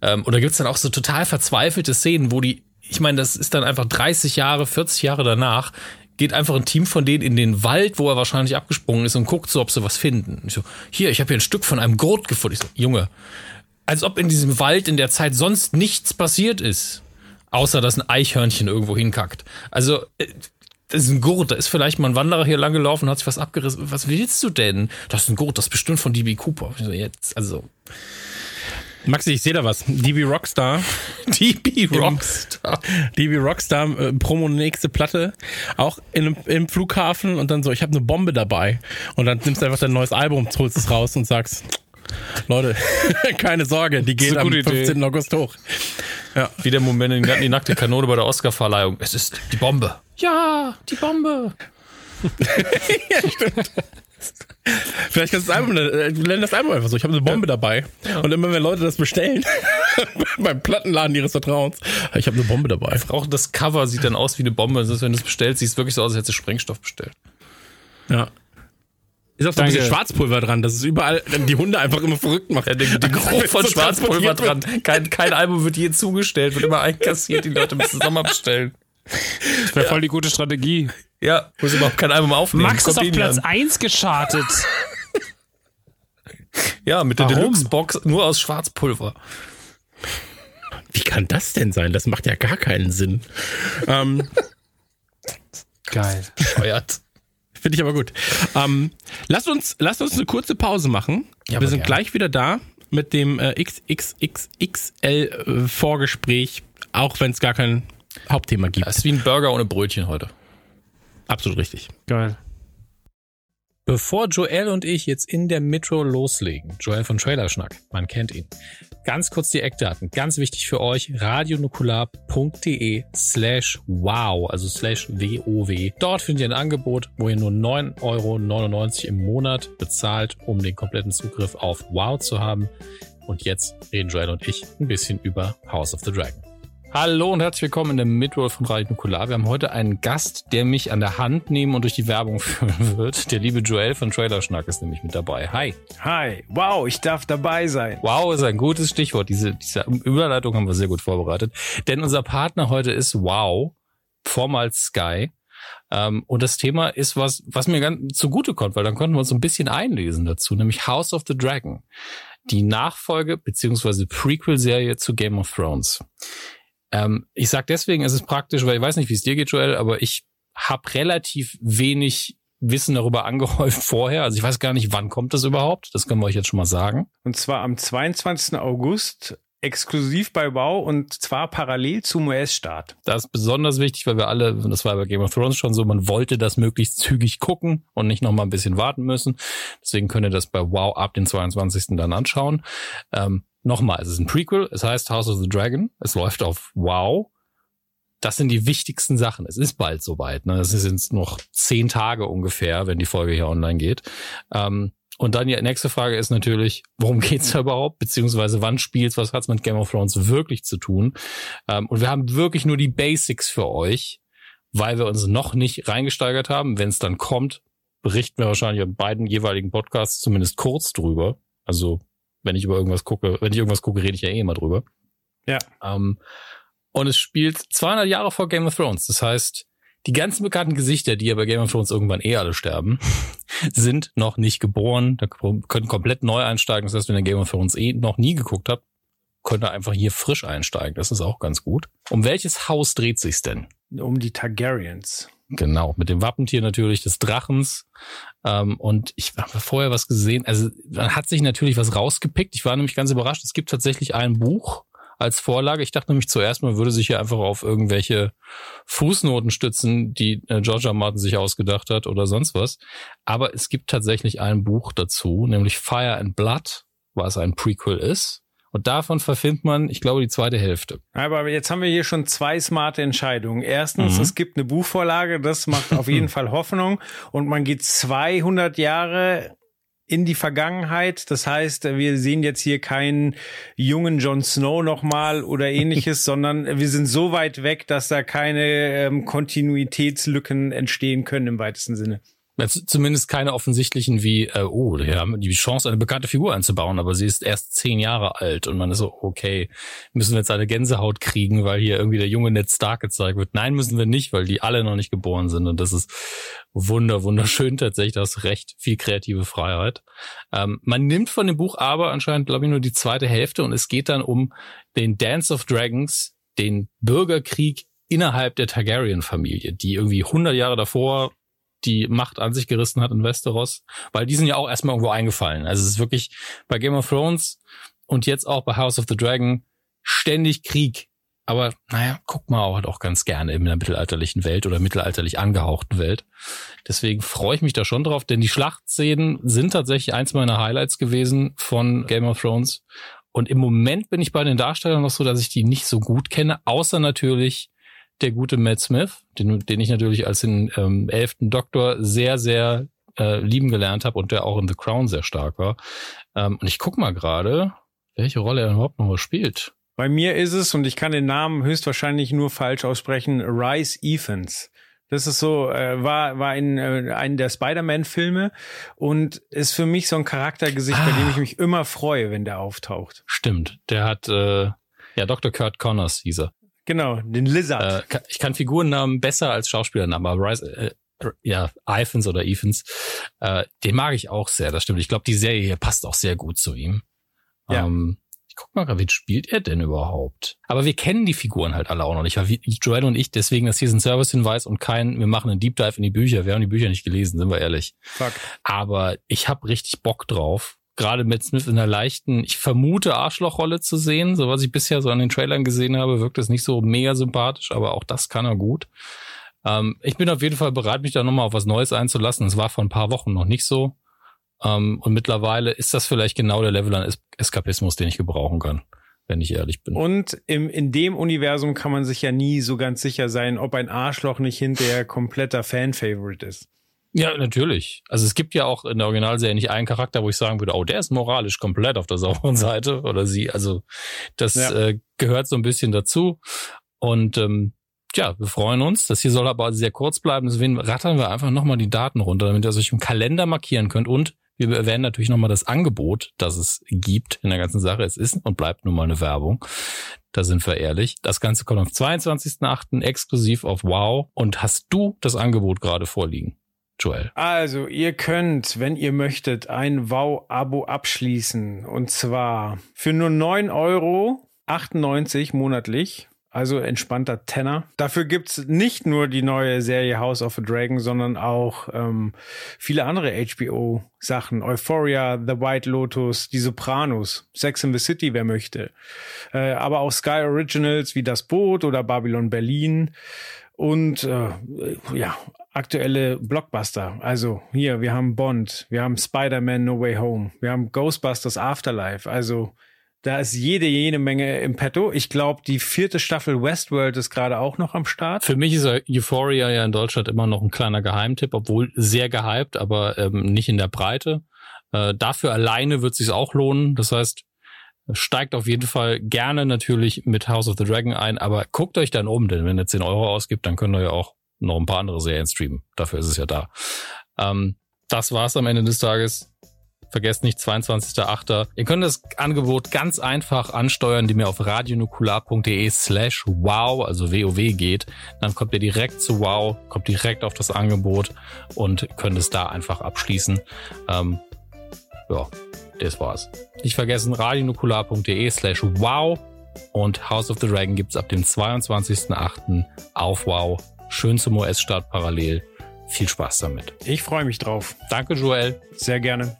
ähm, oder gibt's dann auch so total verzweifelte Szenen, wo die ich meine, das ist dann einfach 30 Jahre, 40 Jahre danach, geht einfach ein Team von denen in den Wald, wo er wahrscheinlich abgesprungen ist und guckt so, ob sie was finden. Ich so, hier, ich habe hier ein Stück von einem Gurt gefunden. Ich so, Junge, als ob in diesem Wald in der Zeit sonst nichts passiert ist. Außer dass ein Eichhörnchen irgendwo hinkackt. Also, äh, Das ist ein Gurt, da ist vielleicht mal ein Wanderer hier lang gelaufen und hat sich was abgerissen. Was willst du denn? Das ist ein Gurt, das ist bestimmt von DB Cooper. Jetzt, also. Maxi, ich sehe da was. DB Rockstar. DB Rockstar. DB Rockstar, äh, Promo nächste Platte, auch in, im Flughafen und dann so, ich habe eine Bombe dabei. Und dann nimmst du einfach dein neues Album, holst es raus und sagst, Leute, keine Sorge, die geht am gute Idee. 15. August hoch. Wie der Moment in die nackte Kanone bei der Oscarverleihung. Es ist die Bombe. Ja, die Bombe. Vielleicht kannst du das Album, äh, nenn das Album einfach so, ich habe eine Bombe dabei. Und immer wenn Leute das bestellen, beim Plattenladen ihres Vertrauens, ich habe eine Bombe dabei. Auch das Cover sieht dann aus wie eine Bombe. Das ist, wenn du es bestellst, sieht es wirklich so aus, als hättest du Sprengstoff bestellt. Ja. Ist auch so ein Danke. bisschen Schwarzpulver dran, dass es überall die Hunde einfach immer verrückt macht. Ja, den, den Geruch von So Schwarzpulver dran. Kein, kein Album wird je zugestellt, wird immer einkassiert. Die Leute müssen es nochmal bestellen. Das wäre voll die gute Strategie. Ja, muss überhaupt kein Album aufnehmen. Max ist auf Platz an. 1 geschartet. Ja, mit der? Deluxe-Box nur aus Schwarzpulver. Wie kann das denn sein? Das macht ja gar keinen Sinn. ähm, Geil. Feuert. Finde ich aber gut. Ähm, lasst, uns, lasst uns eine kurze Pause machen. Ja, Wir sind gerne. gleich wieder da mit dem äh, XXXXL-Vorgespräch, auch wenn es gar kein Hauptthema gibt. Das ist wie ein Burger ohne Brötchen heute. Absolut richtig. Geil. Bevor Joel und ich jetzt in der Metro loslegen, Joel von Trailerschnack, man kennt ihn. Ganz kurz die Eckdaten, ganz wichtig für euch, radionukular.de slash wow, also slash WOW. Dort findet ihr ein Angebot, wo ihr nur 9,99 Euro im Monat bezahlt, um den kompletten Zugriff auf wow zu haben. Und jetzt reden Joel und ich ein bisschen über House of the Dragon. Hallo und herzlich willkommen in der Midroll von Radio Nukular. Wir haben heute einen Gast, der mich an der Hand nehmen und durch die Werbung führen wird. Der liebe Joel von Trailerschnack ist nämlich mit dabei. Hi. Hi, wow, ich darf dabei sein. Wow ist ein gutes Stichwort. Diese, diese Überleitung haben wir sehr gut vorbereitet. Denn unser Partner heute ist Wow, vormals Sky. Ähm, und das Thema ist was, was mir ganz zugute kommt, weil dann konnten wir uns ein bisschen einlesen dazu, nämlich House of the Dragon. Die Nachfolge beziehungsweise Prequel-Serie zu Game of Thrones. Ähm, ich sag deswegen, es ist praktisch, weil ich weiß nicht, wie es dir geht, Joel, aber ich habe relativ wenig Wissen darüber angehäuft vorher. Also ich weiß gar nicht, wann kommt das überhaupt. Das können wir euch jetzt schon mal sagen. Und zwar am 22. August exklusiv bei Wow und zwar parallel zum US-Start. Das ist besonders wichtig, weil wir alle, das war bei Game of Thrones schon so, man wollte das möglichst zügig gucken und nicht noch mal ein bisschen warten müssen. Deswegen könnt ihr das bei Wow ab den 22. dann anschauen. Ähm, Nochmal, es ist ein Prequel, es heißt House of the Dragon, es läuft auf Wow. Das sind die wichtigsten Sachen. Es ist bald soweit. Ne? Es sind noch zehn Tage ungefähr, wenn die Folge hier online geht. Ähm, und dann die nächste Frage ist natürlich, worum geht's da überhaupt? Beziehungsweise wann spielt's? Was hat's mit Game of Thrones wirklich zu tun? Ähm, und wir haben wirklich nur die Basics für euch, weil wir uns noch nicht reingesteigert haben. Wenn es dann kommt, berichten wir wahrscheinlich in beiden jeweiligen Podcasts zumindest kurz drüber. Also wenn ich über irgendwas gucke, wenn ich irgendwas gucke, rede ich ja eh immer drüber. Ja. Ähm, und es spielt 200 Jahre vor Game of Thrones. Das heißt, die ganzen bekannten Gesichter, die ja bei Game of Thrones irgendwann eh alle sterben, sind noch nicht geboren. Da können komplett neu einsteigen. Das heißt, wenn ihr Game of Thrones eh noch nie geguckt habt, könnt ihr einfach hier frisch einsteigen. Das ist auch ganz gut. Um welches Haus dreht sich's denn? Um die Targaryens. Genau, mit dem Wappentier natürlich des Drachens. Ähm, und ich habe vorher was gesehen. Also man hat sich natürlich was rausgepickt. Ich war nämlich ganz überrascht. Es gibt tatsächlich ein Buch als Vorlage. Ich dachte nämlich zuerst, man würde sich hier einfach auf irgendwelche Fußnoten stützen, die äh, George R. Martin sich ausgedacht hat oder sonst was. Aber es gibt tatsächlich ein Buch dazu, nämlich Fire and Blood, was ein Prequel ist. Und davon verfilmt man, ich glaube, die zweite Hälfte. Aber jetzt haben wir hier schon zwei smarte Entscheidungen. Erstens, Mhm. es gibt eine Buchvorlage, das macht auf jeden Fall Hoffnung. Und man geht 200 Jahre in die Vergangenheit. Das heißt, wir sehen jetzt hier keinen jungen Jon Snow nochmal oder ähnliches, sondern wir sind so weit weg, dass da keine ähm, Kontinuitätslücken entstehen können im weitesten Sinne. Z- Zumindest keine offensichtlichen wie, äh, oh, wir haben die Chance, eine bekannte Figur einzubauen, aber sie ist erst zehn Jahre alt und man ist so, okay, müssen wir jetzt eine Gänsehaut kriegen, weil hier irgendwie der junge Ned Stark gezeigt wird. Nein, müssen wir nicht, weil die alle noch nicht geboren sind und das ist wunder, wunderschön tatsächlich, das recht viel kreative Freiheit. Ähm, man nimmt von dem Buch aber anscheinend, glaube ich, nur die zweite Hälfte und es geht dann um den Dance of Dragons, den Bürgerkrieg innerhalb der Targaryen-Familie, die irgendwie 100 Jahre davor die Macht an sich gerissen hat in Westeros, weil die sind ja auch erstmal irgendwo eingefallen. Also es ist wirklich bei Game of Thrones und jetzt auch bei House of the Dragon ständig Krieg. Aber naja, guck mal auch auch ganz gerne in der mittelalterlichen Welt oder mittelalterlich angehauchten Welt. Deswegen freue ich mich da schon drauf, denn die Schlachtszenen sind tatsächlich eins meiner Highlights gewesen von Game of Thrones. Und im Moment bin ich bei den Darstellern noch so, dass ich die nicht so gut kenne, außer natürlich der gute Matt Smith, den, den ich natürlich als den ähm, elften Doktor sehr, sehr äh, lieben gelernt habe und der auch in The Crown sehr stark war. Ähm, und ich guck mal gerade, welche Rolle er überhaupt noch spielt. Bei mir ist es, und ich kann den Namen höchstwahrscheinlich nur falsch aussprechen, Rice Evans. Das ist so, äh, war, war in äh, einem der Spider-Man-Filme und ist für mich so ein Charaktergesicht, ah. bei dem ich mich immer freue, wenn der auftaucht. Stimmt. Der hat, äh, ja, Dr. Kurt Connors hieß er. Genau, den Lizard. Äh, ich kann Figurennamen besser als Schauspielernamen, aber Rise, äh, ja, Iphans oder Evans, äh, den mag ich auch sehr, das stimmt. Ich glaube, die Serie hier passt auch sehr gut zu ihm. Ja. Ähm, ich guck mal, wen spielt er denn überhaupt? Aber wir kennen die Figuren halt alle auch noch nicht, weil Joel und ich, deswegen das hier ist ein Service-Hinweis und kein, wir machen einen Deep Dive in die Bücher. Wir haben die Bücher nicht gelesen, sind wir ehrlich. Fuck. Aber ich habe richtig Bock drauf gerade Matt Smith in einer leichten, ich vermute Arschlochrolle zu sehen. So was ich bisher so an den Trailern gesehen habe, wirkt es nicht so mega sympathisch, aber auch das kann er gut. Ähm, ich bin auf jeden Fall bereit, mich da nochmal auf was Neues einzulassen. Es war vor ein paar Wochen noch nicht so. Ähm, und mittlerweile ist das vielleicht genau der Level an es Eskapismus, den ich gebrauchen kann wenn ich ehrlich bin. Und im, in dem Universum kann man sich ja nie so ganz sicher sein, ob ein Arschloch nicht hinterher kompletter Fan-Favorite ist. Ja, natürlich. Also es gibt ja auch in der Originalserie nicht einen Charakter, wo ich sagen würde, oh, der ist moralisch komplett auf der sauberen Seite oder sie. Also das ja. äh, gehört so ein bisschen dazu. Und ähm, ja, wir freuen uns. Das hier soll aber sehr kurz bleiben. Deswegen rattern wir einfach nochmal die Daten runter, damit ihr euch im Kalender markieren könnt. Und wir erwähnen natürlich nochmal das Angebot, das es gibt in der ganzen Sache. Es ist und bleibt nun mal eine Werbung. Da sind wir ehrlich. Das Ganze kommt am 22.08. exklusiv auf Wow. Und hast du das Angebot gerade vorliegen? Joel? Also, ihr könnt, wenn ihr möchtet, ein Wow-Abo abschließen. Und zwar für nur 9,98 Euro monatlich. Also entspannter Tenner. Dafür gibt's nicht nur die neue Serie House of a Dragon, sondern auch ähm, viele andere HBO-Sachen. Euphoria, The White Lotus, Die Sopranos, Sex in the City, wer möchte. Äh, aber auch Sky Originals wie Das Boot oder Babylon Berlin. Und äh, ja, aktuelle Blockbuster. Also hier, wir haben Bond, wir haben Spider-Man No Way Home, wir haben Ghostbusters Afterlife. Also da ist jede, jede Menge im Petto. Ich glaube, die vierte Staffel Westworld ist gerade auch noch am Start. Für mich ist Euphoria ja in Deutschland immer noch ein kleiner Geheimtipp, obwohl sehr gehypt, aber ähm, nicht in der Breite. Äh, dafür alleine wird es sich auch lohnen. Das heißt, steigt auf jeden Fall gerne natürlich mit House of the Dragon ein, aber guckt euch dann um, denn wenn ihr 10 Euro ausgibt, dann könnt ihr ja auch noch ein paar andere Serien streamen. Dafür ist es ja da. Ähm, das war's am Ende des Tages. Vergesst nicht, 22.08. Ihr könnt das Angebot ganz einfach ansteuern, indem ihr auf radionukular.de slash wow, also WoW geht. Dann kommt ihr direkt zu wow, kommt direkt auf das Angebot und könnt es da einfach abschließen. Ähm, ja, das war's. Nicht vergessen, radionukular.de slash wow und House of the Dragon gibt's ab dem 22.08. auf wow schön zum US-Start parallel. Viel Spaß damit. Ich freue mich drauf. Danke, Joel. Sehr gerne.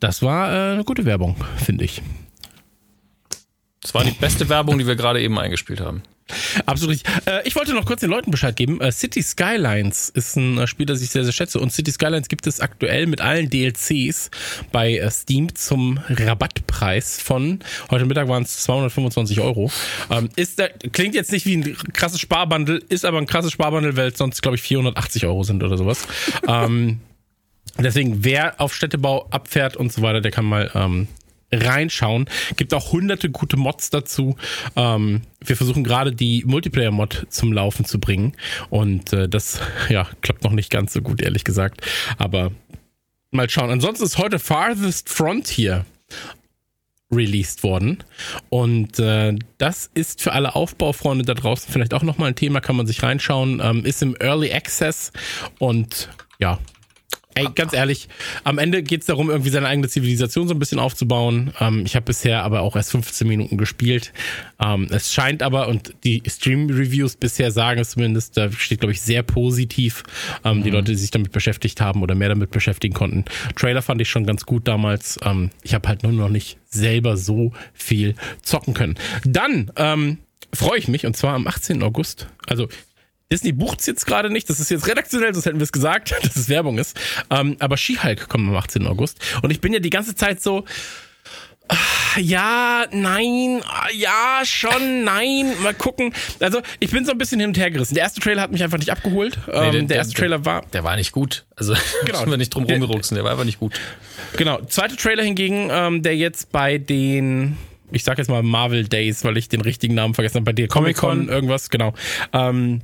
Das war äh, eine gute Werbung, finde ich. Das war die beste Werbung, die wir gerade eben eingespielt haben. Absolut richtig. Äh, ich wollte noch kurz den Leuten Bescheid geben. Äh, City Skylines ist ein äh, Spiel, das ich sehr, sehr schätze. Und City Skylines gibt es aktuell mit allen DLCs bei äh, Steam zum Rabattpreis von, heute Mittag waren es 225 Euro. Ähm, ist, der, klingt jetzt nicht wie ein krasses Sparbundle, ist aber ein krasses Sparbundle, weil es sonst, glaube ich, 480 Euro sind oder sowas. ähm, Deswegen, wer auf Städtebau abfährt und so weiter, der kann mal ähm, reinschauen. Gibt auch hunderte gute Mods dazu. Ähm, wir versuchen gerade die Multiplayer-Mod zum Laufen zu bringen. Und äh, das ja, klappt noch nicht ganz so gut, ehrlich gesagt. Aber mal schauen. Ansonsten ist heute Farthest Frontier released worden. Und äh, das ist für alle Aufbaufreunde da draußen vielleicht auch nochmal ein Thema, kann man sich reinschauen. Ähm, ist im Early Access und ja, Ey, ganz ehrlich, am Ende geht's darum, irgendwie seine eigene Zivilisation so ein bisschen aufzubauen. Ähm, ich habe bisher aber auch erst 15 Minuten gespielt. Ähm, es scheint aber, und die Stream-Reviews bisher sagen es zumindest, da steht, glaube ich, sehr positiv. Ähm, Die Leute, die sich damit beschäftigt haben oder mehr damit beschäftigen konnten. Trailer fand ich schon ganz gut damals. Ähm, ich habe halt nur noch nicht selber so viel zocken können. Dann ähm, freue ich mich, und zwar am 18. August. Also Disney bucht's jetzt gerade nicht. Das ist jetzt redaktionell, sonst hätten wir es gesagt, dass es Werbung ist. Ähm, aber She-Hulk kommt am 18. August. Und ich bin ja die ganze Zeit so. ah, Ja, nein, ah, ja, schon, nein, mal gucken. Also, ich bin so ein bisschen hin und her gerissen. Der erste Trailer hat mich einfach nicht abgeholt. Ähm, der- der erste der- Trailer war, Der war nicht gut. Also Genau. müssen wir nicht drum rumgerucksen, der war einfach nicht gut. genau. Zweite Trailer hingegen, ähm, der jetzt bei den, ich sag jetzt mal Marvel Days, weil ich den richtigen Namen vergessen habe, bei der Comic-Con, Comic-Con. irgendwas, genau. Ähm,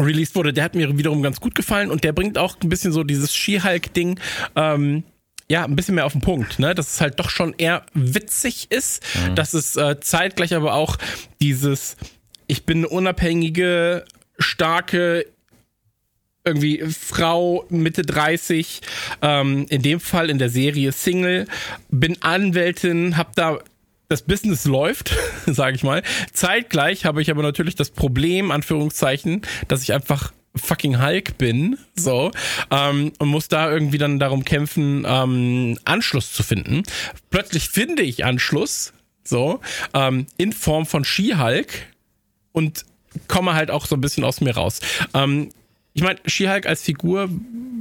released wurde, der hat mir wiederum ganz gut gefallen und der bringt auch ein bisschen so dieses She-Hulk-Ding, ähm, ja, ein bisschen mehr auf den Punkt, ne? Dass es halt doch schon eher witzig ist, dass es äh, zeitgleich aber auch dieses, ich bin eine unabhängige, starke, irgendwie Frau Mitte 30, ähm, in dem Fall in der Serie Single, bin Anwältin, hab da das Business läuft, sage ich mal. Zeitgleich habe ich aber natürlich das Problem, Anführungszeichen, dass ich einfach fucking Hulk bin, so, ähm, und muss da irgendwie dann darum kämpfen, ähm, Anschluss zu finden. Plötzlich finde ich Anschluss, so, ähm, in Form von She-Hulk und komme halt auch so ein bisschen aus mir raus. Ähm, ich meine, She-Hulk als Figur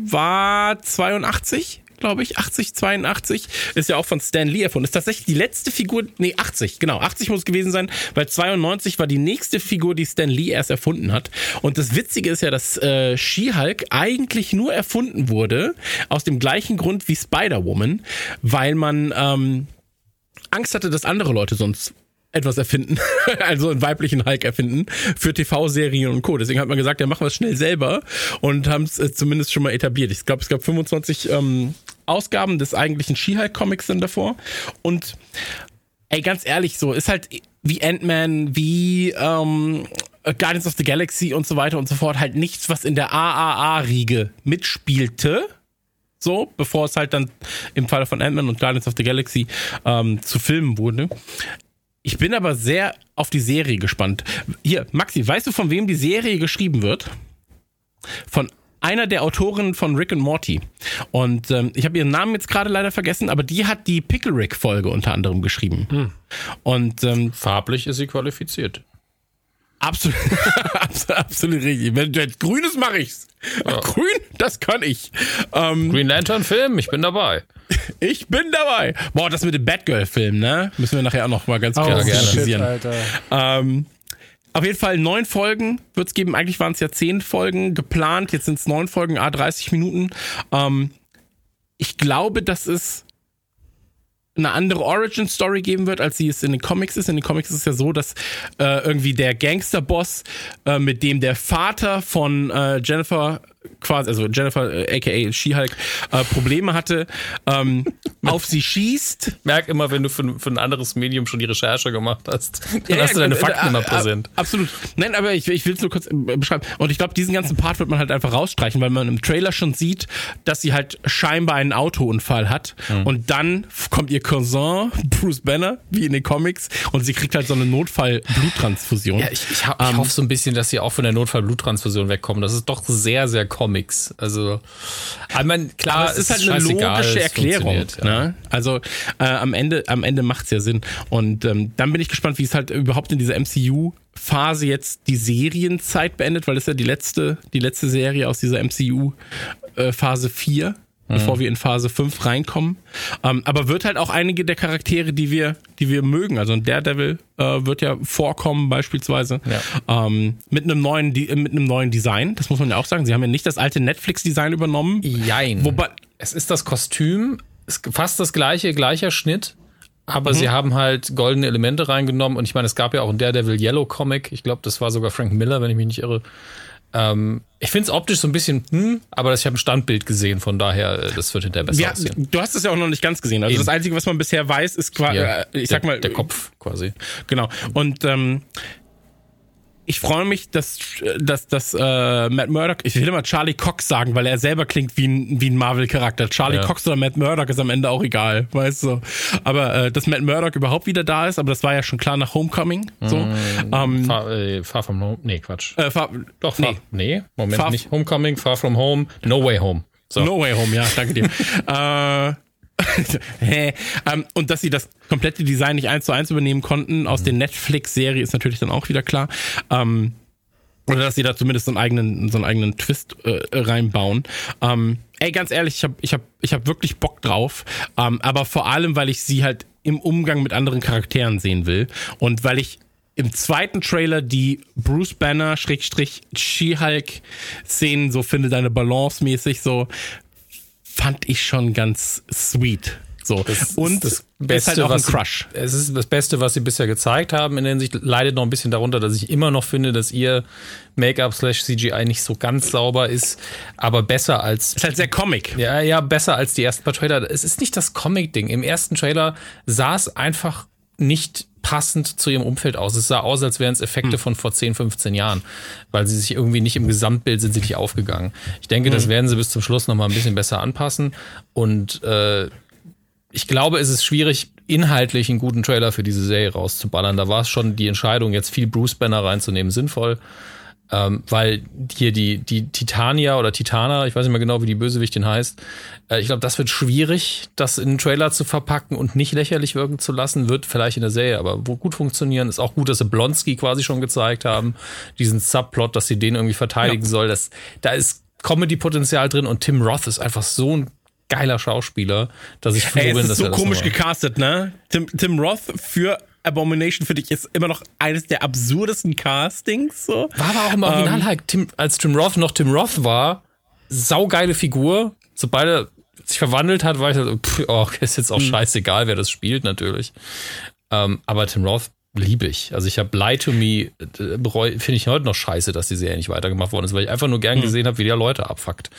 war 82, glaube ich, 80, 82, ist ja auch von Stan Lee erfunden. Ist tatsächlich die letzte Figur, nee, 80, genau, 80 muss es gewesen sein, weil 92 war die nächste Figur, die Stan Lee erst erfunden hat. Und das Witzige ist ja, dass äh, She-Hulk eigentlich nur erfunden wurde, aus dem gleichen Grund wie Spider-Woman, weil man ähm, Angst hatte, dass andere Leute sonst etwas erfinden, also einen weiblichen Hulk erfinden für TV-Serien und Co. Deswegen hat man gesagt, ja, machen wir es schnell selber und haben es äh, zumindest schon mal etabliert. Ich glaube, es gab 25 ähm, Ausgaben des eigentlichen She-Hulk-Comics dann davor und ey, ganz ehrlich, so ist halt wie Ant-Man, wie ähm, Guardians of the Galaxy und so weiter und so fort halt nichts, was in der AAA-Riege mitspielte so, bevor es halt dann im Falle von Ant-Man und Guardians of the Galaxy ähm, zu filmen wurde. Ich bin aber sehr auf die Serie gespannt. Hier, Maxi, weißt du, von wem die Serie geschrieben wird? Von einer der Autoren von Rick und Morty. Und ähm, ich habe ihren Namen jetzt gerade leider vergessen, aber die hat die Pickle Rick-Folge unter anderem geschrieben. Und ähm, Farblich ist sie qualifiziert. Absolut, absolut, richtig. Wenn du jetzt grünes mache ich's. Grün, das kann ich. Ähm, Green Lantern Film, ich bin dabei. ich bin dabei. Boah, das mit dem Batgirl-Film, ne? Müssen wir nachher auch noch mal ganz kurz gerne. thematisieren. Alter. Ähm, auf jeden Fall neun Folgen wird es geben. Eigentlich waren es ja zehn Folgen geplant. Jetzt sind es neun Folgen, a 30 Minuten. Ähm, ich glaube, dass es eine andere Origin-Story geben wird, als sie es in den Comics ist. In den Comics ist es ja so, dass äh, irgendwie der Gangster-Boss, äh, mit dem der Vater von äh, Jennifer quasi, also Jennifer, äh, aka She-Hulk, äh, Probleme hatte, ähm, auf sie schießt. Merk immer, wenn du für, für ein anderes Medium schon die Recherche gemacht hast, dann Ja, hast du ja, deine äh, Fakten äh, immer äh, präsent. Absolut. Nein, aber ich, ich will es nur kurz äh, beschreiben. Und ich glaube, diesen ganzen Part wird man halt einfach rausstreichen, weil man im Trailer schon sieht, dass sie halt scheinbar einen Autounfall hat. Hm. Und dann kommt ihr Cousin, Bruce Banner, wie in den Comics, und sie kriegt halt so eine Notfall-Bluttransfusion. Ja, ich, ich, hab, ich hoffe so ein bisschen, dass sie auch von der Notfall-Bluttransfusion wegkommen. Das ist doch sehr, sehr Comics. Also, ich meine, klar, Aber es ist halt eine logische es Erklärung. ja. Ne? Also äh, am Ende, am Ende macht's ja Sinn. Und ähm, dann bin ich gespannt, wie es halt überhaupt in dieser MCU-Phase jetzt die Serienzeit beendet, weil das ist ja die letzte, die letzte Serie aus dieser MCU-Phase 4. Bevor wir in Phase 5 reinkommen. Ähm, aber wird halt auch einige der Charaktere, die wir, die wir mögen, also ein Daredevil äh, wird ja vorkommen beispielsweise, ähm, mit einem neuen, Di- äh, mit einem neuen Design. Das muss man ja auch sagen. Sie haben ja nicht das alte Netflix-Design übernommen. Jein. Wobei, es ist das Kostüm, ist fast das gleiche, gleicher Schnitt, aber Mhm. sie haben halt goldene Elemente reingenommen und ich meine, es gab ja auch einen Daredevil Yellow Comic, ich glaube, das war sogar Frank Miller, wenn ich mich nicht irre. Ähm, ich finde es optisch so ein bisschen, hm, aber ich habe ein Standbild gesehen, von daher, äh, das wird hinterher besser Ja, aussehen. du hast es ja auch noch nicht ganz gesehen. Also Eben. das Einzige, was man bisher weiß, ist quasi, Ja, äh, ich sag der, mal, der Kopf quasi. Genau. Und ähm, ich freue mich, dass, dass, dass äh, Matt Murdock, ich will immer Charlie Cox sagen, weil er selber klingt wie ein, wie ein Marvel-Charakter. Charlie Ja. Cox oder Matt Murdock ist am Ende auch egal, weißt du. Aber äh, dass Matt Murdock überhaupt wieder da ist, aber das war ja schon klar nach Homecoming. So. Ähm, Far, äh, far from Home. Nee, Quatsch. äh, Fa- Doch, far, nee. nee. Moment, Far- nicht Homecoming, Far From Home, No Way Home. So. No Way Home, ja, danke dir. äh? ähm, und dass sie das komplette Design nicht eins zu eins übernehmen konnten aus der Netflix-Serie ist natürlich dann auch wieder klar. Ähm, oder dass sie da zumindest so einen eigenen, so einen eigenen Twist äh, reinbauen. Ähm, ey, ganz ehrlich, ich habe ich hab, ich hab wirklich Bock drauf. Ähm, aber vor allem, weil ich sie halt im Umgang mit anderen Charakteren sehen will. Und weil ich im zweiten Trailer die Bruce Banner Schrägstrich She-Hulk Szenen so finde, deine Balance mäßig so, fand ich schon ganz sweet. So. und das ist Beste, halt auch ein was sie- Crush. Es ist das Beste, was sie bisher gezeigt haben. In der Hinsicht leidet noch ein bisschen darunter, dass ich immer noch finde, dass ihr Make-up slash CGI nicht so ganz sauber ist, aber besser als Ist halt sehr Comic. ja, ja, besser als die ersten paar Trailer. Es ist nicht das Comic-Ding. Im ersten Trailer sah es einfach nicht passend zu ihrem Umfeld aus. Es sah aus, als wären es Effekte von vor 10, 15 Jahren, weil sie sich irgendwie nicht im Gesamtbild sind sie nicht aufgegangen. Ich denke, das werden sie bis zum Schluss noch mal ein bisschen besser anpassen und äh, ich glaube, es ist schwierig, inhaltlich einen guten Trailer für diese Serie rauszuballern. Da war es schon die Entscheidung, jetzt viel Bruce Banner reinzunehmen, sinnvoll. Ähm, weil hier die, die Titania oder Titana, ich weiß nicht mehr genau, wie die Bösewichtin heißt, äh, ich glaube, das wird schwierig, das in einen Trailer zu verpacken und nicht lächerlich wirken zu lassen. Wird vielleicht in der Serie, aber wo gut funktionieren. Ist auch gut, dass sie Blonsky quasi schon gezeigt haben. Diesen Subplot, dass sie den irgendwie verteidigen soll. Das, da ist Comedy-Potenzial drin und Tim Roth ist einfach so ein geiler Schauspieler, dass ich froh Ey, bin, es dass ist er so das komisch noch macht. gecastet, ne? Tim, Tim Roth für Abomination, finde ich, ist immer noch eines der absurdesten Castings. So. War aber auch im Original halt, Tim, als Tim Roth noch Tim Roth war, saugeile Figur. Sobald er sich verwandelt hat, war ich so, pff, oh, ist jetzt auch scheißegal, wer das spielt, natürlich. Ähm, aber Tim Roth liebe ich. Also ich habe Lie to Me, äh, finde ich heute noch scheiße, dass die Serie nicht weitergemacht worden ist, weil ich einfach nur gern gesehen habe, wie der Leute abfuckt.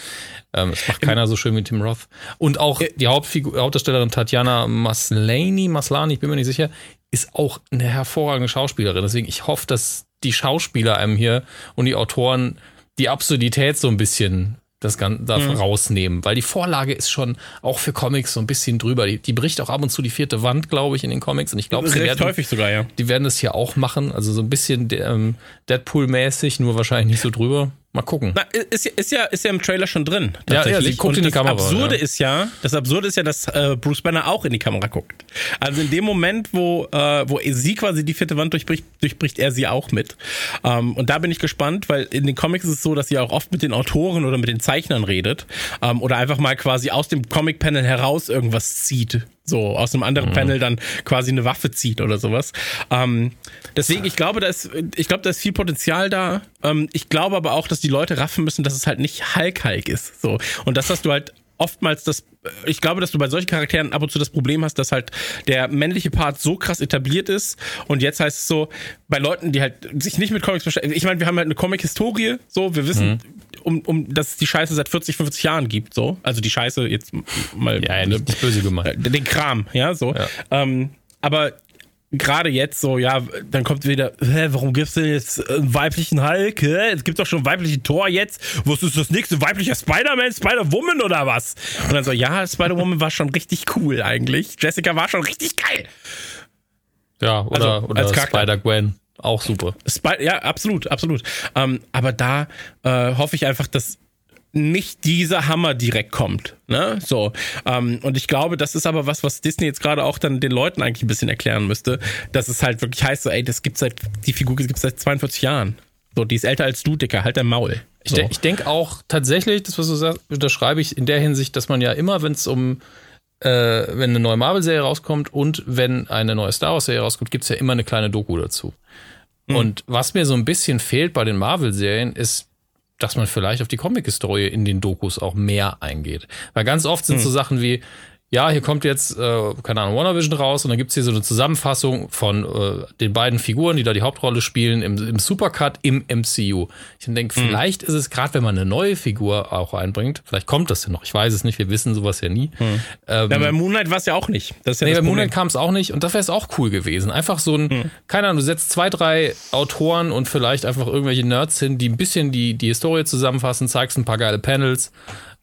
Ähm, das macht keiner so schön wie Tim Roth. Und auch die Hauptfigur, Hauptdarstellerin Tatjana Maslany, Maslany, ich bin mir nicht sicher, ist auch eine hervorragende Schauspielerin. Deswegen, ich hoffe, dass die Schauspieler einem hier und die Autoren die Absurdität so ein bisschen das Ganze da rausnehmen, weil die Vorlage ist schon auch für Comics so ein bisschen drüber. Die, die bricht auch ab und zu die vierte Wand, glaube ich, in den Comics. Und ich glaube, sie werden, häufig sogar, ja. die werden das hier auch machen. Also so ein bisschen ähm, Deadpool-mäßig, nur wahrscheinlich nicht so drüber. Mal gucken. Na, ist, ja- ist, ja, ist ja im Trailer schon drin. Ja, ja, sie guckt Und in die das Kamera, Absurde ja. ist ja, das Absurde ist ja, dass äh, Bruce Banner auch in die Kamera guckt. Also in dem Moment, wo, äh, wo sie quasi die vierte Wand durchbricht, durchbricht er sie auch mit. Ähm, und da bin ich gespannt, weil in den Comics ist es so, dass sie auch oft mit den Autoren oder mit den Zeichnern redet ähm, oder einfach mal quasi aus dem Comic-Panel heraus irgendwas zieht. So aus einem Mhm. anderen Panel dann quasi eine Waffe zieht oder sowas. Ähm, deswegen, ich glaube, da ist, ich glaube, da ist viel Potenzial da. Ähm, ich glaube aber auch, dass die Leute raffen müssen, dass es halt nicht Hulk-Hulk ist. So. Und das hast du halt oftmals das, ich glaube, dass du bei solchen Charakteren ab und zu das Problem hast, dass halt der männliche Part so krass etabliert ist und jetzt heißt es so, bei Leuten, die halt sich nicht mit Comics beschäftigen, ich meine, wir haben halt eine Comic-Historie, so, wir wissen, um, um, dass es die Scheiße seit 40, 50 Jahren gibt, so, also die Scheiße jetzt mal, Ja, ja, nicht, nicht böse gemeint. äh, den Kram, ja, so. Ja. Ähm, aber gerade jetzt so, ja, dann kommt wieder, hä, warum gibt's denn jetzt einen weiblichen Hulk? Hä? Es gibt doch schon einen weiblichen Thor jetzt. Was ist das nächste? Weiblicher Spider-Man, Spider-Woman oder was? Und dann so, ja, Spider-Woman war schon richtig cool eigentlich. Jessica war schon richtig geil. Ja, oder, Also, oder. Spider-Gwen. Auch super. Spi ja, absolut, absolut. Ähm, aber da äh, hoffe ich einfach, dass nicht dieser Hammer direkt kommt. Ne? So. Ähm, und ich glaube, das ist aber was, was Disney jetzt gerade auch dann den Leuten eigentlich ein bisschen erklären müsste, dass es halt wirklich heißt, so, ey, das gibt seit, die Figur gibt seit 42 Jahren. So, die ist älter als du, Dicker, halt dein Maul. Ich, So. de ich denke auch tatsächlich, das, was du sagst, unterschreibe ich in der Hinsicht, dass man ja immer, wenn es um, äh, wenn eine neue Marvel-Serie rauskommt und wenn eine neue Star Wars-Serie rauskommt, gibt es ja immer eine kleine Doku dazu. Und was mir so ein bisschen fehlt bei den Marvel-Serien, ist, dass man vielleicht auf die Comic-Historie in den Dokus auch mehr eingeht. Weil ganz oft sind so Sachen wie, ja, hier kommt jetzt, äh, keine Ahnung, WandaVision raus und dann gibt's hier so eine Zusammenfassung von äh, den beiden Figuren, die da die Hauptrolle spielen, im, im Supercut im MCU. Ich denke, Mhm. vielleicht ist es gerade, wenn man eine neue Figur auch einbringt, vielleicht kommt das ja noch, ich weiß es nicht, wir wissen sowas ja nie. Ähm, Ja, bei Moonlight war es ja auch nicht. Das ist ja Nee, bei. Moonlight kam es auch nicht und das wäre es auch cool gewesen. Einfach so ein, keine Ahnung, du setzt zwei, drei Autoren und vielleicht einfach irgendwelche Nerds hin, die ein bisschen die, die Historie zusammenfassen, zeigst ein paar geile Panels,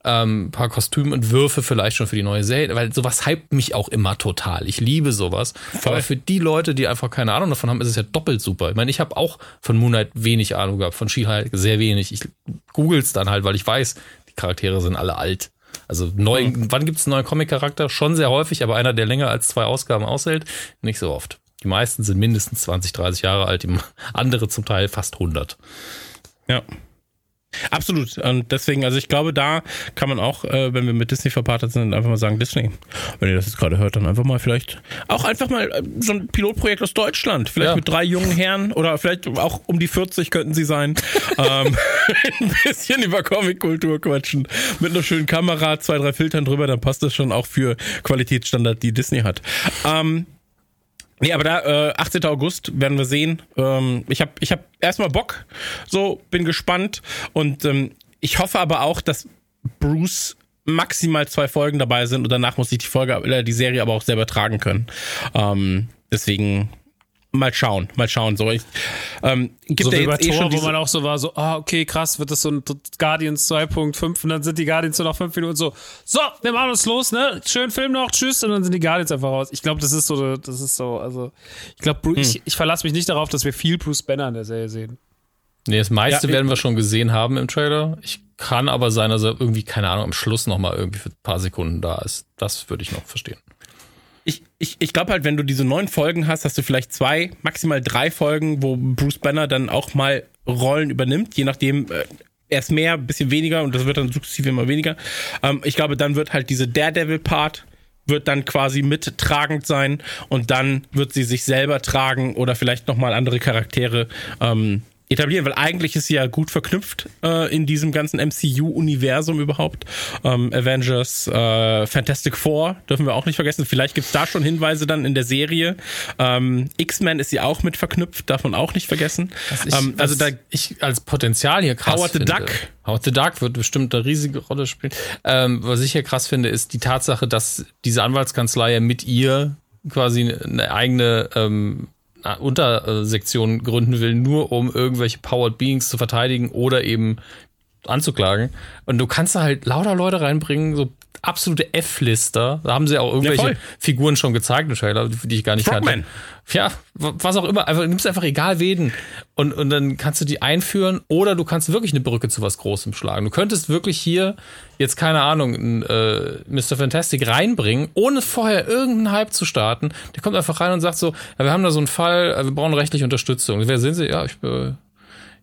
ähm, ein paar Kostümentwürfe vielleicht schon für die neue Serie, weil sowas hypt mich auch immer total. Ich liebe sowas. Aber für die Leute, die einfach keine Ahnung davon haben, ist es ja doppelt super. Ich meine, ich habe auch von Moonlight wenig Ahnung gehabt, von She-Hulk sehr wenig. Ich google's dann halt, weil ich weiß, die Charaktere sind alle alt. Also neu, wann gibt es einen neuen Comic-Charakter? Schon sehr häufig, aber einer, der länger als zwei Ausgaben aushält, nicht so oft. Die meisten sind mindestens 20, 30 Jahre alt, die andere zum Teil fast 100. Ja. Absolut. Und deswegen, also ich glaube, da kann man auch, äh, wenn wir mit Disney verpartert sind, einfach mal sagen, Disney, wenn ihr das jetzt gerade hört, dann einfach mal vielleicht, auch einfach mal äh, so ein Pilotprojekt aus Deutschland, vielleicht Ja. mit drei jungen Herren oder vielleicht auch um die 40 könnten sie sein, ähm, ein bisschen über Comic-Kultur quatschen, mit einer schönen Kamera, zwei, drei Filtern drüber, dann passt das schon auch für Qualitätsstandard, die Disney hat. Ähm, Nee, aber da, äh, 18. August werden wir sehen. Ähm, ich habe ich hab erstmal Bock, so, bin gespannt. Und ähm, ich hoffe aber auch, dass Bruce maximal zwei Folgen dabei sind und danach muss ich die Folge, äh, die Serie aber auch selber tragen können. Ähm, deswegen mal schauen, mal schauen. So, ich, ähm, gibt So ja jetzt eh Thor, schon wo man auch so war, so, ah, okay, krass, wird das so ein Guardians 2.5 und dann sind die Guardians nur noch fünf Minuten so, so, wir machen uns los, ne? Schönen Film noch, tschüss, und dann sind die Guardians einfach raus. Ich glaube, das ist so, das ist so, also, ich glaube, Hm. ich, ich verlasse mich nicht darauf, dass wir viel Bruce Banner in der Serie sehen. Nee, das meiste Ja, werden wir schon gesehen haben im Trailer. Ich kann aber sein, dass er irgendwie, keine Ahnung, am Schluss noch mal irgendwie für ein paar Sekunden da ist. Das würde ich noch verstehen. Ich, ich, ich glaube halt, wenn du diese neun Folgen hast, hast du vielleicht zwei, maximal drei Folgen, wo Bruce Banner dann auch mal Rollen übernimmt, je nachdem, äh, erst mehr, ein bisschen weniger und das wird dann sukzessive immer weniger. Ähm, ich glaube, dann wird halt diese Daredevil-Part wird dann quasi mittragend sein und dann wird sie sich selber tragen oder vielleicht nochmal andere Charaktere ähm, etablieren, weil eigentlich ist sie ja gut verknüpft äh, in diesem ganzen MCU-Universum überhaupt. Ähm, Avengers, äh, Fantastic Four dürfen wir auch nicht vergessen. Vielleicht gibt's da schon Hinweise dann in der Serie. Ähm, X-Men ist sie auch mit verknüpft, darf man auch nicht vergessen. Ich, ähm, also da ich als Potenzial hier krass Howard the finde. Duck. Howard the Duck wird bestimmt eine riesige Rolle spielen. Ähm, was ich hier krass finde, ist die Tatsache, dass diese Anwaltskanzlei ja mit ihr quasi eine eigene ähm, Untersektion gründen will, nur um irgendwelche Powered Beings zu verteidigen oder eben anzuklagen. Und du kannst da halt lauter Leute reinbringen, so absolute F-Lister. Da haben sie auch irgendwelche voll. Figuren schon gezeigt im Trailer, die ich gar nicht Frogman. kannte. Ja, was auch immer. Einfach, nimmst einfach egal wen. Und, und dann kannst du die einführen oder du kannst wirklich eine Brücke zu was Großem schlagen. Du könntest wirklich hier jetzt, keine Ahnung, einen, äh, Mr. Fantastic reinbringen, ohne vorher irgendeinen Hype zu starten. Der kommt einfach rein und sagt so, ja, wir haben da so einen Fall, äh, wir brauchen rechtliche Unterstützung. Wer sind sie? Ja, ich äh,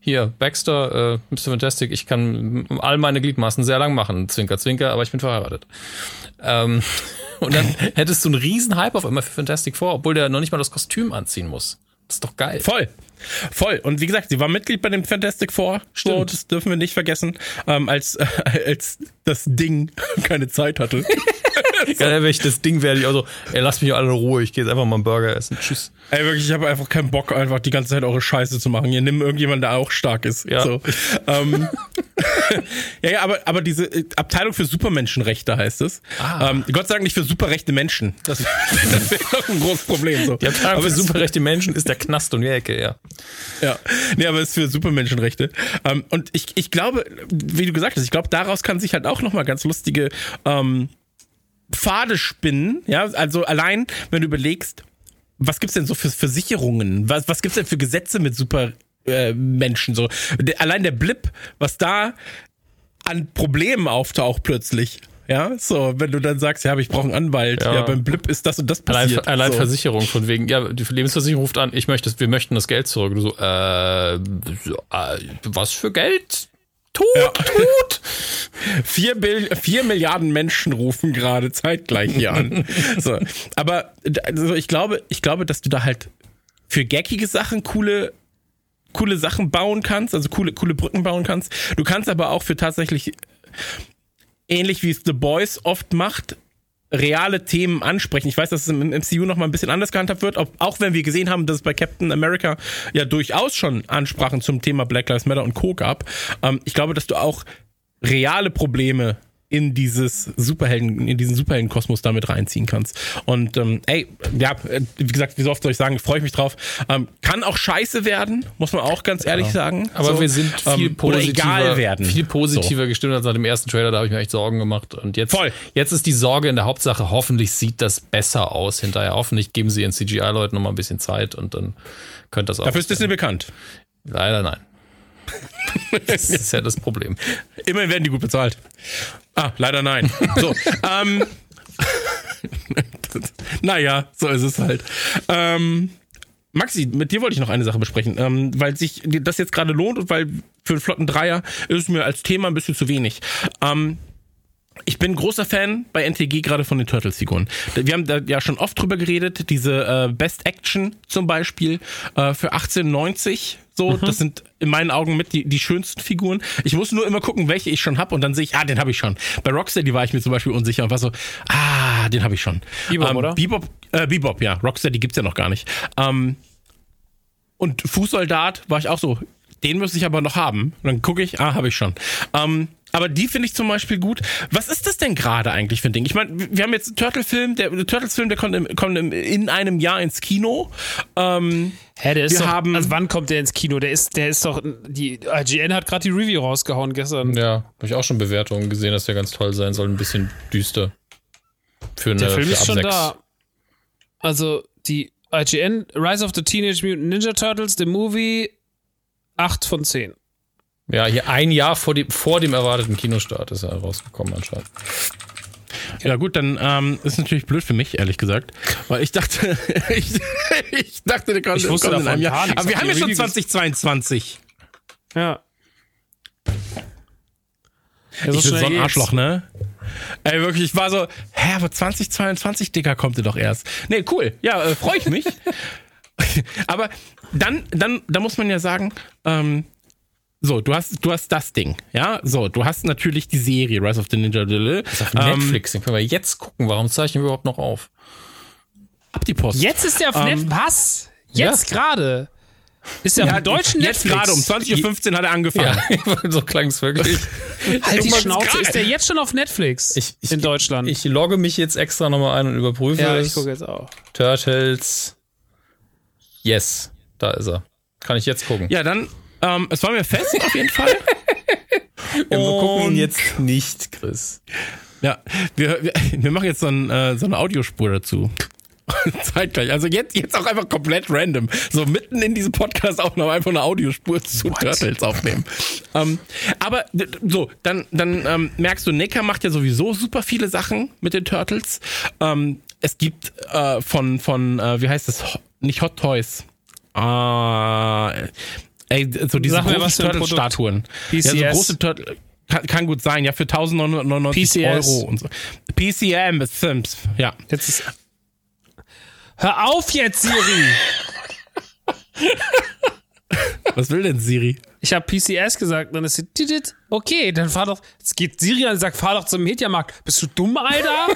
hier, Baxter, äh, Mr. Fantastic, ich kann all meine Gliedmaßen sehr lang machen. Zwinker, zwinker, aber ich bin verheiratet. Ähm, und dann hättest du einen riesen Hype auf einmal für Fantastic Four, obwohl der noch nicht mal das Kostüm anziehen muss. Das ist doch geil. Voll. Voll. Und wie gesagt, sie war Mitglied bei dem Fantastic Four. So, Stimmt. das dürfen wir nicht vergessen. Ähm, als, äh, als das Ding keine Zeit hatte. Ich das Ding werde ich auch so, ey, lass mich alle in Ruhe, ich gehe jetzt einfach mal einen Burger essen. Tschüss. Ey, wirklich, ich habe einfach keinen Bock, einfach die ganze Zeit eure Scheiße zu machen. Ihr nimmt irgendjemanden, der auch stark ist. Ja. So. Ähm, ja, ja, aber, aber diese äh, Abteilung für Supermenschenrechte heißt es. Ah. Ähm, Gott sei Dank nicht für superrechte Menschen. Das, das wäre doch ein großes Problem. So. Die Abteilung aber für superrechte Menschen ist der Knast um die Ecke, ja. Ja, nee, aber es ist für Supermenschenrechte. Ähm, und ich, ich glaube, wie du gesagt hast, ich glaube, daraus kann sich halt auch nochmal ganz lustige ähm, Pfade spinnen. Ja, also allein, wenn du überlegst, was gibt's denn so für Versicherungen? Was, was gibt's denn für Gesetze mit Supermenschen? Äh, Menschen? so, allein der Blip, was da an Problemen auftaucht plötzlich. Ja, so, wenn du dann sagst, ja, aber ich brauche einen Anwalt. Ja. Ja. beim Blip ist das und das Allein, passiert. allein so. Versicherung von wegen, ja, die Lebensversicherung ruft an, ich möchte, wir möchten das Geld zurück. Und du so, äh, so, äh was für Geld? Tut, tut. Vier, Bill vier Milliarden Menschen rufen gerade zeitgleich hier an. So. Aber also ich glaube, ich glaube, dass du da halt für gackige Sachen coole, coole Sachen bauen kannst, also coole, coole Brücken bauen kannst. Du kannst aber auch für tatsächlich ähnlich wie es The Boys oft macht, reale Themen ansprechen. Ich weiß, dass es im MCU noch mal ein bisschen anders gehandhabt wird, ob, auch wenn wir gesehen haben, dass es bei Captain America ja durchaus schon Ansprachen zum Thema Black Lives Matter und Co. gab. Ähm, ich glaube, dass du auch reale Probleme in dieses Superhelden, in diesen Superheldenkosmos damit reinziehen kannst. Und ähm, ey, ja, äh, wie gesagt, wie so oft soll ich sagen, freue ich mich drauf. Ähm, kann auch scheiße werden, muss man auch ganz ehrlich sagen. Aber So, wir sind viel ähm, positiver, viel positiver gestimmt als nach dem ersten Trailer. Da habe ich mir echt Sorgen gemacht. Und jetzt, Voll. jetzt ist die Sorge in der Hauptsache, hoffentlich sieht das besser aus hinterher. Hoffentlich geben sie ihren CGI-Leuten noch mal ein bisschen Zeit und dann könnte das auch. Dafür ist Disney bekannt. Leider nein. das ist ja das Problem. Immerhin werden die gut bezahlt. Ah, leider nein. So, ähm, naja, so ist es halt. Ähm, Maxi, mit dir wollte ich noch eine Sache besprechen, ähm, weil sich das jetzt gerade lohnt und weil für einen flotten Dreier ist es mir als Thema ein bisschen zu wenig. Ähm, ich bin großer Fan bei NTG gerade von den Turtles-Figuren. Wir haben da ja schon oft drüber geredet, diese äh, Best Action zum Beispiel äh, für 1890. So, das sind in meinen Augen mit die, die schönsten Figuren. Ich muss nur immer gucken, welche ich schon habe und dann sehe ich, ah, den habe ich schon. Bei Rocksteady war ich mir zum Beispiel unsicher und war so, ah, den habe ich schon. Bebop, ähm, oder? Bebop, äh, Bebop, ja. Rocksteady gibt's ja noch gar nicht. Ähm, und Fußsoldat war ich auch so, den müsste ich aber noch haben. Und dann gucke ich, ah, habe ich schon. Ähm, aber die finde ich zum Beispiel gut. Was ist das denn gerade eigentlich für ein Ding? Ich meine, wir haben jetzt einen Turtle-Film, der, der Turtles-Film, der kommt, im, kommt im, in einem Jahr ins Kino. Ähm, Hä, der ist Wir doch, haben- also wann kommt der ins Kino? Der ist, der ist doch, die IGN hat gerade die Review rausgehauen gestern. Ja, habe ich auch schon Bewertungen gesehen, dass der ganz toll sein soll. Ein bisschen düster. Für eine Der Film für ist schon sechs. da. Also die IGN Rise of the Teenage Mutant Ninja Turtles, the Movie, 8 von 10. Ja, hier ein Jahr vor dem, vor dem erwarteten Kinostart ist er rausgekommen anscheinend. ja gut, dann ähm, ist natürlich blöd für mich, ehrlich gesagt. Weil ich dachte, ich, ich dachte, der kommt, Ich wusste kommt in einem Jahr. Aber wir haben ja schon Review ges- 2022. Ja. Ja, ich bin so ein Arschloch, ne? Ey, wirklich, ich war so, hä, aber 2022, Dicker, kommt ihr doch erst. Nee, cool. Ja, äh, freue ich mich. aber dann, dann, da muss man ja sagen, ähm, so, du hast, du hast das Ding, ja? So, du hast natürlich die Serie Rise of the Ninja. Das ist auf Ähm, Netflix, den können wir jetzt gucken. Warum zeichnen wir überhaupt noch auf? ab die Post. Jetzt ist der auf Ähm, Was? Jetzt gerade? Ist der Ja, auf dem deutschen jetzt Netflix? gerade um 20.15 Uhr hat er angefangen. Ja, so klang es wirklich. Halt die Schnauze. Ist der jetzt schon auf Netflix? Ich, ich, in Deutschland. Ich logge mich jetzt extra nochmal ein und überprüfe ja, es. ich gucke jetzt auch. Turtles. Yes, da ist er. Kann ich jetzt gucken. Ja, dann, ähm, es war mir fest, auf jeden Fall. wir gucken ihn jetzt nicht, Chris. Ja, wir, wir, wir machen jetzt so, ein, äh, so eine Audiospur dazu. Zeitgleich. Also jetzt, jetzt auch einfach komplett random. So mitten in diesem Podcast auch noch einfach eine Audiospur zu Turtles aufnehmen. ähm, aber so, dann, dann ähm, merkst du, Necker macht ja sowieso super viele Sachen mit den Turtles. Ähm, es gibt äh, von, von äh, wie heißt das? Nicht Hot Toys. Äh, ey, so diese Sag mir, großen. Turtle-Statuen. Ja, so große Turtle. Kann, kann gut sein, ja, für 1999 PCS. Euro und so. PCM ist Sims, ja. Jetzt ist. Hör auf jetzt, Siri! Was will denn Siri? Ich habe PCS gesagt, dann ist sie. "Didit." Okay, dann fahr doch. Jetzt geht Siri an und sagt, fahr doch zum Mediamarkt. Bist du dumm, Alter?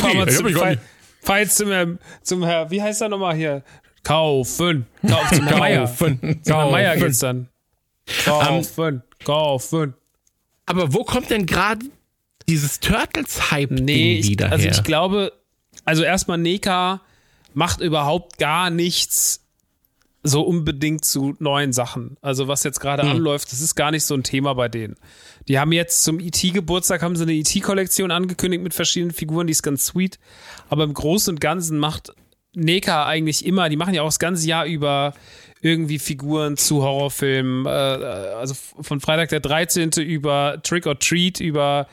fahr, mal zum, fahr, fahr jetzt zum Herr, zum Herr, wie heißt er nochmal hier? Kaufen. Kauf zum. Kaufen. Zum Meier Kaufen. geht's dann. Kaufen. Kaufen. Aber wo kommt denn gerade dieses Turtles-Hype-Ding Nee, ich, wieder also her? ich glaube, also erstmal Neka macht überhaupt gar nichts so unbedingt zu neuen Sachen. Also was jetzt gerade Hm. anläuft, das ist gar nicht so ein Thema bei denen. Die haben jetzt zum IT-Geburtstag haben sie eine IT-Kollektion angekündigt mit verschiedenen Figuren, die ist ganz sweet. Aber im Großen und Ganzen macht Neka eigentlich immer, die machen ja auch das ganze Jahr über irgendwie Figuren zu Horrorfilmen, äh, also von Freitag der 13. über Trick or Treat, über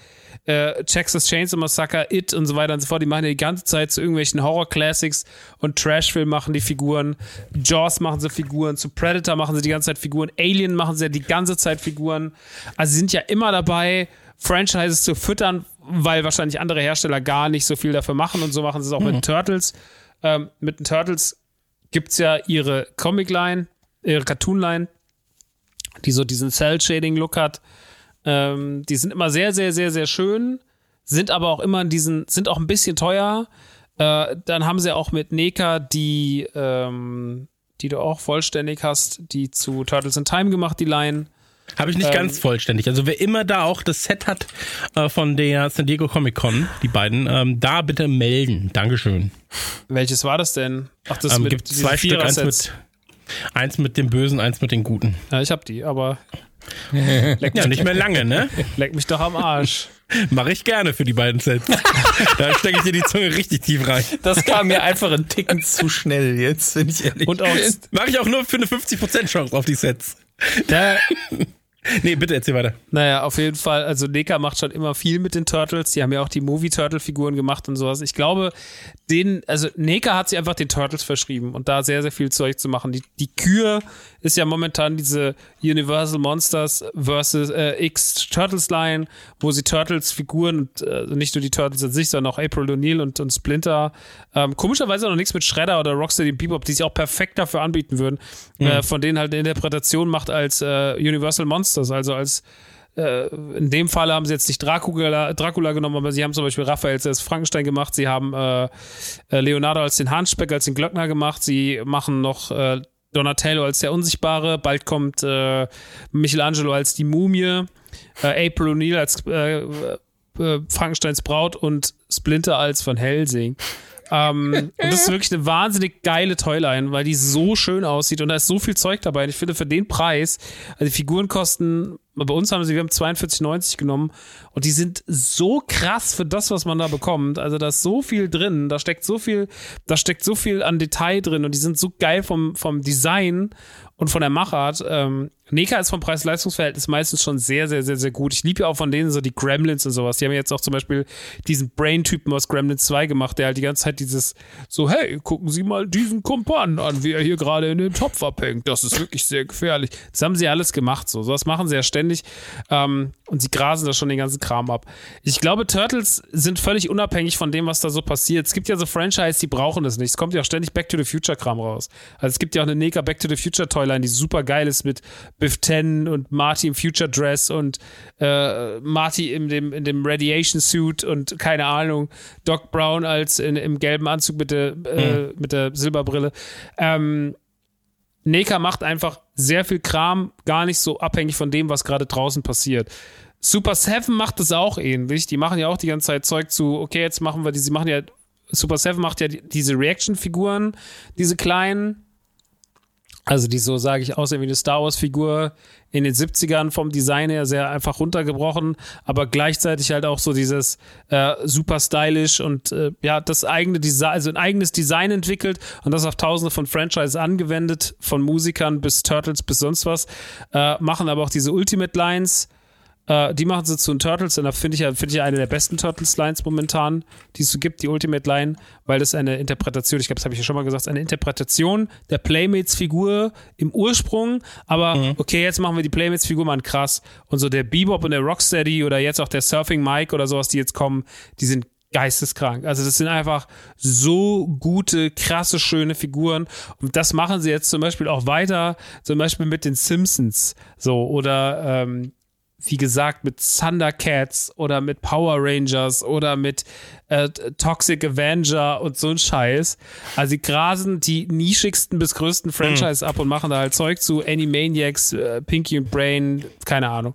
äh, Texas Chainsaw Massacre, It und so weiter und so fort. Die machen ja die ganze Zeit zu irgendwelchen Horror-Classics und Trash-Film machen die Figuren. Jaws machen sie Figuren. Zu Predator machen sie die ganze Zeit Figuren. Alien machen sie ja die ganze Zeit Figuren. Also sie sind ja immer dabei, Franchises zu füttern, weil wahrscheinlich andere Hersteller gar nicht so viel dafür machen und so machen sie es auch mit den Turtles. Ähm, mit den Turtles gibt es ja ihre Comic-Line, ihre Cartoon-Line, die so diesen Cell-Shading-Look hat. Ähm, die sind immer sehr, sehr, sehr, sehr schön, sind aber auch immer in diesen, sind auch ein bisschen teuer. Äh, dann haben sie auch mit Neka die, ähm, die du auch vollständig hast, die zu Turtles in Time gemacht, die Line. Habe ich nicht Ähm, ganz vollständig. Also wer immer da auch das Set hat äh, von der San Diego Comic Con, die beiden, ähm, da bitte melden. Dankeschön. Welches war das denn? Ach, das Ähm, mit gibt zwei Stück, eins mit, eins mit dem Bösen, eins mit den Guten. Ja, ich hab die, aber leck mich, Ja, nicht mehr lange, ne? leck mich doch am Arsch. Mache ich gerne für die beiden Sets. da stecke ich dir die Zunge richtig tief rein. Das kam mir einfach ein Ticken zu schnell jetzt, wenn ich ehrlich Und auch, bin. Mache ich auch nur für eine 50% Chance auf die Sets. ja, Nee, bitte erzähl weiter. Naja, auf jeden Fall. Also Neka macht schon immer viel mit den Turtles. Die haben ja auch die Movie-Turtle-Figuren gemacht und sowas. Ich glaube, den, also Neka hat sich einfach den Turtles verschrieben und da sehr, sehr viel Zeug zu machen. Die, die Kür ist ja momentan diese Universal Monsters versus äh, X Turtles Line, wo sie Turtles Figuren und äh, nicht nur die Turtles an sich, sondern auch April O'Neil und, und Splinter. Ähm, komischerweise noch nichts mit Shredder oder Rocksteady Bebop, die sich auch perfekt dafür anbieten würden. Äh, von denen halt eine Interpretation macht als äh, Universal Monsters, also als äh, in dem Fall haben sie jetzt nicht Dracula, Dracula genommen, aber sie haben zum Beispiel Raphael als Frankenstein gemacht, sie haben äh, äh, Leonardo als den Handspeck, als den Glöckner gemacht, sie machen noch äh, Donatello als der Unsichtbare, bald kommt äh, Michelangelo als die Mumie, äh, April O'Neil als Frankensteins Braut und Splinter als Van Helsing. Ähm, und das ist wirklich eine wahnsinnig geile Toyline, weil die so schön aussieht und da ist so viel Zeug dabei. Und ich finde, für den Preis, also die Figuren kosten, bei uns haben sie, wir haben 42,90 genommen und die sind so krass für das, was man da bekommt. Also da ist so viel drin, da steckt so viel, da steckt so viel an Detail drin und die sind so geil vom, vom Design und von der Machart. Ähm, Neka ist vom Preis-Leistungs-Verhältnis meistens schon sehr, sehr, sehr, sehr gut. Ich liebe ja auch von denen so die Gremlins und sowas. Die haben jetzt auch zum Beispiel diesen Brain-Typen aus Gremlins 2 gemacht, der halt die ganze Zeit dieses so, hey, gucken Sie mal diesen Kumpan an, wie er hier gerade in den Topf abhängt. Das ist wirklich sehr gefährlich. Das haben sie alles gemacht so. Sowas machen sie ja ständig. Ähm, und sie grasen da schon den ganzen Kram ab. Ich glaube, Turtles sind völlig unabhängig von dem, was da so passiert. Es gibt ja so Franchise, die brauchen das nicht. Es kommt ja auch ständig Back to the Future Kram raus. Also es gibt ja auch eine Neka Back to the Future Toyline, die super geil ist mit Biff Ten und Marty im Future Dress und äh, Marty in dem, in dem Radiation Suit und keine Ahnung, Doc Brown als in, im gelben Anzug mit der, äh, mit der Silberbrille. Ähm, Neka macht einfach sehr viel Kram, gar nicht so abhängig von dem, was gerade draußen passiert. Super Seven macht es auch ähnlich. Die machen ja auch die ganze Zeit Zeug zu, okay, jetzt machen wir die, sie machen ja, Super Seven macht ja die, diese Reaction-Figuren, diese kleinen, also die so, sage ich, aussehen wie eine Star Wars-Figur in den 70ern vom Design her sehr einfach runtergebrochen, aber gleichzeitig halt auch so dieses äh, super stylisch und äh, ja, das eigene Design, also ein eigenes Design entwickelt und das auf tausende von Franchises angewendet, von Musikern bis Turtles bis sonst was, äh, machen aber auch diese Ultimate Lines, äh, die machen sie zu den Turtles und da finde ich ja, finde ich ja eine der besten Turtles-Lines momentan, die es so gibt, die Ultimate Line, weil das eine Interpretation, ich glaube, das habe ich ja schon mal gesagt, eine Interpretation der Playmates-Figur im Ursprung, aber okay, jetzt machen wir die Playmates-Figur mal krass und so der Bebop und der Rocksteady oder jetzt auch der Surfing Mike oder sowas, die jetzt kommen, die sind geisteskrank. Also das sind einfach so gute, krasse, schöne Figuren. Und das machen sie jetzt zum Beispiel auch weiter, zum Beispiel mit den Simpsons. So, oder ähm, wie gesagt, mit Thundercats oder mit Power Rangers oder mit äh, Toxic Avenger und so ein Scheiß. Also sie grasen die nischigsten bis größten Franchise ab und machen da halt Zeug zu Animaniacs, äh, Pinky und Brain, keine Ahnung.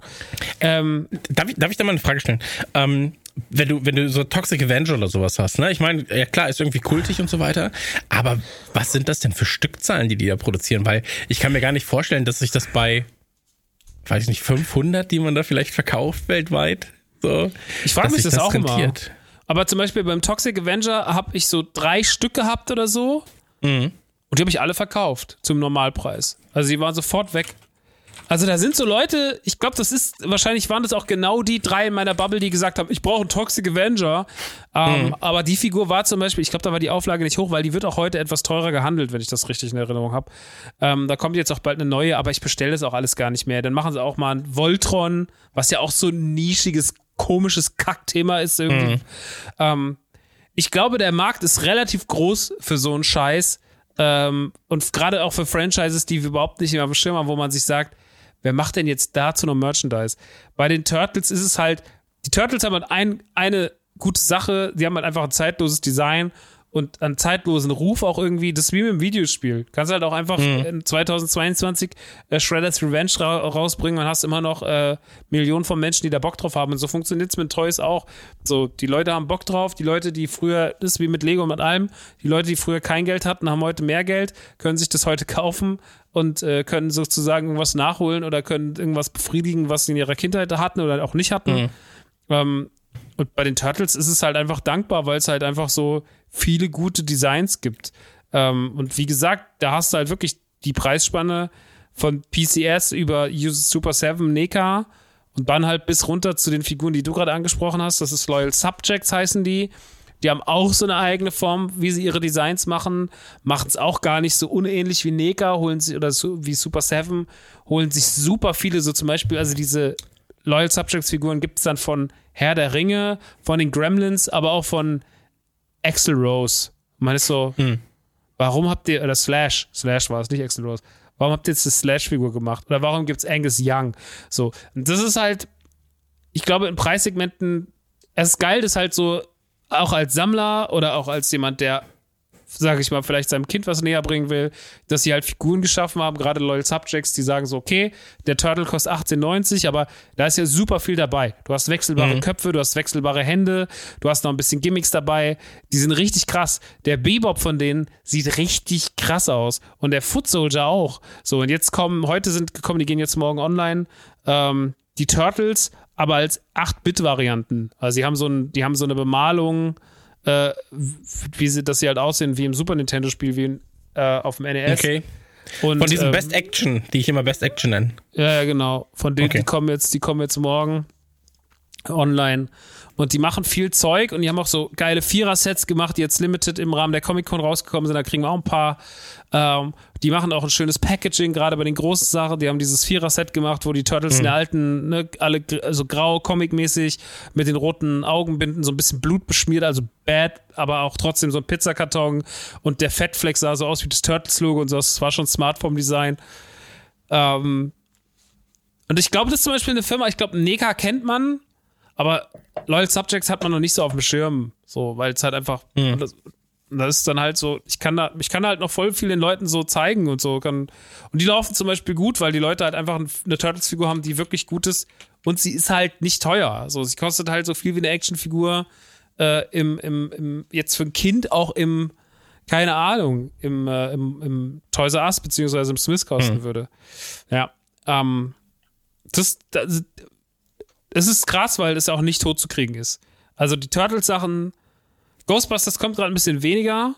Ähm, Darf ich, darf ich da mal eine Frage stellen? Ähm, wenn du, wenn du so Toxic Avenger oder sowas hast, ne? Ich meine, ja klar, ist irgendwie kultig und so weiter, aber was sind das denn für Stückzahlen, die die da produzieren? Weil ich kann mir gar nicht vorstellen, dass sich das bei, weiß ich nicht, 500, die man da vielleicht verkauft weltweit, so. Ich frage mich das, auch immer. rentiert. Aber zum Beispiel beim Toxic Avenger habe ich so drei Stück gehabt oder so. Mhm. Und die habe ich alle verkauft zum Normalpreis. Also die waren sofort weg. Also da sind so Leute, ich glaube, das ist, wahrscheinlich waren das auch genau die drei in meiner Bubble, die gesagt haben, ich brauche einen Toxic Avenger. Ähm, Mhm. Aber die Figur war zum Beispiel, ich glaube, da war die Auflage nicht hoch, weil die wird auch heute etwas teurer gehandelt, wenn ich das richtig in Erinnerung habe. Ähm, da kommt jetzt auch bald eine neue, aber ich bestelle das auch alles gar nicht mehr. Dann machen sie auch mal ein Voltron, was ja auch so ein nischiges, komisches Kackthema ist irgendwie. Ähm, ich glaube, der Markt ist relativ groß für so einen Scheiß. Ähm, und gerade auch für Franchises, die wir überhaupt nicht mehr auf dem Schirm haben, wo man sich sagt, wer macht denn jetzt dazu noch Merchandise? Bei den Turtles ist es halt, die Turtles haben halt ein, eine gute Sache, die haben halt einfach ein zeitloses Design und einen zeitlosen Ruf auch irgendwie. Das ist wie mit dem Videospiel. Kannst halt auch einfach Mhm. in 2022 äh, Shredder's Revenge ra rausbringen und hast immer noch äh, Millionen von Menschen, die da Bock drauf haben. Und so funktioniert es mit Toys auch. So, die Leute haben Bock drauf. Die Leute, die früher, das ist wie mit Lego und mit allem, die Leute, die früher kein Geld hatten, haben heute mehr Geld, können sich das heute kaufen und äh, können sozusagen irgendwas nachholen oder können irgendwas befriedigen, was sie in ihrer Kindheit hatten oder auch nicht hatten. Ähm, und bei den Turtles ist es halt einfach dankbar, weil es halt einfach so viele gute Designs gibt. Ähm, und wie gesagt, da hast du halt wirklich die Preisspanne von PCS über Super 7 NECA und dann halt bis runter zu den Figuren, die du gerade angesprochen hast. Das ist Loyal Subjects heißen die. Die haben auch so eine eigene Form, wie sie ihre Designs machen. Machen es auch gar nicht so unähnlich wie NECA, holen sie, oder so, wie Super 7, holen sich super viele, so zum Beispiel, also diese Loyal Subjects Figuren gibt es dann von Herr der Ringe, von den Gremlins, aber auch von Axel Rose. Man ist so, warum habt ihr, oder Slash, Slash war es, nicht Axel Rose, warum habt ihr jetzt eine Slash-Figur gemacht? Oder warum gibt es Angus Young? So, und das ist halt, ich glaube, in Preissegmenten, es ist geil, das halt so, auch als Sammler oder auch als jemand, der sage ich mal, vielleicht seinem Kind was näher bringen will, dass sie halt Figuren geschaffen haben, gerade Loyal Subjects, die sagen so, okay, der Turtle kostet 18,90, aber da ist ja super viel dabei. Du hast wechselbare Köpfe, du hast wechselbare Hände, du hast noch ein bisschen Gimmicks dabei, die sind richtig krass. Der Bebop von denen sieht richtig krass aus und der Foot Soldier auch. So, und jetzt kommen, heute sind gekommen, die gehen jetzt morgen online, ähm, die Turtles, aber als 8-Bit-Varianten. Also sie haben so ein, die haben so eine Bemalung, äh, wie sie, dass sie halt aussehen wie im Super Nintendo-Spiel, wie äh, auf dem NES. Okay. Und, Von diesen ähm, Best Action, die ich immer Best Action nenne. Ja, ja, genau. Von denen, Okay. die kommen jetzt, die kommen jetzt morgen online. Und die machen viel Zeug und die haben auch so geile Vierer-Sets gemacht, die jetzt limited im Rahmen der Comic-Con rausgekommen sind. Da kriegen wir auch ein paar. Ähm, die machen auch ein schönes Packaging, gerade bei den großen Sachen. Die haben dieses Vierer-Set gemacht, wo die Turtles in der alten, ne, alle gr- also grau, comic-mäßig, mit den roten Augenbinden, so ein bisschen Blut beschmiert, also bad, aber auch trotzdem so ein Pizzakarton. Und der Fettfleck sah so aus wie das Turtles-Logo und so. Das war schon smart vom Design. Ähm, und ich glaube, das ist zum Beispiel eine Firma, ich glaube, Neka kennt man, aber Loyal Subjects hat man noch nicht so auf dem Schirm. So, weil es halt einfach. Und das, das ist dann halt so, ich kann da, ich kann halt noch voll vielen Leuten so zeigen und so. Kann, und die laufen zum Beispiel gut, weil die Leute halt einfach eine Turtles-Figur haben, die wirklich gut ist. Und sie ist halt nicht teuer. So, sie kostet halt so viel wie eine Actionfigur äh, im, im, im, jetzt für ein Kind auch im, keine Ahnung, im, äh, im, im Toys R Us beziehungsweise im Smith kosten würde. Ja. Ähm, das, das, es ist krass, weil es auch nicht tot zu kriegen ist. Also die Turtles-Sachen, Ghostbusters kommt gerade ein bisschen weniger.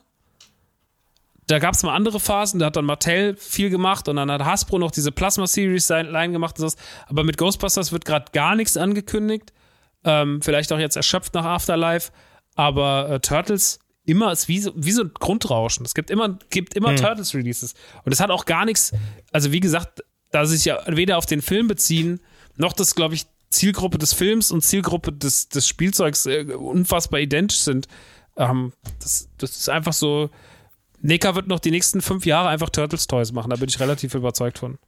Da gab es mal andere Phasen, da hat dann Mattel viel gemacht und dann hat Hasbro noch diese Plasma Series Line gemacht. Und das. Aber mit Ghostbusters wird gerade gar nichts angekündigt. Ähm, vielleicht auch jetzt erschöpft nach Afterlife. Aber äh, Turtles immer ist wie so, wie so ein Grundrauschen. Es gibt immer, gibt immer Turtles-Releases. Und es hat auch gar nichts, also wie gesagt, da sich ja weder auf den Film beziehen, noch das, glaube ich, Zielgruppe des Films und Zielgruppe des, des Spielzeugs äh, unfassbar identisch sind. Ähm, das, das ist einfach so. Neka wird noch die nächsten fünf Jahre einfach Turtles Toys machen, da bin ich relativ überzeugt von.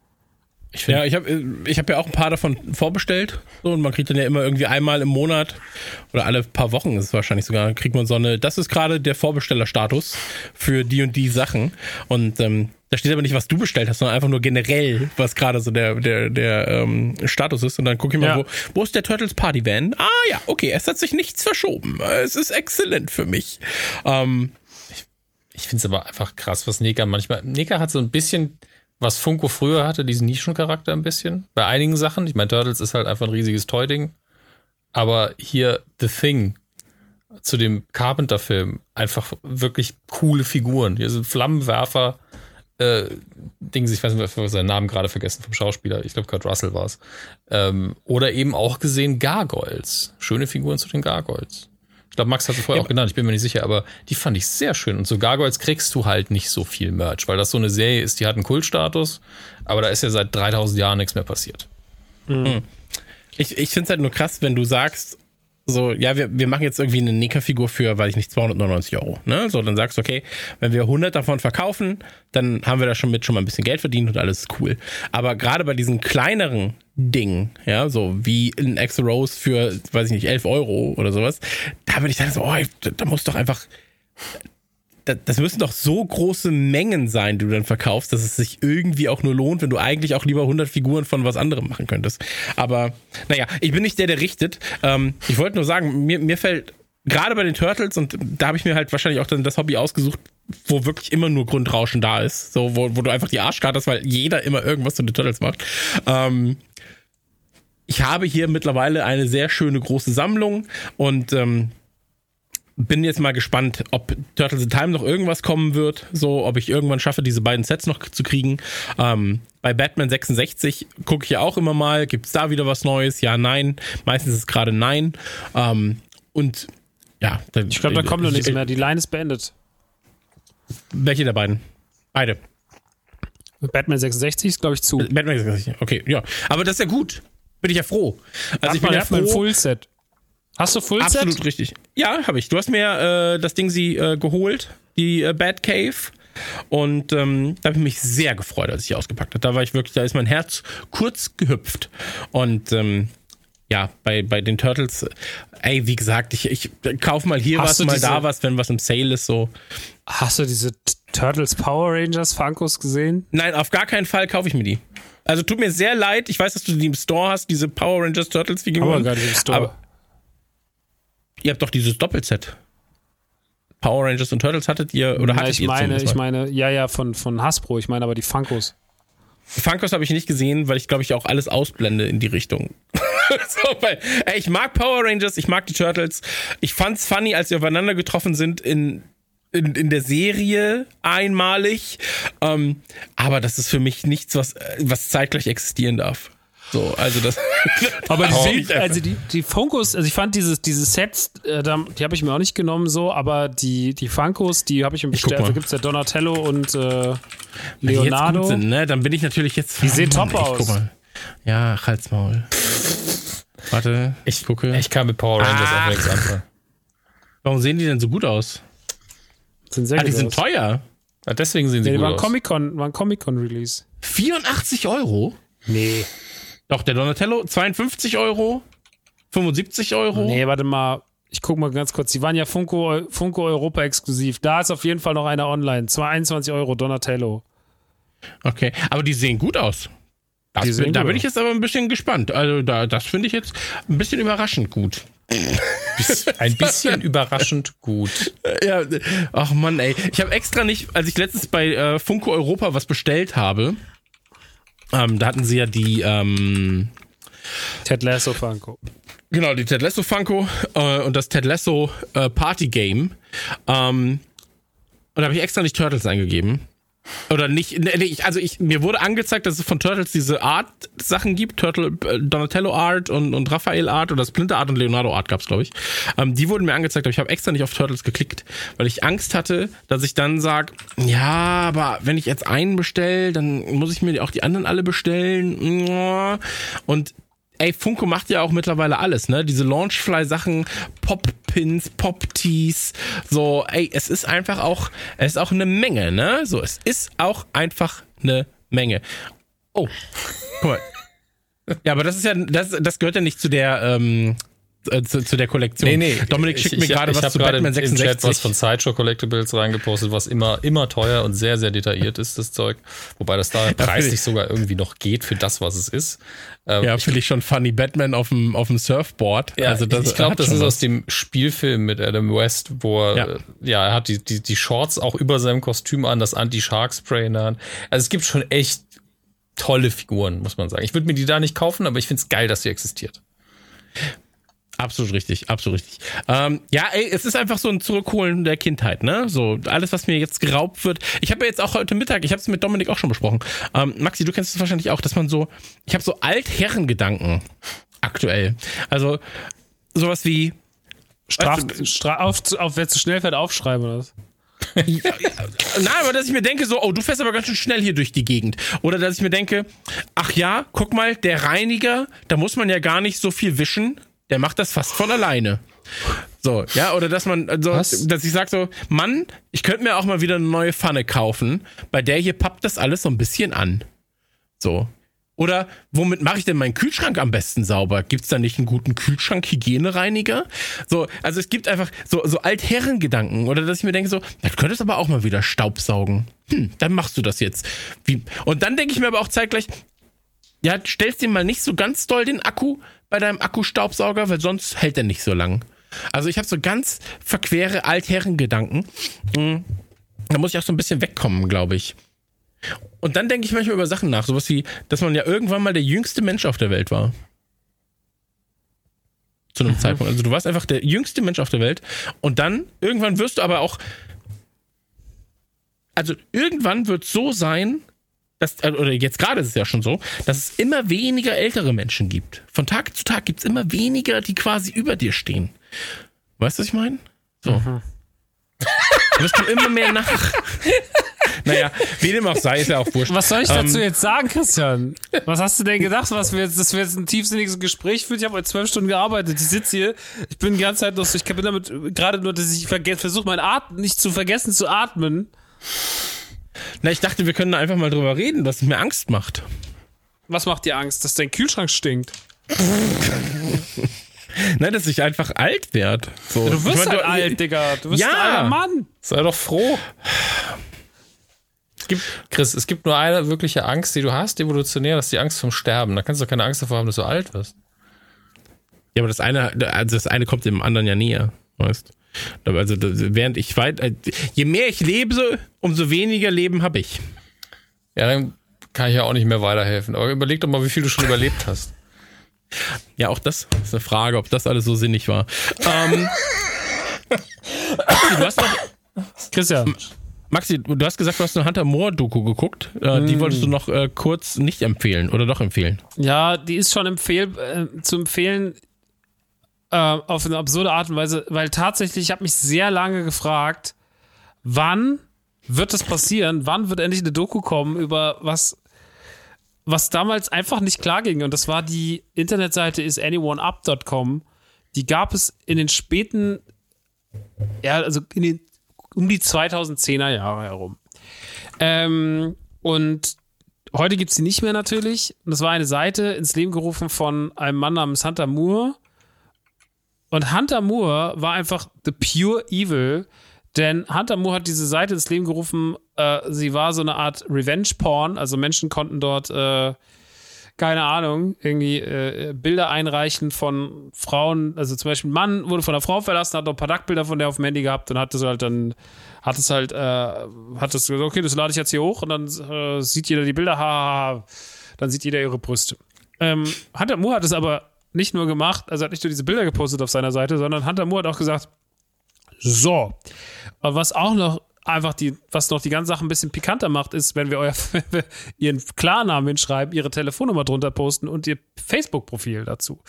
Ja, ich habe ich hab ja auch ein paar davon vorbestellt. So, und man kriegt dann ja immer irgendwie einmal im Monat oder alle paar Wochen ist es wahrscheinlich sogar, kriegt man so eine, das ist gerade der Vorbestellerstatus für die und die Sachen. Und ähm, da steht aber nicht, was du bestellt hast, sondern einfach nur generell, was gerade so der, der, der ähm, Status ist. Und dann gucke ich mal, Ja. wo, wo ist der Turtles Party Van? Ah ja, okay, es hat sich nichts verschoben. Es ist exzellent für mich. Ähm, Ich finde es aber einfach krass, was Neka manchmal. Neka hat so ein bisschen, was Funko früher hatte, diesen Nischencharakter ein bisschen. Bei einigen Sachen. Ich meine, Turtles ist halt einfach ein riesiges Toy-Ding. Aber hier The Thing zu dem Carpenter-Film einfach wirklich coole Figuren. Hier sind Flammenwerfer, äh, Dings, ich weiß nicht, ich seinen Namen gerade vergessen vom Schauspieler. Ich glaube, Kurt Russell war es. Ähm, oder eben auch gesehen Gargoyles. Schöne Figuren zu den Gargoyles. Ich glaube, Max hat sie vorher auch genannt, ich bin mir nicht sicher, aber die fand ich sehr schön. Und so Gargoyles kriegst du halt nicht so viel Merch, weil das so eine Serie ist, die hat einen Kultstatus, aber da ist ja seit 3000 Jahren nichts mehr passiert. Ich, ich finde es halt nur krass, wenn du sagst, So, ja, wir, wir machen jetzt irgendwie eine Nika-Figur für, weiß ich nicht, 299 Euro. Ne? So, dann sagst du, okay, wenn wir 100 davon verkaufen, dann haben wir da schon mit schon mal ein bisschen Geld verdient und alles cool. Aber gerade bei diesen kleineren Dingen, ja, so wie ein Exo Rose für, weiß ich nicht, 11 Euro oder sowas, da würde ich sagen, so, oh, da muss doch einfach das, müssen doch so große Mengen sein, die du dann verkaufst, dass es sich irgendwie auch nur lohnt, wenn du eigentlich auch lieber 100 Figuren von was anderem machen könntest. Aber naja, ich bin nicht der, der richtet. Ähm, ich wollte nur sagen, mir, mir fällt gerade bei den Turtles, und da habe ich mir halt wahrscheinlich auch dann das Hobby ausgesucht, wo wirklich immer nur Grundrauschen da ist. So, wo, wo du einfach die Arschkarte hast, weil jeder immer irgendwas zu den Turtles macht. Ähm, ich habe hier mittlerweile eine sehr schöne große Sammlung und ähm, bin jetzt mal gespannt, ob Turtles in Time noch irgendwas kommen wird, so ob ich irgendwann schaffe, diese beiden Sets noch zu kriegen. Ähm, bei Batman 66 gucke ich ja auch immer mal, gibt es da wieder was Neues? Ja, nein. Meistens ist es gerade nein. Ähm, und ja, da, ich glaube, da kommt noch nichts mehr. Die Line ist beendet. Welche der beiden? Beide. Batman 66 ist, glaube ich, zu. Batman 66, okay, ja. Aber das ist ja gut. Bin ich ja froh. Also ich bin ja froh. Ein Full-Set. Hast du Full Set? Absolut richtig. Ja, habe ich. Du hast mir äh, das Ding sie äh, geholt, die äh, Bad Cave. Und ähm, da habe ich mich sehr gefreut, als ich die ausgepackt habe. Da war ich wirklich, da ist mein Herz kurz gehüpft. Und ähm, ja, bei, bei den Turtles, ey, wie gesagt, ich, ich kaufe mal hier Hast was, mal diese, da was, wenn was im Sale ist, so. Hast du diese Turtles Power Rangers Funkos gesehen? Nein, auf gar keinen Fall kaufe ich mir die. Also tut mir sehr leid, ich weiß, dass du die im Store hast, diese Power Rangers Turtles Figuren. Aber gar nicht im Store. Aber, Ihr habt doch dieses Doppelset. Power Rangers und Turtles hattet ihr oder ja, hattet ich ihr meine, ich meine, ja, ja, von, von Hasbro. Ich meine aber die Funkos. Funkos habe ich nicht gesehen, weil ich glaube ich auch alles ausblende in die Richtung. so, weil, ey, ich mag Power Rangers, ich mag die Turtles. Ich fand's funny, als sie aufeinander getroffen sind in in, in der Serie einmalig. Ähm, aber das ist für mich nichts, was, was zeitgleich existieren darf. So, also das. aber die, also die, die Funkos, also ich fand dieses, diese Sets, äh, die habe ich mir auch nicht genommen so, aber die, die Funkos, die habe ich mir bestellt. Also gibt es ja Donatello und äh, Leonardo. Sind, ne? Dann bin ich natürlich jetzt. Die sehen top aus. Guck mal. Ja, halt's Maul. Warte, ich gucke. Ich kann mit Power Rangers auch nichts anfangen. Warum sehen die denn so gut aus? Sind sehr ah, die sind aus. teuer. Ja, deswegen sehen sie die gut waren aus. Comic -Con, waren Comic-Con-Release. 84 Euro? Nee. Doch, der Donatello 52 Euro, 75 Euro. Nee, warte mal. Ich guck mal ganz kurz. Die waren ja Funko, Funko Europa exklusiv. Da ist auf jeden Fall noch einer online. 22 Euro Donatello. Okay, aber die sehen gut aus. Das, da bin ich jetzt aber ein bisschen gespannt. Also da, das finde ich jetzt ein bisschen überraschend gut. ein bisschen überraschend gut. Ja, ach Mann, ey. Ich habe extra nicht, als ich letztens bei äh, Funko Europa was bestellt habe, ähm, da hatten sie ja die ähm, Ted Lasso Funko. Genau, die Ted Lasso Funko äh, und das Ted Lasso äh, Party Game. Ähm, und da habe ich extra nicht Turtles eingegeben. Oder nicht, nee, ich, also ich, mir wurde angezeigt, dass es von Turtles diese Art-Sachen gibt, Turtle, äh, Donatello Art und, und Raphael Art oder Splinter Art und Leonardo Art gab's, glaube ich. Ähm, die wurden mir angezeigt, aber ich habe extra nicht auf Turtles geklickt, weil ich Angst hatte, dass ich dann sag, ja, aber wenn ich jetzt einen bestelle, dann muss ich mir auch die anderen alle bestellen. Und ey, Funko macht ja auch mittlerweile alles, ne? Diese Launchfly-Sachen, Pop-Pins, Pop-Tees, so, ey, es ist einfach auch, es ist auch eine Menge, ne? So, es ist auch einfach eine Menge. Oh, guck mal. Ja, aber das ist ja, das, das gehört ja nicht zu der, ähm, äh, zu, zu, der Kollektion. Nee, nee. Dominik schickt ich, mir gerade was zu Batman 66. Ich habe was von Sideshow Collectibles reingepostet, was immer, immer teuer und sehr, sehr detailliert ist, das Zeug. Wobei das da preislich sogar irgendwie noch geht für das, was es ist. Ähm, ja, finde ich schon funny. Batman auf dem, auf dem Surfboard. Ja, also das, ich glaube, das ist was. aus dem Spielfilm mit Adam West, wo er, ja, ja er hat die, die, die Shorts auch über seinem Kostüm an, das Anti-Shark-Spray in der Hand. Also es gibt schon echt tolle Figuren, muss man sagen. Ich würde mir die da nicht kaufen, aber ich finde es geil, dass sie existiert. Absolut richtig, absolut richtig. Ähm, ja, ey, es ist einfach so ein Zurückholen der Kindheit, ne? So alles, was mir jetzt geraubt wird. Ich habe ja jetzt auch heute Mittag, ich habe es mit Dominik auch schon besprochen. Ähm, Maxi, du kennst es wahrscheinlich auch, dass man so, ich habe so Altherrengedanken aktuell. Also sowas wie Straf, Straf auf, auf, wer zu schnell fährt, aufschreiben oder was? ja, na, aber dass ich mir denke, so, oh, du fährst aber ganz schön schnell hier durch die Gegend. Oder dass ich mir denke, ach ja, guck mal, der Reiniger, da muss man ja gar nicht so viel wischen der macht das fast von alleine. So, ja, oder dass man, also, Was? dass ich sag so, Mann, ich könnte mir auch mal wieder eine neue Pfanne kaufen. Bei der hier pappt das alles so ein bisschen an. So. Oder womit mache ich denn meinen Kühlschrank am besten sauber? Gibt's da nicht einen guten Kühlschrank-Hygienereiniger? So, also es gibt einfach so, so Altherrengedanken. Oder dass ich mir denke so, das könntest aber auch mal wieder Staubsaugen. Hm, dann machst du das jetzt. Wie? Und dann denke ich mir aber auch zeitgleich, ja, stellst dir mal nicht so ganz doll den Akku bei deinem Akkustaubsauger, weil sonst hält er nicht so lang. Also ich habe so ganz verquere Altherrengedanken. Hm, Da muss ich auch so ein bisschen wegkommen, glaube ich. Und dann denke ich manchmal über Sachen nach, sowas wie, dass man ja irgendwann mal der jüngste Mensch auf der Welt war. Zu einem Zeitpunkt. Also du warst einfach der jüngste Mensch auf der Welt und dann irgendwann wirst du aber auch also irgendwann wird es so sein, dass, äh, oder jetzt gerade ist es ja schon so, dass es immer weniger ältere Menschen gibt. Von Tag zu Tag gibt es immer weniger, die quasi über dir stehen. Weißt du, was ich meine? So. Und es kommt immer mehr nach. naja, wie dem auch sei, ist ja auch wurscht. Was soll ich Ähm, dazu jetzt sagen, Christian? Was hast du denn gedacht, was wir jetzt, dass wir jetzt ein tiefsinniges Gespräch führen? Ich habe heute zwölf Stunden gearbeitet. Ich sitze hier, ich bin die ganze Zeit noch so, ich bin damit gerade nur, dass ich versuche, mein Atmen nicht zu vergessen zu atmen. Na, ich dachte, wir können da einfach mal drüber reden, was mir Angst macht. Was macht dir Angst? Dass dein Kühlschrank stinkt. Nein, dass ich einfach alt werde. So. Du wirst Ich mein, halt alt, Digga. Du bist Ja. ein alter Mann. Sei doch froh. Es gibt, Chris, es gibt nur eine wirkliche Angst, die du hast, evolutionär, das ist die Angst vom Sterben. Da kannst du keine Angst davor haben, dass du alt wirst. Ja, aber das eine, also das eine kommt dem anderen ja näher, weißt Also während ich weit, äh, je mehr ich lebe, umso weniger Leben habe ich. Ja, dann kann ich ja auch nicht mehr weiterhelfen. Aber überleg doch mal, wie viel du schon überlebt hast. Ja, auch das ist eine Frage, ob das alles so sinnig war. Ähm, Maxi, du hast noch, Christian. Maxi, du hast gesagt, du hast eine Hunter Moore Doku geguckt. Äh, Die wolltest du noch äh, kurz nicht empfehlen oder doch empfehlen? Ja, die ist schon empfehl äh, zu empfehlen äh, auf eine absurde Art und Weise, weil tatsächlich, ich habe mich sehr lange gefragt, wann wird das passieren? Wann wird endlich eine Doku kommen über was, was damals einfach nicht klar ging? Und das war die Internetseite ist anyoneUp.com. Die gab es in den späten, ja, also in den, um die 2010er Jahre herum. Ähm, und Heute gibt es sie nicht mehr natürlich. Und das war eine Seite ins Leben gerufen von einem Mann namens Hunter Moore. Und Hunter Moore war einfach the pure evil, denn Hunter Moore hat diese Seite ins Leben gerufen. Äh, sie war so eine Art Revenge-Porn. Also Menschen konnten dort, äh, keine Ahnung, irgendwie äh, Bilder einreichen von Frauen. Also zum Beispiel ein Mann wurde von einer Frau verlassen, hat noch ein paar Nacktbilder von der auf dem Handy gehabt und hat das halt dann hat es halt, äh, hat es gesagt, okay, das lade ich jetzt hier hoch und dann äh, sieht jeder die Bilder, ha, ha, ha, dann sieht jeder ihre Brüste. Ähm, Hunter Moore hat es aber nicht nur gemacht, also hat nicht nur diese Bilder gepostet auf seiner Seite, sondern Hunter Moore hat auch gesagt, so, und was auch noch einfach die, was noch die ganze Sache ein bisschen pikanter macht, ist, wenn wir euer, wenn wir ihren Klarnamen hinschreiben, ihre Telefonnummer drunter posten und ihr Facebook-Profil dazu.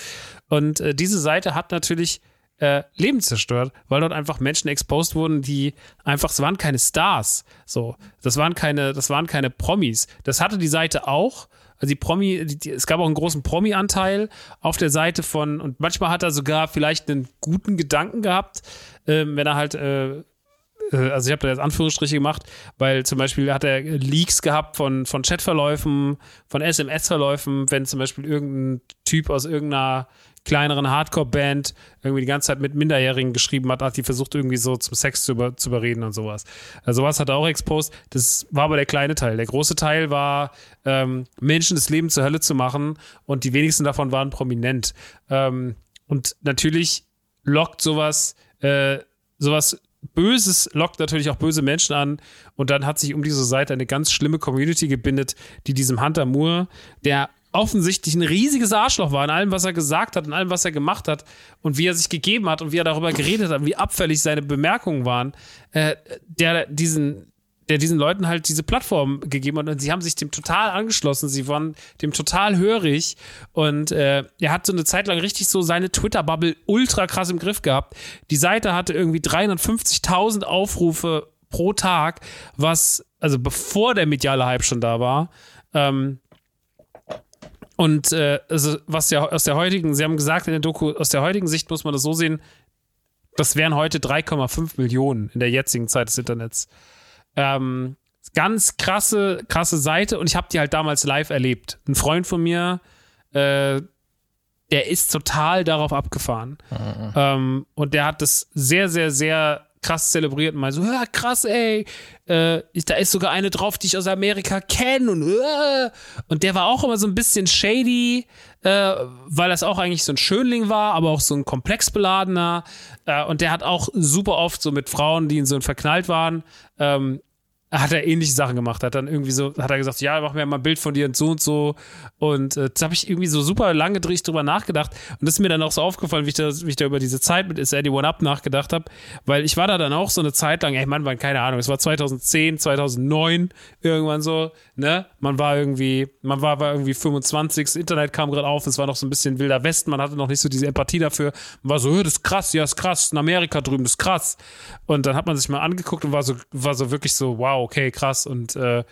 Und äh, diese Seite hat natürlich äh, Leben zerstört, weil dort einfach Menschen exposed wurden, die einfach, es waren keine Stars. So, das waren keine, das waren keine Promis. Das hatte die Seite auch. Also die Promi, die, die, es gab auch einen großen Promi-Anteil auf der Seite von, und manchmal hat er sogar vielleicht einen guten Gedanken gehabt, ähm, wenn er halt äh, äh, also ich habe da jetzt Anführungsstriche gemacht, weil zum Beispiel hat er Leaks gehabt von, von Chatverläufen, von SMS-Verläufen, wenn zum Beispiel irgendein Typ aus irgendeiner kleineren Hardcore-Band irgendwie die ganze Zeit mit Minderjährigen geschrieben hat, hat die versucht irgendwie so zum Sex zu, über, zu überreden und sowas. Also sowas hat er auch exposed. Das war aber der kleine Teil. Der große Teil war, ähm, Menschen das Leben zur Hölle zu machen und die wenigsten davon waren prominent. Ähm, und natürlich lockt sowas, äh, sowas Böses lockt natürlich auch böse Menschen an und dann hat sich um diese Seite eine ganz schlimme Community gebindet, die diesem Hunter Moore, der offensichtlich ein riesiges Arschloch war in allem, was er gesagt hat, in allem, was er gemacht hat und wie er sich gegeben hat und wie er darüber geredet hat, wie abfällig seine Bemerkungen waren, äh, der diesen der diesen Leuten halt diese Plattform gegeben hat und sie haben sich dem total angeschlossen, sie waren dem total hörig und äh, er hat so eine Zeit lang richtig so seine Twitter-Bubble ultra krass im Griff gehabt. Die Seite hatte irgendwie 350.000 Aufrufe pro Tag, was, also bevor der mediale Hype schon da war, ähm, Und äh, also was ja aus der heutigen, Sie haben gesagt in der Doku, aus der heutigen Sicht muss man das so sehen, das wären heute 3,5 Millionen in der jetzigen Zeit des Internets. Ähm, ganz krasse, krasse Seite und ich habe die halt damals live erlebt. Ein Freund von mir, äh, der ist total darauf abgefahren. Ähm, und der hat das sehr, sehr, sehr krass zelebriert und mal so, ja, krass, ey, äh, da ist sogar eine drauf, die ich aus Amerika kenne und, äh, und der war auch immer so ein bisschen shady, äh, weil das auch eigentlich so ein Schönling war, aber auch so ein komplex beladener äh, und der hat auch super oft so mit Frauen, die in so verknallt waren, ähm, hat er ähnliche Sachen gemacht. Hat dann irgendwie so, hat er gesagt, ja, mach mir mal ein Bild von dir und so und so. Und äh, das habe ich irgendwie so super lange drüber nachgedacht. Und das ist mir dann auch so aufgefallen, wie ich da, wie ich da über diese Zeit mit Is Eddie One Up nachgedacht habe. Weil ich war da dann auch so eine Zeit lang, ey, Mann, war keine Ahnung, es war 2010, 2009, irgendwann so, ne? Man war irgendwie, man war, war irgendwie 25, das Internet kam gerade auf, es war noch so ein bisschen wilder Westen, man hatte noch nicht so diese Empathie dafür. Man war so, das ist krass, ja, ist krass, in Amerika drüben, das ist krass. Und dann hat man sich mal angeguckt und war so, war so wirklich so, wow, okay, krass. Und äh,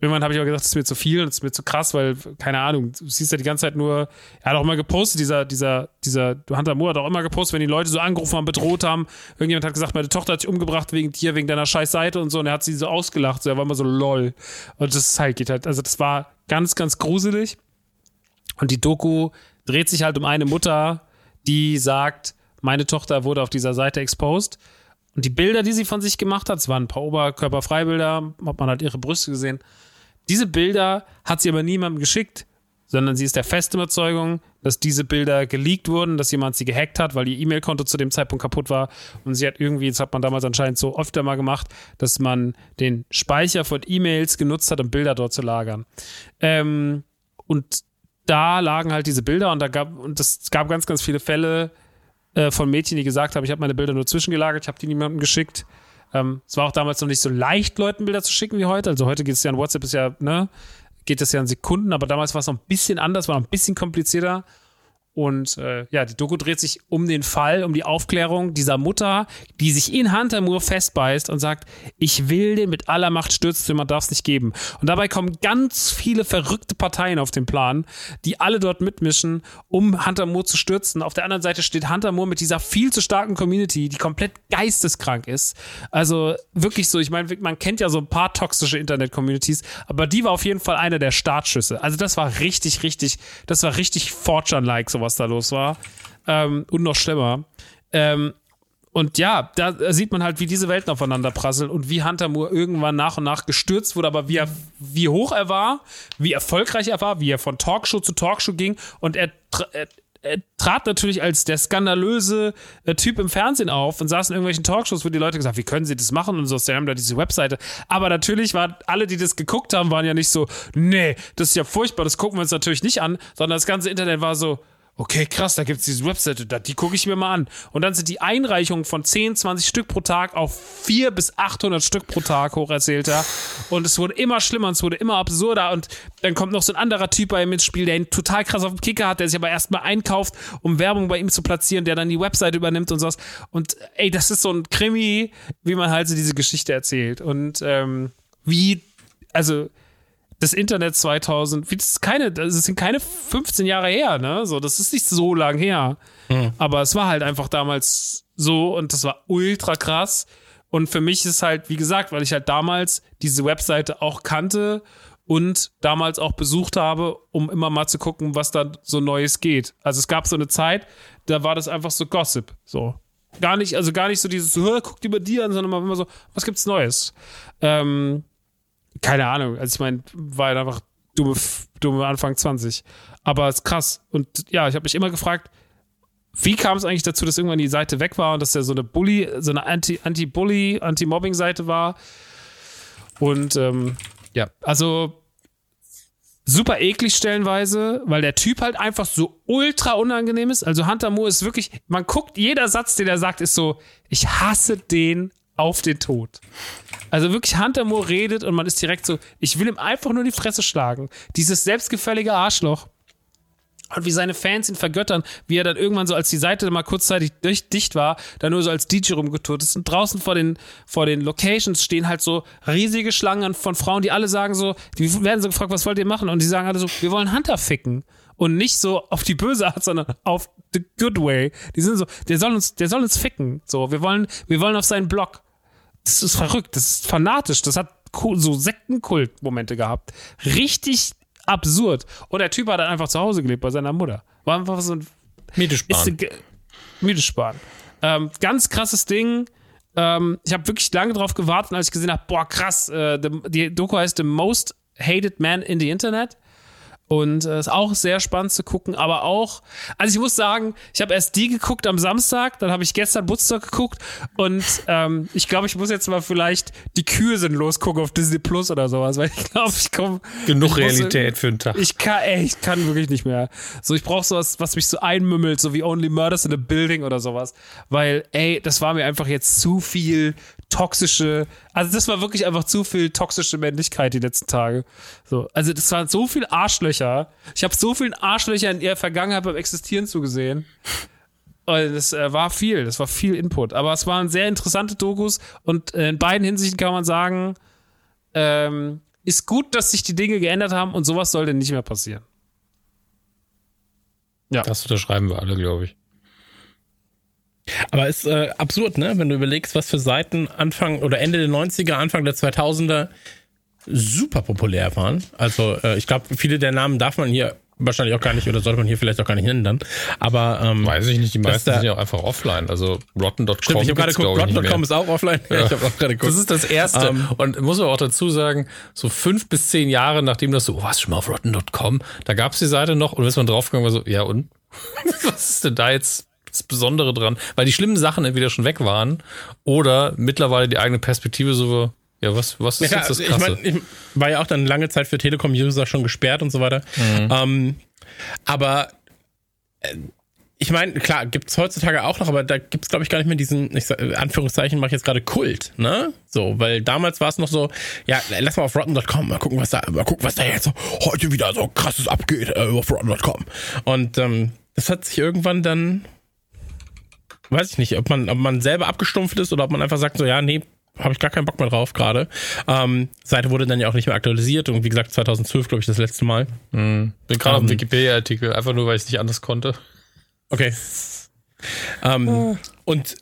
irgendwann habe ich aber gedacht, das ist mir zu viel und das ist mir zu krass, weil, keine Ahnung, du siehst ja die ganze Zeit nur, er hat auch immer gepostet, dieser, dieser, dieser Hunter Moore hat auch immer gepostet, wenn die Leute so angerufen haben, bedroht haben, irgendjemand hat gesagt, meine Tochter hat sich umgebracht wegen dir, wegen deiner scheiß Seite und so, und er hat sie so ausgelacht, so, er war immer so lol. Und das halt, geht halt, also das war ganz, ganz gruselig. Und die Doku dreht sich halt um eine Mutter, die sagt, meine Tochter wurde auf dieser Seite exposed und die Bilder, die sie von sich gemacht hat, es waren ein paar Oberkörperfreibilder, hat man halt ihre Brüste gesehen. Diese Bilder hat sie aber niemandem geschickt, sondern sie ist der festen Überzeugung, dass diese Bilder geleakt wurden, dass jemand sie gehackt hat, weil ihr E-Mail-Konto zu dem Zeitpunkt kaputt war. Und sie hat irgendwie, das hat man damals anscheinend so öfter mal gemacht, dass man den Speicher von E-Mails genutzt hat, um Bilder dort zu lagern. Ähm, und da lagen halt diese Bilder und da gab, und es gab ganz, ganz viele Fälle, äh, von Mädchen, die gesagt haben, ich habe meine Bilder nur zwischengelagert, ich habe die niemandem geschickt. Ähm, es war auch damals noch nicht so leicht, Leuten Bilder zu schicken wie heute. Also heute geht es ja an WhatsApp, ist ja, ne, geht das ja in Sekunden, aber damals war es noch ein bisschen anders, war noch ein bisschen komplizierter. Und äh, ja, die Doku dreht sich um den Fall, um die Aufklärung dieser Mutter, die sich in Hunter Moore festbeißt und sagt, ich will den mit aller Macht stürzen, man darf es nicht geben. Und dabei kommen ganz viele verrückte Parteien auf den Plan, die alle dort mitmischen, um Hunter Moore zu stürzen. Auf der anderen Seite steht Hunter Moore mit dieser viel zu starken Community, die komplett geisteskrank ist. Also wirklich so, ich meine, man kennt ja so ein paar toxische Internet-Communities, aber die war auf jeden Fall einer der Startschüsse. Also das war richtig, richtig, das war richtig Fortune-like, sowas was da los war. Ähm, und noch schlimmer. Ähm, und ja, da sieht man halt, wie diese Welten aufeinander prasseln und wie Hunter Moore irgendwann nach und nach gestürzt wurde, aber wie, er, wie hoch er war, wie erfolgreich er war, wie er von Talkshow zu Talkshow ging und er, er, er trat natürlich als der skandalöse äh, Typ im Fernsehen auf und saß in irgendwelchen Talkshows, wo die Leute gesagt haben, wie können sie das machen und so, sie haben da diese Webseite. Aber natürlich waren alle, die das geguckt haben, waren ja nicht so, nee, das ist ja furchtbar, das gucken wir uns natürlich nicht an, sondern das ganze Internet war so, okay, krass, da gibt's diese Webseite, die gucke ich mir mal an. Und dann sind die Einreichungen von 10, 20 Stück pro Tag auf 4 bis 800 Stück pro Tag hoch erzählter. Und es wurde immer schlimmer und es wurde immer absurder. Und dann kommt noch so ein anderer Typ bei ihm ins Spiel, der ihn total krass auf dem Kicker hat, der sich aber erstmal einkauft, um Werbung bei ihm zu platzieren, der dann die Webseite übernimmt und sowas. Und ey, das ist so ein Krimi, wie man halt so diese Geschichte erzählt. Und ähm, wie, also das Internet 2000, das ist keine, das sind keine 15 Jahre her, ne? So, das ist nicht so lang her. Mhm. Aber es war halt einfach damals so und das war ultra krass. Und für mich ist halt, wie gesagt, weil ich halt damals diese Webseite auch kannte und damals auch besucht habe, um immer mal zu gucken, was da so Neues geht. Also es gab so eine Zeit, da war das einfach so Gossip. So. Gar nicht, also gar nicht so dieses, guck dir bei dir an, sondern immer so, was gibt's Neues? Ähm, keine Ahnung. Also ich meine, war halt einfach dumme, dumme Anfang 20. Aber es ist krass. Und ja, ich habe mich immer gefragt, wie kam es eigentlich dazu, dass irgendwann die Seite weg war und dass er so eine Bully, so eine Anti-Bully, Anti-Mobbing-Seite war? Und ähm, ja, also super eklig stellenweise, weil der Typ halt einfach so ultra unangenehm ist. Also Hunter Moore ist wirklich, man guckt, jeder Satz, den er sagt, ist so, ich hasse den auf den Tod. Also wirklich Hunter Moore redet und man ist direkt so, ich will ihm einfach nur die Fresse schlagen. Dieses selbstgefällige Arschloch. und wie seine Fans ihn vergöttern, wie er dann irgendwann so, als die Seite mal kurzzeitig durch, dicht war, dann nur so als DJ rumgetourt ist. Und draußen vor den, vor den Locations stehen halt so riesige Schlangen von Frauen, die alle sagen so, die werden so gefragt, was wollt ihr machen? Und die sagen alle so, wir wollen Hunter ficken. Und nicht so auf die böse Art, sondern auf the good way. Die sind so, der soll uns, der soll uns ficken. So, wir wollen, wir wollen auf seinen Blog. Das ist verrückt, das ist fanatisch, das hat so Sektenkult-Momente gehabt. Richtig absurd. Und der Typ hat dann einfach zu Hause gelebt bei seiner Mutter. War einfach so ein. Miete sparen. Ist, Miete sparen. Ähm, ganz krasses Ding. Ähm, ich habe wirklich lange drauf gewartet, als ich gesehen habe, boah, krass, äh, die Doku heißt The Most Hated Man in the Internet. Und äh, ist auch sehr spannend zu gucken, aber auch, also ich muss sagen, ich habe erst die geguckt am Samstag, dann habe ich gestern Woodstock geguckt und ähm, ich glaube, ich muss jetzt mal vielleicht die Kühe sind los gucken auf Disney Plus oder sowas, weil ich glaube, ich komme genug ich Realität muss, für einen Tag. Ich kann, ey, ich kann wirklich nicht mehr. So, ich brauche sowas, was mich so einmümmelt, so wie Only Murders in a Building oder sowas, weil, ey, das war mir einfach jetzt zu viel toxische, also das war wirklich einfach zu viel toxische Männlichkeit die letzten Tage. So, also das waren so viel Arschlöcher. Ich habe so vielen Arschlöcher in ihrer Vergangenheit beim Existieren zugesehen. Und das äh, war viel, das war viel Input. Aber es waren sehr interessante Dokus und äh, in beiden Hinsichten kann man sagen, ähm, ist gut, dass sich die Dinge geändert haben und sowas sollte nicht mehr passieren. Ja. Das unterschreiben wir alle, glaube ich. Aber ist äh, absurd, ne? Wenn du überlegst, was für Seiten Anfang oder Ende der 90er, Anfang der 2000er super populär waren. Also äh, ich glaube, viele der Namen darf man hier wahrscheinlich auch gar nicht oder sollte man hier vielleicht auch gar nicht nennen dann. Aber ähm, weiß ich nicht, die meisten sind ja auch einfach offline. Also rotten.com. Stimmt, ich habe gerade geguckt, rotten.com ist auch offline. Ja. ich habe auch gerade geguckt. Das ist das erste um, ähm, und muss man auch dazu sagen, so fünf bis zehn Jahre nachdem das so, oh, was schon mal auf rotten.com, da gab's die Seite noch und ist man draufgegangen war so, ja und was ist denn da jetzt das Besondere dran, weil die schlimmen Sachen entweder schon weg waren oder mittlerweile die eigene Perspektive so ja, was, was ist ja, jetzt das Krasse? Ich, mein, ich war ja auch dann lange Zeit für Telekom-User schon gesperrt und so weiter. Mhm. Ähm, aber äh, ich meine, klar, gibt es heutzutage auch noch, aber da gibt es, glaube ich, gar nicht mehr diesen, ich sag, Anführungszeichen mache ich jetzt gerade Kult, ne? So, weil damals war es noch so, ja, lass mal auf rotten.com mal gucken, was da, mal gucken, was da jetzt so heute wieder so krasses abgeht äh, auf rotten.com. Und ähm, das hat sich irgendwann dann weiß ich nicht, ob man, ob man selber abgestumpft ist oder ob man einfach sagt, so, ja, nee, habe ich gar keinen Bock mehr drauf gerade. Ähm, Seite wurde dann ja auch nicht mehr aktualisiert und wie gesagt 2012 glaube ich das letzte Mal. Mhm. Bin gerade ähm, auf dem Wikipedia-Artikel, einfach nur weil ich es nicht anders konnte. Okay. Ähm, oh. Und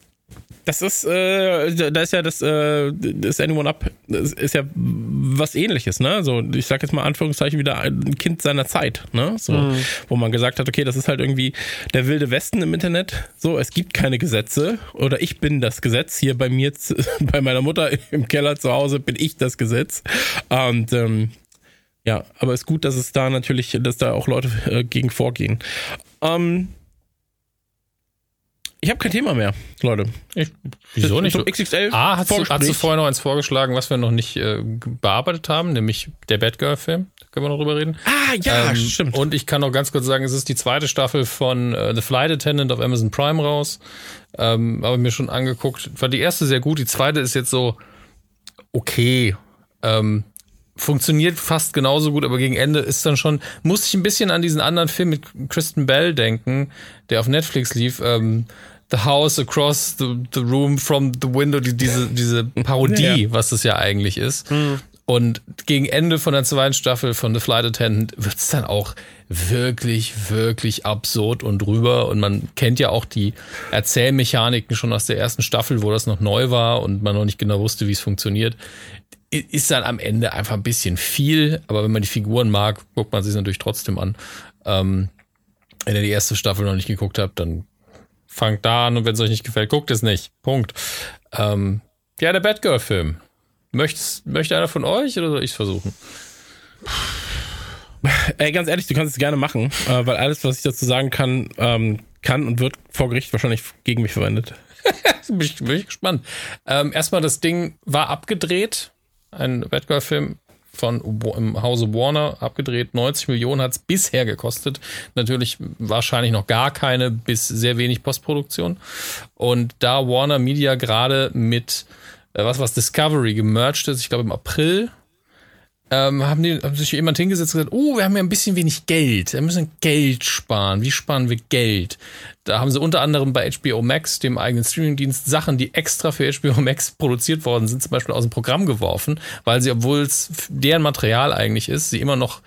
das ist, äh, da ist ja das, äh, das Anyone Up, das ist ja was ähnliches, ne? So, ich sag jetzt mal Anführungszeichen wieder ein Kind seiner Zeit, ne? So, mhm. wo man gesagt hat, okay, das ist halt irgendwie der wilde Westen im Internet. So, es gibt keine Gesetze oder ich bin das Gesetz. Hier bei mir, bei meiner Mutter im Keller zu Hause bin ich das Gesetz. Und ähm, ja, aber es ist gut, dass es da natürlich, dass da auch Leute äh, gegen vorgehen. Ähm, ich habe kein Thema mehr, Leute. Ich, wieso nicht? So XXL ah, hast du, hast du vorher noch eins vorgeschlagen, was wir noch nicht äh, bearbeitet haben, nämlich der Batgirl-Film. Da können wir noch drüber reden. Ah, ja, ähm, stimmt. Und ich kann noch ganz kurz sagen, es ist die zweite Staffel von äh, The Flight Attendant auf Amazon Prime raus. Ähm, habe mir schon angeguckt. War die erste sehr gut, die zweite ist jetzt so okay. Ähm, funktioniert fast genauso gut, aber gegen Ende ist dann schon, muss ich ein bisschen an diesen anderen Film mit Kristen Bell denken, der auf Netflix lief. Ähm, The House Across the, the Room from the Window, die, diese, diese Parodie, ja. was das ja eigentlich ist. Mhm. Und gegen Ende von der zweiten Staffel von The Flight Attendant wird es dann auch wirklich, wirklich absurd und drüber. Und man kennt ja auch die Erzählmechaniken schon aus der ersten Staffel, wo das noch neu war und man noch nicht genau wusste, wie es funktioniert. Ist dann am Ende einfach ein bisschen viel, aber wenn man die Figuren mag, guckt man sich natürlich trotzdem an. Ähm, wenn ihr die erste Staffel noch nicht geguckt habt, dann fangt da an und wenn es euch nicht gefällt, guckt es nicht. Punkt. Ähm, ja, der Batgirl-Film. möchte einer von euch oder soll ich es versuchen? Ey, ganz ehrlich, du kannst es gerne machen, äh, weil alles, was ich dazu sagen kann, ähm, kann und wird vor Gericht wahrscheinlich gegen mich verwendet. bin, ich, bin ich gespannt. Ähm, erstmal, das Ding war abgedreht. Ein Batgirl-Film von im Hause Warner abgedreht. 90 Millionen hat es bisher gekostet. Natürlich wahrscheinlich noch gar keine bis sehr wenig Postproduktion. Und da Warner Media gerade mit äh, was was Discovery gemerged ist, ich glaube im April, ähm, haben, die, haben sich jemand hingesetzt und gesagt, oh, wir haben ja ein bisschen wenig Geld, wir müssen Geld sparen. Wie sparen wir Geld? Da haben sie unter anderem bei HBO Max, dem eigenen Streamingdienst, Sachen, die extra für HBO Max produziert worden sind, zum Beispiel aus dem Programm geworfen, weil sie, obwohl es deren Material eigentlich ist, sie immer noch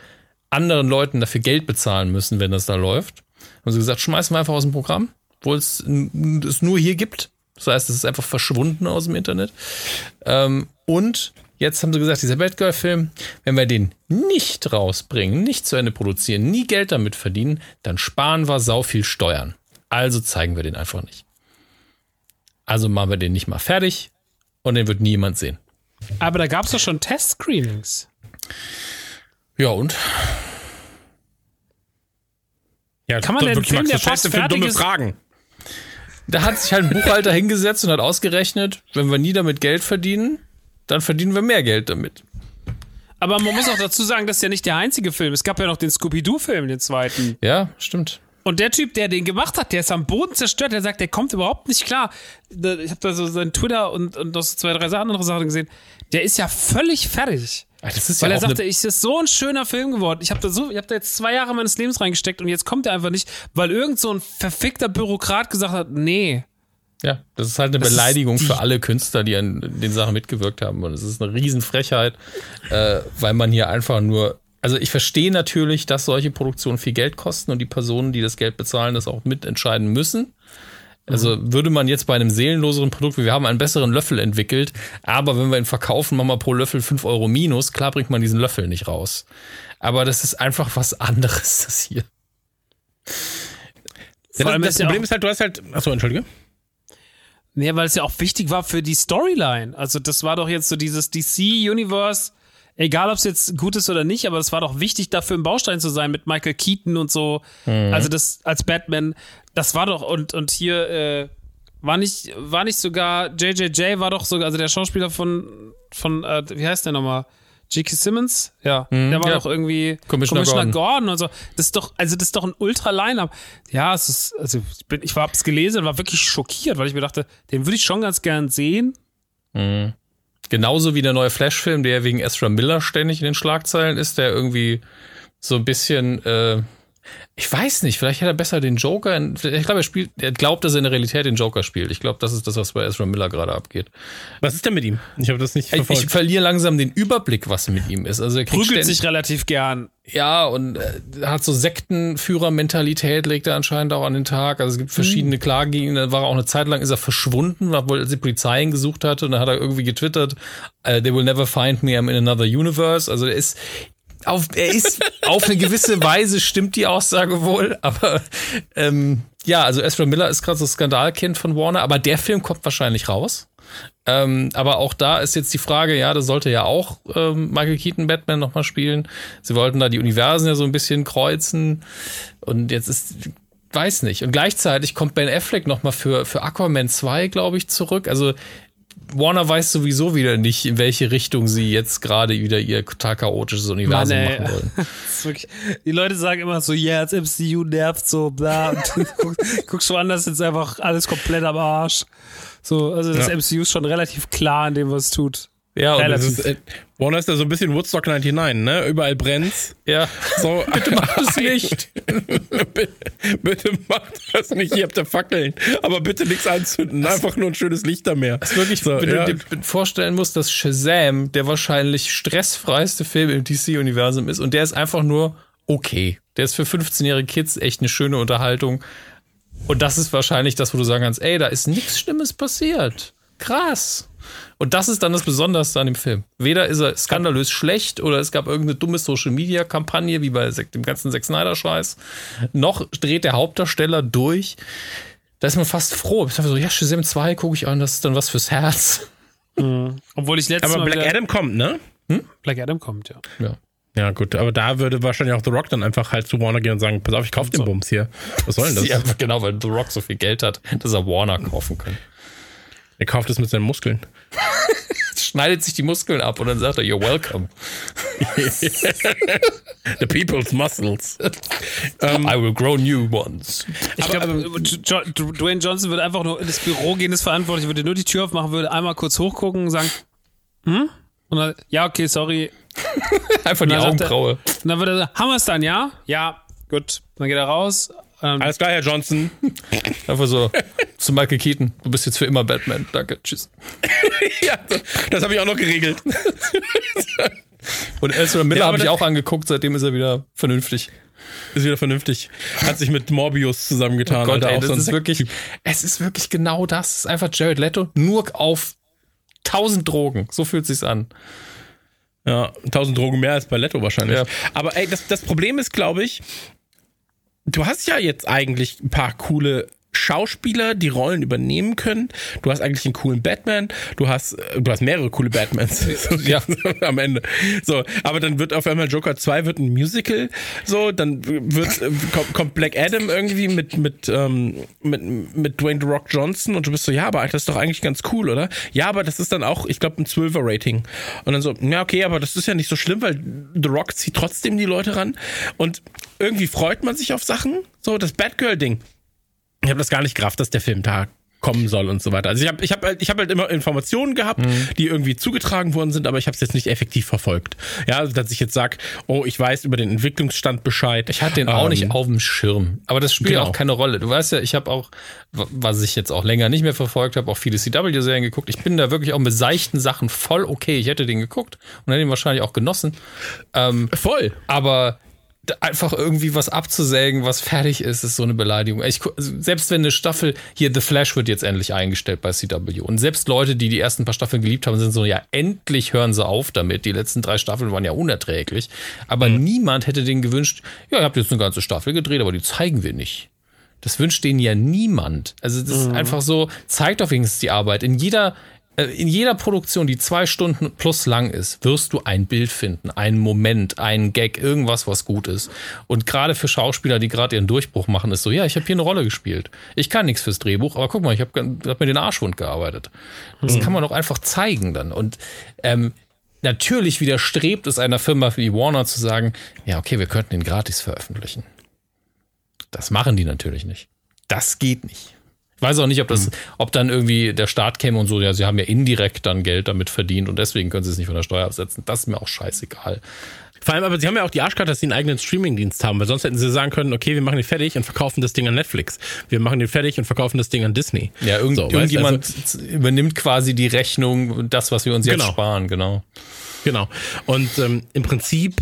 anderen Leuten dafür Geld bezahlen müssen, wenn das da läuft. Haben sie gesagt, schmeißen wir einfach aus dem Programm, obwohl es es nur hier gibt. Das heißt, es ist einfach verschwunden aus dem Internet. Ähm, und jetzt haben sie gesagt, dieser Batgirl-Film, wenn wir den nicht rausbringen, nicht zu Ende produzieren, nie Geld damit verdienen, dann sparen wir sau viel Steuern. Also zeigen wir den einfach nicht. Also machen wir den nicht mal fertig und den wird niemand sehen. Aber da gab es doch schon Test-Screenings. Ja, und? Ja, Kann man doch den wirklich, Film, der fast Film dumme fertig ist- Fragen. Da hat sich halt ein Buchhalter hingesetzt und hat ausgerechnet, wenn wir nie damit Geld verdienen, dann verdienen wir mehr Geld damit. Aber man muss auch dazu sagen, das ist ja nicht der einzige Film. Es gab ja noch den Scooby-Doo-Film, den zweiten. Ja, stimmt. Und der Typ, der den gemacht hat, der ist am Boden zerstört. Der sagt, der kommt überhaupt nicht klar. Ich habe da so seinen Twitter und, und noch so zwei, drei andere Sachen gesehen. Der ist ja völlig fertig. Das ist Weil ja er sagte, ich ist so ein schöner Film geworden. Ich habe da so, ich habe da jetzt zwei Jahre meines Lebens reingesteckt und jetzt kommt er einfach nicht, weil irgend so ein verfickter Bürokrat gesagt hat, nee. Ja, das ist halt eine Das Beleidigung für alle Künstler, die an den Sachen mitgewirkt haben. Und es ist eine Riesenfrechheit, äh, weil man hier einfach nur. Also ich verstehe natürlich, dass solche Produktionen viel Geld kosten und die Personen, die das Geld bezahlen, das auch mitentscheiden müssen. Also würde man jetzt bei einem seelenloseren Produkt, wie wir haben einen besseren Löffel entwickelt, aber wenn wir ihn verkaufen, machen wir pro Löffel 5 Euro minus, klar bringt man diesen Löffel nicht raus. Aber das ist einfach was anderes, das hier. Ja, Vor allem das das ja Problem ist halt, du hast halt. Achso, entschuldige. Nee, weil es ja auch wichtig war für die Storyline. Also das war doch jetzt so dieses DC-Universe, egal ob es jetzt gut ist oder nicht, aber es war doch wichtig, dafür im Baustein zu sein mit Michael Keaton und so. Also das als Batman, das war doch, und, und hier äh, war nicht, war nicht sogar, JJJ war doch sogar, also der Schauspieler von, von äh, wie heißt der nochmal? J.K. Simmons? Ja, der war ja. doch irgendwie Commissioner Gordon. Gordon. und so. Das ist doch, also das ist doch ein Ultra-Line-Up. Ja, es ist, also ich bin, ich hab's gelesen und war wirklich schockiert, weil ich mir dachte, den würde ich schon ganz gern sehen. Genauso wie der neue Flash-Film, der wegen Ezra Miller ständig in den Schlagzeilen ist, der irgendwie so ein bisschen, äh, ich weiß nicht, vielleicht hat er besser den Joker. In, ich glaube, er spielt, er glaubt, dass er in der Realität den Joker spielt. Ich glaube, das ist das, was bei Ezra Miller gerade abgeht. Was ist denn mit ihm? Ich habe das nicht Ich, ich verfolgt. verliere langsam den Überblick, was mit ihm ist. Also er kriegt Prügelt ständig- sich relativ gern. Ja, und äh, hat so Sektenführer-Mentalität, legt er anscheinend auch an den Tag. Also es gibt verschiedene Klagen gegen ihn. Da war er auch eine Zeit lang, ist er verschwunden, weil als die Polizei ihn gesucht hatte. Und dann hat er irgendwie getwittert, äh, they will never find me, I'm in another universe. Also er ist auf, er ist auf eine gewisse Weise stimmt die Aussage wohl, aber ähm, ja, also Ezra Miller ist gerade so Skandalkind von Warner, aber der Film kommt wahrscheinlich raus. Ähm, aber auch da ist jetzt die Frage, ja, das sollte ja auch ähm, Michael Keaton Batman nochmal spielen. Sie wollten da die Universen ja so ein bisschen kreuzen. Und jetzt ist, weiß nicht. Und gleichzeitig kommt Ben Affleck nochmal für, für Aquaman 2, glaube ich, zurück. Also Warner weiß sowieso wieder nicht, in welche Richtung sie jetzt gerade wieder ihr total chaotisches Universum Mann, machen wollen. Das wirklich, die Leute sagen immer so, ja, das MCU nervt so, bla. Und du guckst, guckst woanders, ist einfach alles komplett am Arsch. So, also das Ja. MCU ist schon relativ klar in dem, was es tut. Ja, und Das das ist, ist, äh, Warner ist da so ein bisschen Woodstock 99, ne? Überall brennt's. ja. So, bitte macht es nicht. bitte, bitte macht das nicht. Ihr habt da Fackeln. Aber bitte nichts anzünden. Einfach nur ein schönes Lichtermeer. Das ist wirklich, So, wenn ja. du dir vorstellen musst, dass Shazam der wahrscheinlich stressfreiste Film im DC-Universum ist und der ist einfach nur okay. Der ist für 15-jährige Kids echt eine schöne Unterhaltung. Und das ist wahrscheinlich das, wo du sagen kannst, ey, da ist nichts Schlimmes passiert. Krass. Und das ist dann das Besonderste an dem Film. Weder ist er skandalös schlecht oder es gab irgendeine dumme Social-Media-Kampagne, wie bei dem ganzen Zack Snyder-Scheiß, noch dreht der Hauptdarsteller durch. Da ist man fast froh. Ich dachte so, ja, Shazam 2 gucke ich an, das ist dann was fürs Herz. Obwohl ich letztes Aber Mal Black Adam kommt, ne? Black Adam kommt, ja. Ja. Ja, gut, aber da würde wahrscheinlich auch The Rock dann einfach halt zu Warner gehen und sagen: Pass auf, ich kauf den Bums hier. Was soll denn das? Ja, genau, weil The Rock so viel Geld hat, dass er Warner kaufen kann. Er kauft es mit seinen Muskeln. Schneidet sich die Muskeln ab und dann sagt er, you're welcome. The people's muscles. I will grow new ones. Ich glaube, jo Jo- Dwayne Johnson würde einfach nur ins Büro gehen, ist verantwortlich, würde nur die Tür aufmachen, würde einmal kurz hochgucken und sagen, hm? Und dann, ja, okay, sorry. Einfach die Augenbraue. Und dann wird er sagen, haben wir es dann, ja? Ja, gut. Dann geht er raus. Ähm, Alles klar, Herr Johnson. Einfach so zu Michael Keaton. Du bist jetzt für immer Batman. Danke. Tschüss. ja, das habe ich auch noch geregelt. Und Ezra Miller Ja, habe ich auch angeguckt. Seitdem ist er wieder vernünftig. Ist wieder vernünftig. Hat sich mit Morbius zusammengetan. Gott, Alter, ey, das ist wirklich, es ist wirklich genau das. Es ist einfach Jared Leto nur auf tausend Drogen. So fühlt sich's an. Ja, 1000 Drogen mehr als bei Leto wahrscheinlich. Ja. Aber ey, das, das Problem ist, glaube ich, du hast ja jetzt eigentlich ein paar coole Schauspieler, die Rollen übernehmen können. Du hast eigentlich einen coolen Batman. Du hast, äh, du hast mehrere coole Batmans. ja. Am Ende. So. Aber dann wird auf einmal Joker 2 wird ein Musical. So. Dann wird, äh, kommt, kommt Black Adam irgendwie mit, mit, ähm, mit, mit Dwayne The Rock Johnson und du bist so, ja, aber das ist doch eigentlich ganz cool, oder? Ja, aber das ist dann auch, ich glaube, ein 12er Rating. Und dann so, ja, okay, aber das ist ja nicht so schlimm, weil The Rock zieht trotzdem die Leute ran. Und irgendwie freut man sich auf Sachen. So, das Batgirl-Ding ich habe das gar nicht gerafft, dass der Film da kommen soll und so weiter. Also ich habe ich hab halt, ich hab halt immer Informationen gehabt, die irgendwie zugetragen worden sind, aber ich habe es jetzt nicht effektiv verfolgt. Ja, also dass ich jetzt sag, oh, ich weiß über den Entwicklungsstand Bescheid. Ich hatte den auch Ähm, nicht auf dem Schirm. Aber das spielt Genau. auch keine Rolle. Du weißt ja, ich habe auch, was ich jetzt auch länger nicht mehr verfolgt habe, auch viele CW-Serien geguckt. Ich bin da wirklich auch mit seichten Sachen voll okay. Ich hätte den geguckt und hätte ihn wahrscheinlich auch genossen. Ähm, Voll. aber einfach irgendwie was abzusägen, was fertig ist, ist so eine Beleidigung. Ich, also selbst wenn eine Staffel, hier The Flash wird jetzt endlich eingestellt bei CW und selbst Leute, die die ersten paar Staffeln geliebt haben, sind so, ja, endlich hören sie auf damit. Die letzten drei Staffeln waren ja unerträglich. Aber niemand hätte denen gewünscht, ja, ihr habt jetzt eine ganze Staffel gedreht, aber die zeigen wir nicht. Das wünscht denen ja niemand. Also das ist einfach so, zeigt doch wenigstens die Arbeit. In jeder, in jeder Produktion, die zwei Stunden plus lang ist, wirst du ein Bild finden, einen Moment, einen Gag, irgendwas, was gut ist. Und gerade für Schauspieler, die gerade ihren Durchbruch machen, ist so, ja, ich habe hier eine Rolle gespielt. Ich kann nichts fürs Drehbuch, aber guck mal, ich habe hab mir den Arschwund gearbeitet. Das kann man doch einfach zeigen dann. Und ähm, natürlich widerstrebt es einer Firma wie Warner zu sagen, ja, okay, wir könnten den gratis veröffentlichen. Das machen die natürlich nicht. Das geht nicht. Ich weiß auch nicht, ob das, ob dann irgendwie der Staat käme und so, ja, sie haben ja indirekt dann Geld damit verdient und deswegen können sie es nicht von der Steuer absetzen. Das ist mir auch scheißegal. Vor allem, aber sie haben ja auch die Arschkarte, dass sie einen eigenen Streamingdienst haben, weil sonst hätten sie sagen können, okay, wir machen den fertig und verkaufen das Ding an Netflix. Wir machen den fertig und verkaufen das Ding an Disney. Ja, irgend, So, weißt, irgendjemand also- übernimmt quasi die Rechnung das, was wir uns jetzt Genau. sparen, genau. Genau. Und ähm, im Prinzip,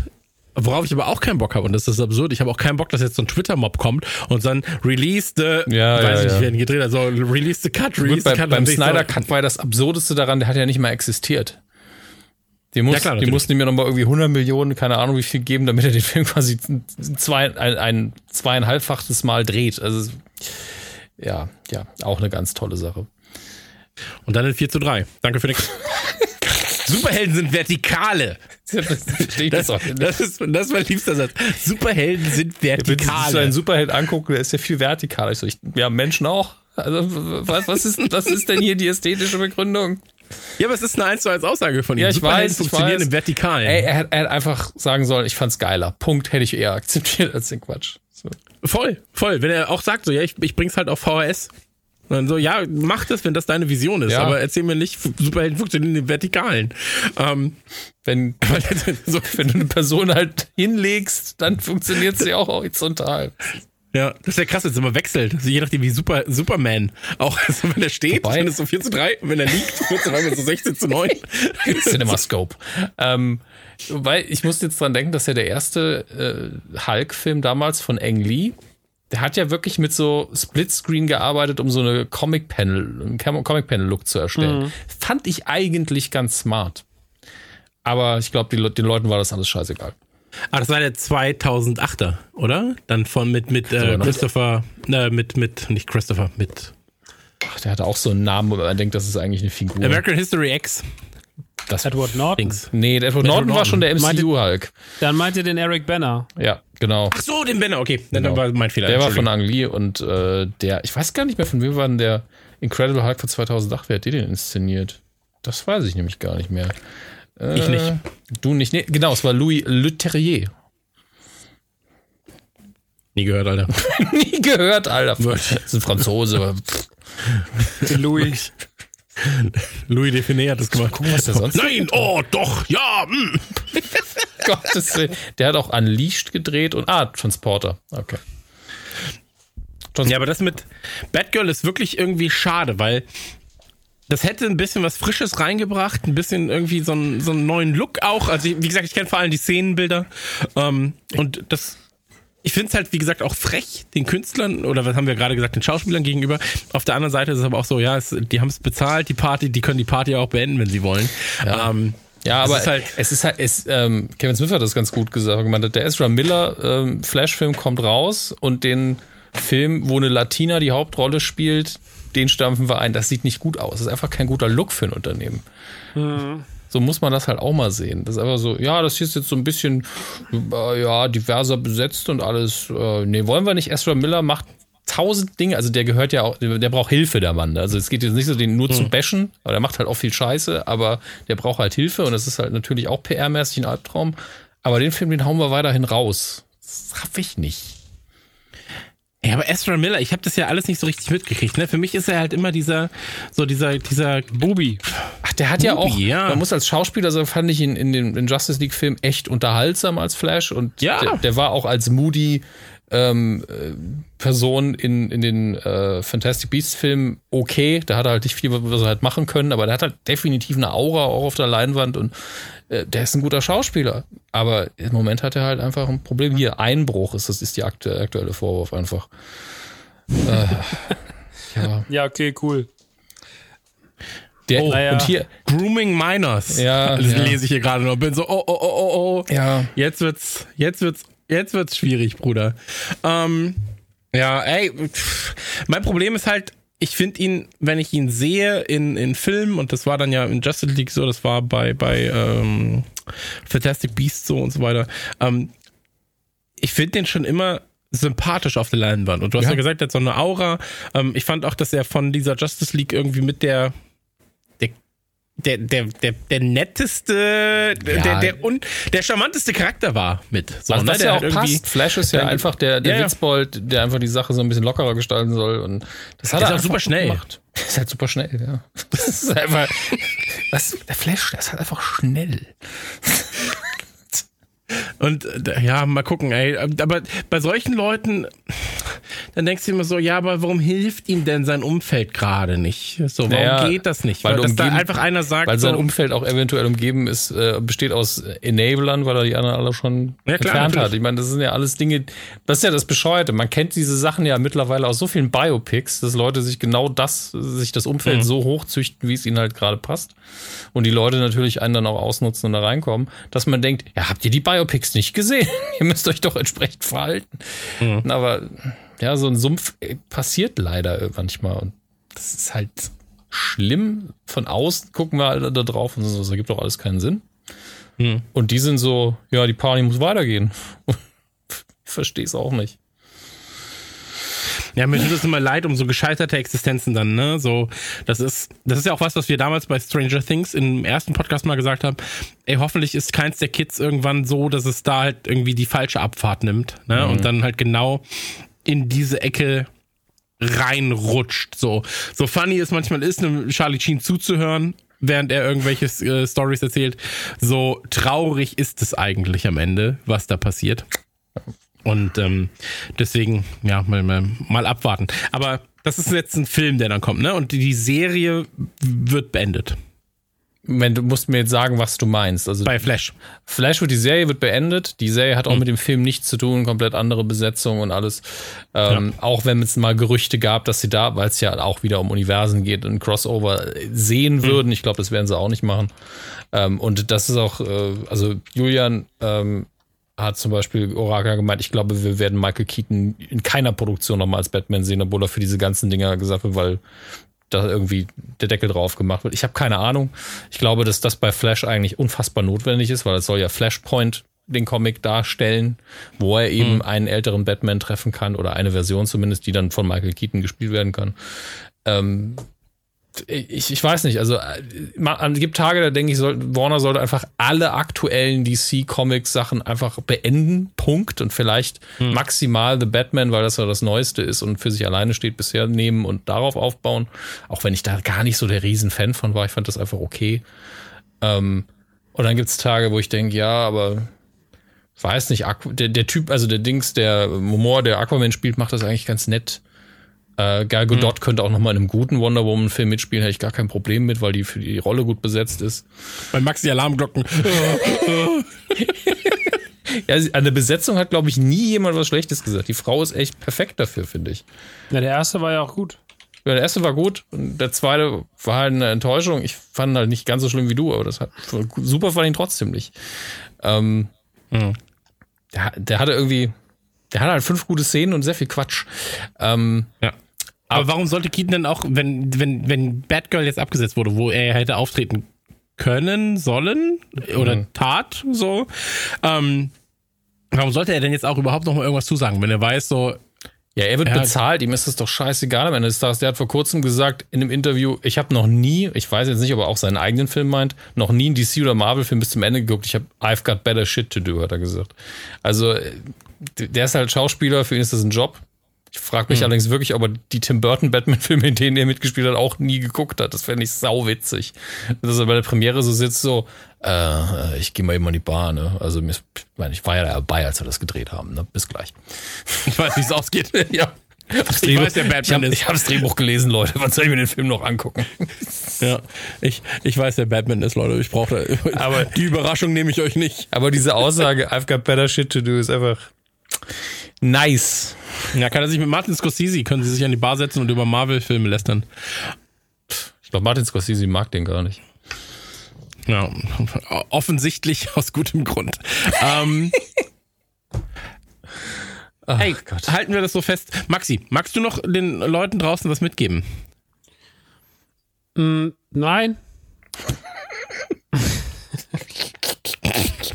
worauf ich aber auch keinen Bock habe, und das ist absurd, ich habe auch keinen Bock, dass jetzt so ein Twitter-Mob kommt und dann release the, Ja, weiß ja, ich nicht, ja. werden gedreht, also release the cut, Gut, release bei, the cut. beim Und ich Snyder so, Cut war das Absurdeste daran, der hat ja nicht mal existiert. Die, muss, Ja, klar, die mussten ihm ja nochmal irgendwie 100 Millionen, keine Ahnung wie viel geben, damit er den Film quasi zwei, ein, ein zweieinhalbfaches Mal dreht. Also, ja, ja, auch eine ganz tolle Sache. Und dann in 4 zu 3. Danke für nichts. Superhelden sind Vertikale. Das, ich Das, ist, das ist mein liebster Satz. Superhelden sind Wenn Sie sich so Vertikale. einen Superheld angucken, der ist ja viel vertikaler. Ich so, ich, ja, Menschen auch. Also, was, was, ist, was ist denn hier die ästhetische Begründung? ja, aber es ist eine 1 zu 1 Aussage von ihm. Ja, ich Superhelden weiß, ich funktionieren weiß. im Vertikalen. Ey, er, hat- er hat einfach sagen sollen, ich fand's geiler. Punkt hätte ich eher akzeptiert als den Quatsch. So. Voll, voll. Wenn er auch sagt, so, ja, ich, ich bring's halt auf VHS. Und dann so, ja, mach das, wenn das deine Vision ist. Ja. Aber erzähl mir nicht, Superhelden funktionieren im Vertikalen. Ähm, Wenn, so, wenn du eine Person halt hinlegst, dann funktioniert sie auch horizontal. ja, das ist ja krass, jetzt immer wechselt. Also je nachdem, wie Super, Superman auch, also wenn er steht, Wobei- dann ist es so 4 zu 3. Und wenn er liegt, 4 zu 3, dann ist es so 16 zu 9. CinemaScope. ähm, weil ich musste jetzt dran denken, dass ja der erste äh, Hulk-Film damals von Ang Lee, der hat ja wirklich mit so Splitscreen gearbeitet, um so eine Comic-Panel, einen Comic-Panel-Look zu erstellen. Fand ich eigentlich ganz smart. Aber ich glaube, Le den Leuten war das alles scheißegal. Ah, das war der 2008er, oder? Dann von mit, mit äh, Christopher, ne? Christopher, äh, mit, mit, nicht Christopher, mit Ach, der hatte auch so einen Namen, wo man denkt, das ist eigentlich eine Figur. American History X. das, Edward Norton. Dings. nee, der Edward Norton war Norton. schon der MCU-Hulk. Dann meint ihr den Eric Banner. Ja, genau. Ach so, den Banner, okay. Dann Genau. war mein Fehler. Der war von. Ang Lee und äh, der, ich weiß gar nicht mehr, von wem war denn der Incredible Hulk von 2008, wer hat den denn inszeniert? Das weiß ich nämlich gar nicht mehr. Äh, Ich nicht. Du nicht, nee, genau, es war Louis Leterrier. Nie gehört, Alter. Nie gehört, Alter. Das ist ein Franzose. Louis. Louis Define hat das gemacht. Gucken, was der sonst Nein, oh, doch, ja. mm. Gottes Willen. Der hat auch Unleashed gedreht und, ah, Transporter. Okay. Ja, aber das mit Batgirl ist wirklich irgendwie schade, weil das hätte ein bisschen was Frisches reingebracht, ein bisschen irgendwie so einen, so einen neuen Look auch. Also, wie gesagt, ich kenne vor allem die Szenenbilder. Ähm, und das, ich finde es halt, wie gesagt, auch frech den Künstlern oder was haben wir gerade gesagt, den Schauspielern gegenüber. Auf der anderen Seite ist es aber auch so, ja, es, die haben es bezahlt, die Party, die können die Party auch beenden, wenn sie wollen. Ja. Ähm, Ja, aber es ist halt, es ist halt es, ähm, Kevin Smith hat das ganz gut gesagt. gemeint, Der Ezra Miller ähm, Flash-Film kommt raus und den Film, wo eine Latina die Hauptrolle spielt, den stampfen wir ein. Das sieht nicht gut aus. Das ist einfach kein guter Look für ein Unternehmen. So muss man das halt auch mal sehen. Das ist einfach so, ja, das hier ist jetzt so ein bisschen äh, ja, diverser besetzt und alles. Äh, nee, wollen wir nicht. Ezra Miller macht tausend Dinge, also der gehört ja auch, der braucht Hilfe, der Mann. Also es geht jetzt nicht so, den nur zu bashen, aber der macht halt auch viel Scheiße, aber der braucht halt Hilfe und das ist halt natürlich auch PR-mäßig ein Albtraum. Aber den Film, den hauen wir weiterhin raus. Das raff ich nicht. Ja, aber Ezra Miller, ich habe das ja alles nicht so richtig mitgekriegt. Ne? Für mich ist er halt immer dieser, so dieser, dieser Bubi. Ach, der hat ja Bubi, auch, ja. man muss als Schauspieler, so fand ich ihn in dem in Justice League Film echt unterhaltsam als Flash und Ja. der, der war auch als Moody ähm, äh, Person in, in den äh, Fantastic Beasts Filmen okay. Da hat er halt nicht viel, was er halt machen können, aber der hat halt definitiv eine Aura auch auf der Leinwand und der ist ein guter Schauspieler. Aber im Moment hat er halt einfach ein Problem. Hier, Einbruch ist das ist die aktu aktuelle Vorwurf einfach. Äh, ja. Ja, okay, cool. Der, Oh, naja. Und hier, Grooming Minors. Ja, Das ja. lese ich hier gerade noch. Bin so, oh, oh, oh, oh, oh. ja, Jetzt wird's, jetzt wird's, jetzt wird's schwierig, Bruder. Ähm, ja, ey, pff, mein Problem ist halt, ich finde ihn, wenn ich ihn sehe in, in Filmen, und das war dann ja in Justice League so, das war bei, bei ähm, Fantastic Beasts so und so weiter, ähm, ich finde den schon immer sympathisch auf der Leinwand. Und du hast ja, Ja. gesagt, er hat so eine Aura. Ähm, ich fand auch, dass er von dieser Justice League irgendwie mit der der, der, der, der, der netteste, der, der, und der charmanteste Charakter war mit. So, Was ne? das der ja auch passt. Flash ist ja einfach der, der Ja, ja. Witzbold, der einfach die Sache so ein bisschen lockerer gestalten soll. Und das hat ist er auch einfach super schnell. Gemacht. Das ist halt super schnell, ja. Das ist einfach. Was, der Flash, der ist halt einfach schnell. Und äh, ja, mal gucken, ey. Aber bei solchen Leuten, dann denkst du immer so, ja, aber warum hilft ihm denn sein Umfeld gerade nicht? So, warum Naja, geht das nicht? weil Weil, dass da umgeben- einfach einer sagt, Weil sein so, Umfeld auch eventuell umgeben ist, äh, besteht aus Enablern, weil er die anderen alle schon Ja, klar, entfernt hat. natürlich. Ich meine, das sind ja alles Dinge, das ist ja das Bescheuerte. Man kennt diese Sachen ja mittlerweile aus so vielen Biopics, dass Leute sich genau das, sich das Umfeld Mhm. so hochzüchten, wie es ihnen halt gerade passt. Und die Leute natürlich einen dann auch ausnutzen und da reinkommen, dass man denkt, ja, habt ihr die Biopics nicht gesehen? ihr müsst euch doch entsprechend verhalten. Mhm. Aber ja, so ein Sumpf äh, passiert leider manchmal und das ist halt schlimm. Von außen gucken wir alle da drauf und so, das ergibt doch alles keinen Sinn. Hm. Und die sind so, ja, die Party muss weitergehen. Ich verstehe es auch nicht. Ja, mir tut es immer leid um so gescheiterte Existenzen dann, ne? So, das ist, das ist ja auch was, was wir damals bei Stranger Things im ersten Podcast mal gesagt haben. Ey, hoffentlich ist keins der Kids irgendwann so, dass es da halt irgendwie die falsche Abfahrt nimmt, ne? Und dann halt genau in diese Ecke reinrutscht. So, so funny es manchmal ist, einem Charlie Sheen zuzuhören, während er irgendwelche äh, Stories erzählt, so traurig ist es eigentlich am Ende, was da passiert. Und ähm, deswegen, ja, mal, mal, mal abwarten. Aber das ist jetzt ein Film, der dann kommt, ne? Und die, die Serie wird beendet. Wenn du musst mir jetzt sagen, was du meinst. Also Bei Flash. Flash wird die Serie wird beendet. Die Serie hat auch mit dem Film nichts zu tun, komplett andere Besetzung und alles. Ähm, Auch wenn es mal Gerüchte gab, dass sie da, weil es ja auch wieder um Universen geht, ein Crossover sehen würden. Ich glaube, das werden sie auch nicht machen. Ähm, und das ist auch, äh, also Julian ähm, hat zum Beispiel Orakel gemeint, ich glaube, wir werden Michael Keaton in keiner Produktion nochmal als Batman sehen, obwohl er für diese ganzen Dinger gesagt wird, weil da irgendwie der Deckel drauf gemacht wird. Ich habe keine Ahnung. Ich glaube, dass das bei Flash eigentlich unfassbar notwendig ist, weil es soll ja Flashpoint den Comic darstellen, wo er eben einen älteren Batman treffen kann oder eine Version zumindest, die dann von Michael Keaton gespielt werden kann. Ähm, ich, ich weiß nicht, also äh, man, es gibt Tage, da denke ich, soll, Warner sollte einfach alle aktuellen DC-Comics-Sachen einfach beenden, Punkt. Und vielleicht maximal The Batman, weil das ja das Neueste ist und für sich alleine steht, bisher nehmen und darauf aufbauen. Auch wenn ich da gar nicht so der Riesenfan von war, ich fand das einfach okay. Ähm, Und dann gibt's Tage, wo ich denke, ja, aber weiß nicht, Aqu der, der Typ, also der Dings, der Humor, der Aquaman spielt, macht das eigentlich ganz nett. Äh, Gal Gadot könnte auch noch mal in einem guten Wonder Woman Film mitspielen, hätte ich gar kein Problem mit, weil die für die Rolle gut besetzt ist. Bei Maxi Alarmglocken. Ja, an der Besetzung hat, glaube ich, nie jemand was Schlechtes gesagt. Die Frau ist echt perfekt dafür, finde ich. Ja, der erste war ja auch gut. Ja, der erste war gut und der zweite war halt eine Enttäuschung. Ich fand ihn halt nicht ganz so schlimm wie du, aber das hat super fand ihn trotzdem nicht. Ähm, der, der hatte irgendwie, der hatte halt fünf gute Szenen und sehr viel Quatsch. Ähm, Ja. Aber warum sollte Keaton denn auch, wenn, wenn, wenn Batgirl jetzt abgesetzt wurde, wo er hätte auftreten können, sollen oder tat, so, ähm, warum sollte er denn jetzt auch überhaupt noch mal irgendwas zusagen, wenn er weiß, so, ja, er wird Ja. bezahlt, ihm ist das doch scheißegal am Ende des Tages. Der hat vor kurzem gesagt in einem Interview, ich habe noch nie, ich weiß jetzt nicht, ob er auch seinen eigenen Film meint, noch nie einen DC oder Marvel-Film bis zum Ende geguckt. Ich habe I've got better shit to do, hat er gesagt. Also äh, der ist halt Schauspieler, für ihn ist das ein Job. Ich frage mich allerdings wirklich, ob er die Tim Burton Batman-Filme, in denen er mitgespielt hat, auch nie geguckt hat. Das fände ich sauwitzig. Dass er bei der Premiere so sitzt, so, äh, ich gehe mal eben an die Bar, ne? Also, ich meine, ich war ja dabei, als wir das gedreht haben, ne? Bis gleich. ich weiß, wie es ausgeht. ja. Das Ich weiß, der Batman ich hab, ist- Ich habe das Drehbuch gelesen, Leute. Wann soll ich mir den Film noch angucken? Ja, ich, ich weiß, der Batman ist, Leute. Ich brauche da, Aber- die Überraschung nehme ich euch nicht. Aber diese Aussage, I've got better shit to do, ist einfach nice. Ja, kann er sich mit Martin Scorsese, können sie sich an die Bar setzen und über Marvel-Filme lästern. Ich glaube, Martin Scorsese mag den gar nicht. Ja, offensichtlich aus gutem Grund. ähm, hey, Gott. halten wir das so fest. Maxi, magst du noch den Leuten draußen was mitgeben? Nein.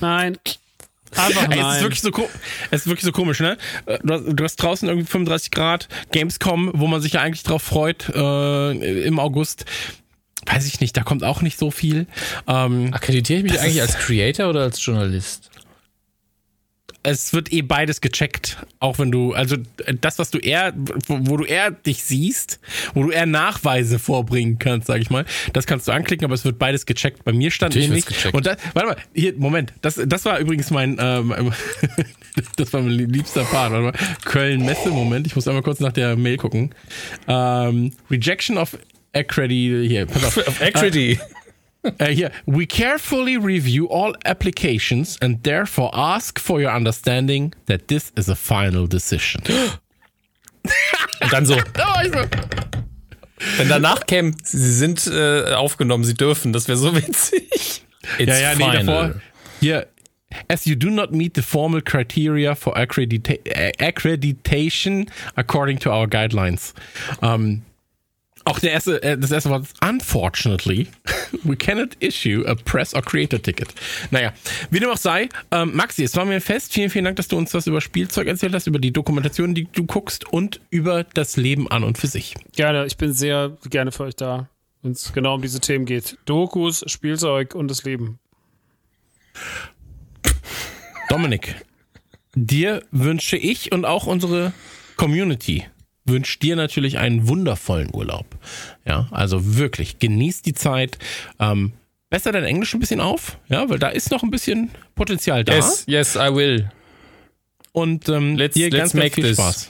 nein. Einfach Ey, es, ist nein. wirklich so, es ist wirklich so komisch, ne? Äh, Du hast, du hast draußen irgendwie 35 Grad, Gamescom, wo man sich ja eigentlich drauf freut, äh, im August. Weiß ich nicht, da kommt auch nicht so viel. Ähm, Akkreditiere ich mich eigentlich als Creator oder als Journalist? Es wird eh beides gecheckt, auch wenn du, also äh, das, was du eher, wo, wo du eher dich siehst, wo du eher Nachweise vorbringen kannst, sag ich mal, das kannst du anklicken, aber es wird beides gecheckt. Bei mir stand Natürlich nämlich, wird's gecheckt. und das, warte mal, hier, Moment, das, das war übrigens mein, ähm, das war mein liebster Part, warte mal, Köln-Messe, Moment, ich muss einmal kurz nach der Mail gucken. Ähm, Rejection of Accredit, hier, pass auf. Accredit. Uh, here, we carefully review all applications and therefore ask for your understanding that this is a final decision. Und dann so, Oh, wenn danach käme, sie sind äh, aufgenommen, sie dürfen, das wäre so witzig. It's ja, ja, nee, final. davor. Hier, as you do not meet the formal criteria for accredita äh, accreditation according to our guidelines. Um, auch der erste, äh, das erste Wort ist unfortunately, we cannot issue a press or creator ticket. Naja, wie dem auch sei, ähm, Maxi, es war mir fest. Vielen, vielen Dank, dass du uns was über Spielzeug erzählt hast, über die Dokumentation, die du guckst und über das Leben an und für sich. Gerne, ich bin sehr gerne für euch da, wenn es genau um diese Themen geht. Dokus, Spielzeug und das Leben. Dominik, dir wünsche ich und auch unsere Community wünscht dir natürlich einen wundervollen Urlaub. Ja, also wirklich, genieß die Zeit. Ähm, besser dein Englisch ein bisschen auf, ja, weil da ist noch ein bisschen Potenzial da. Yes, yes, I will. Und ähm, Let's- dir let's ganz, ganz make viel this. Spaß.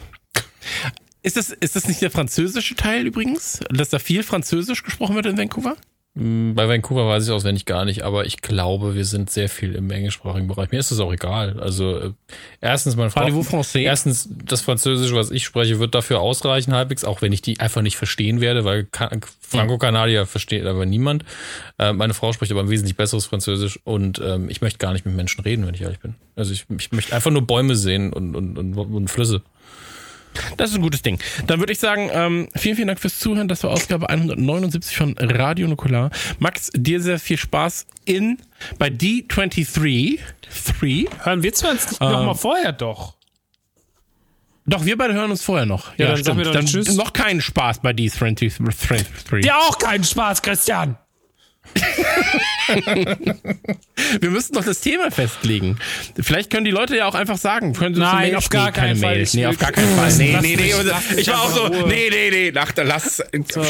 Ist das, ist das nicht der französische Teil übrigens? Dass da viel Französisch gesprochen wird in Vancouver? Bei Vancouver weiß ich auswendig gar nicht, aber ich glaube, wir sind sehr viel im englischsprachigen Bereich. Mir ist das auch egal. Also äh, erstens, Parlez-vous français? erstens das Französische, was ich spreche, wird dafür ausreichen halbwegs, auch wenn ich die einfach nicht verstehen werde, weil Ka- Franco-Kanadier versteht aber niemand. Äh, meine Frau spricht aber ein wesentlich besseres Französisch und ähm, ich möchte gar nicht mit Menschen reden, wenn ich ehrlich bin. Also ich, ich möchte einfach nur Bäume sehen und, und, und, und Flüsse. Das ist ein gutes Ding. Dann würde ich sagen, ähm, vielen, vielen Dank fürs Zuhören. Das war Ausgabe 179 von Radio Nukular. Max, dir sehr viel Spaß in bei D23. Three. Hören wir zwar jetzt nicht Ähm. noch mal vorher doch. Doch, wir beide hören uns vorher noch. Ja, dann sag mir doch dann Tschüss. noch keinen Spaß bei D23. Dir auch keinen Spaß, Christian. Wir müssten doch das Thema festlegen. Vielleicht können die Leute ja auch einfach sagen. Können sie Nein, auf gar keinen Fall. Nee, auf gar keinen Fall. Nee, nee, nee. mich Ich war auch so, nee, nee, nee. Ach, dann lass,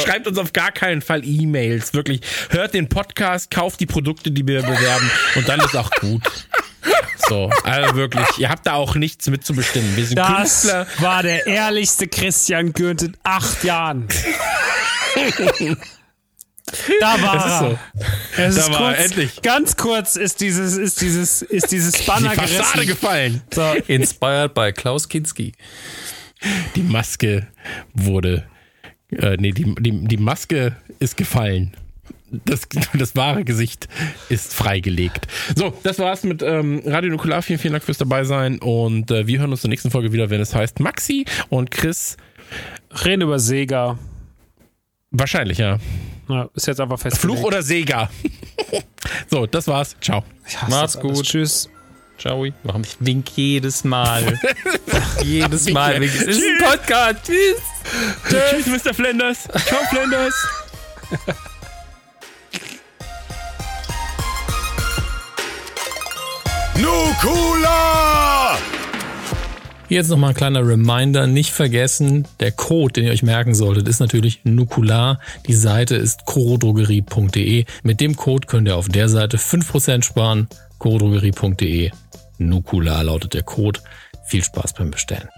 schreibt uns auf gar keinen Fall E-Mails. Wirklich. Hört den Podcast, kauft die Produkte, die wir bewerben und dann ist auch gut. So, also wirklich. Ihr habt da auch nichts mit zu bestimmen. Wir sind Das Künstler. war der ehrlichste Christian Gürnt in acht Jahren. Da war Es ist so. Es Da ist war kurz, er, endlich. Ganz kurz ist dieses, ist dieses, ist dieses Die Banner Fassade gerissen. gefallen. So, Inspired by Klaus Kinski. Die Maske wurde. Äh, nee, die, die, die Maske ist gefallen. Das, das wahre Gesicht ist freigelegt. So, das war's mit ähm, Radio Nukular. Vielen, vielen Dank fürs dabei sein. Und äh, wir hören uns in der nächsten Folge wieder, wenn es heißt Maxi und Chris. reden über Sega. Wahrscheinlich, ja. Ja, ist jetzt einfach fest. Fluch oder Sega. so, das war's. Ciao. Macht's gut. Tschüss. Ciao. Warum ich wink jedes Mal. jedes Mal. wink. Es ist ein Podcast. Tschüss. Tschüss, Mr. Flenders. Ciao, Flenders. Nukula! Jetzt nochmal ein kleiner Reminder, nicht vergessen, der Code, den ihr euch merken solltet, ist natürlich Nukular. Die Seite ist chorodrogerie.de. Mit dem Code könnt ihr auf der Seite 5% sparen. chorodrogerie.de. Nukular lautet der Code. Viel Spaß beim Bestellen.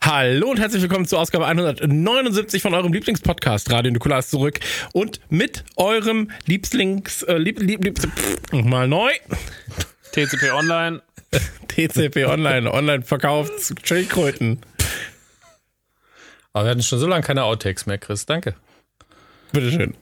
Hallo und herzlich willkommen zur Ausgabe 179 von eurem Lieblingspodcast. Radio Nukular ist zurück. Und mit eurem Lieblings... Äh, lieb, lieb, lieb, pff, mal neu. TCP Online. TCP Online. Online verkauft Schildkröten. Aber wir hatten schon so lange keine Outtakes mehr, Chris. Danke. Bitteschön.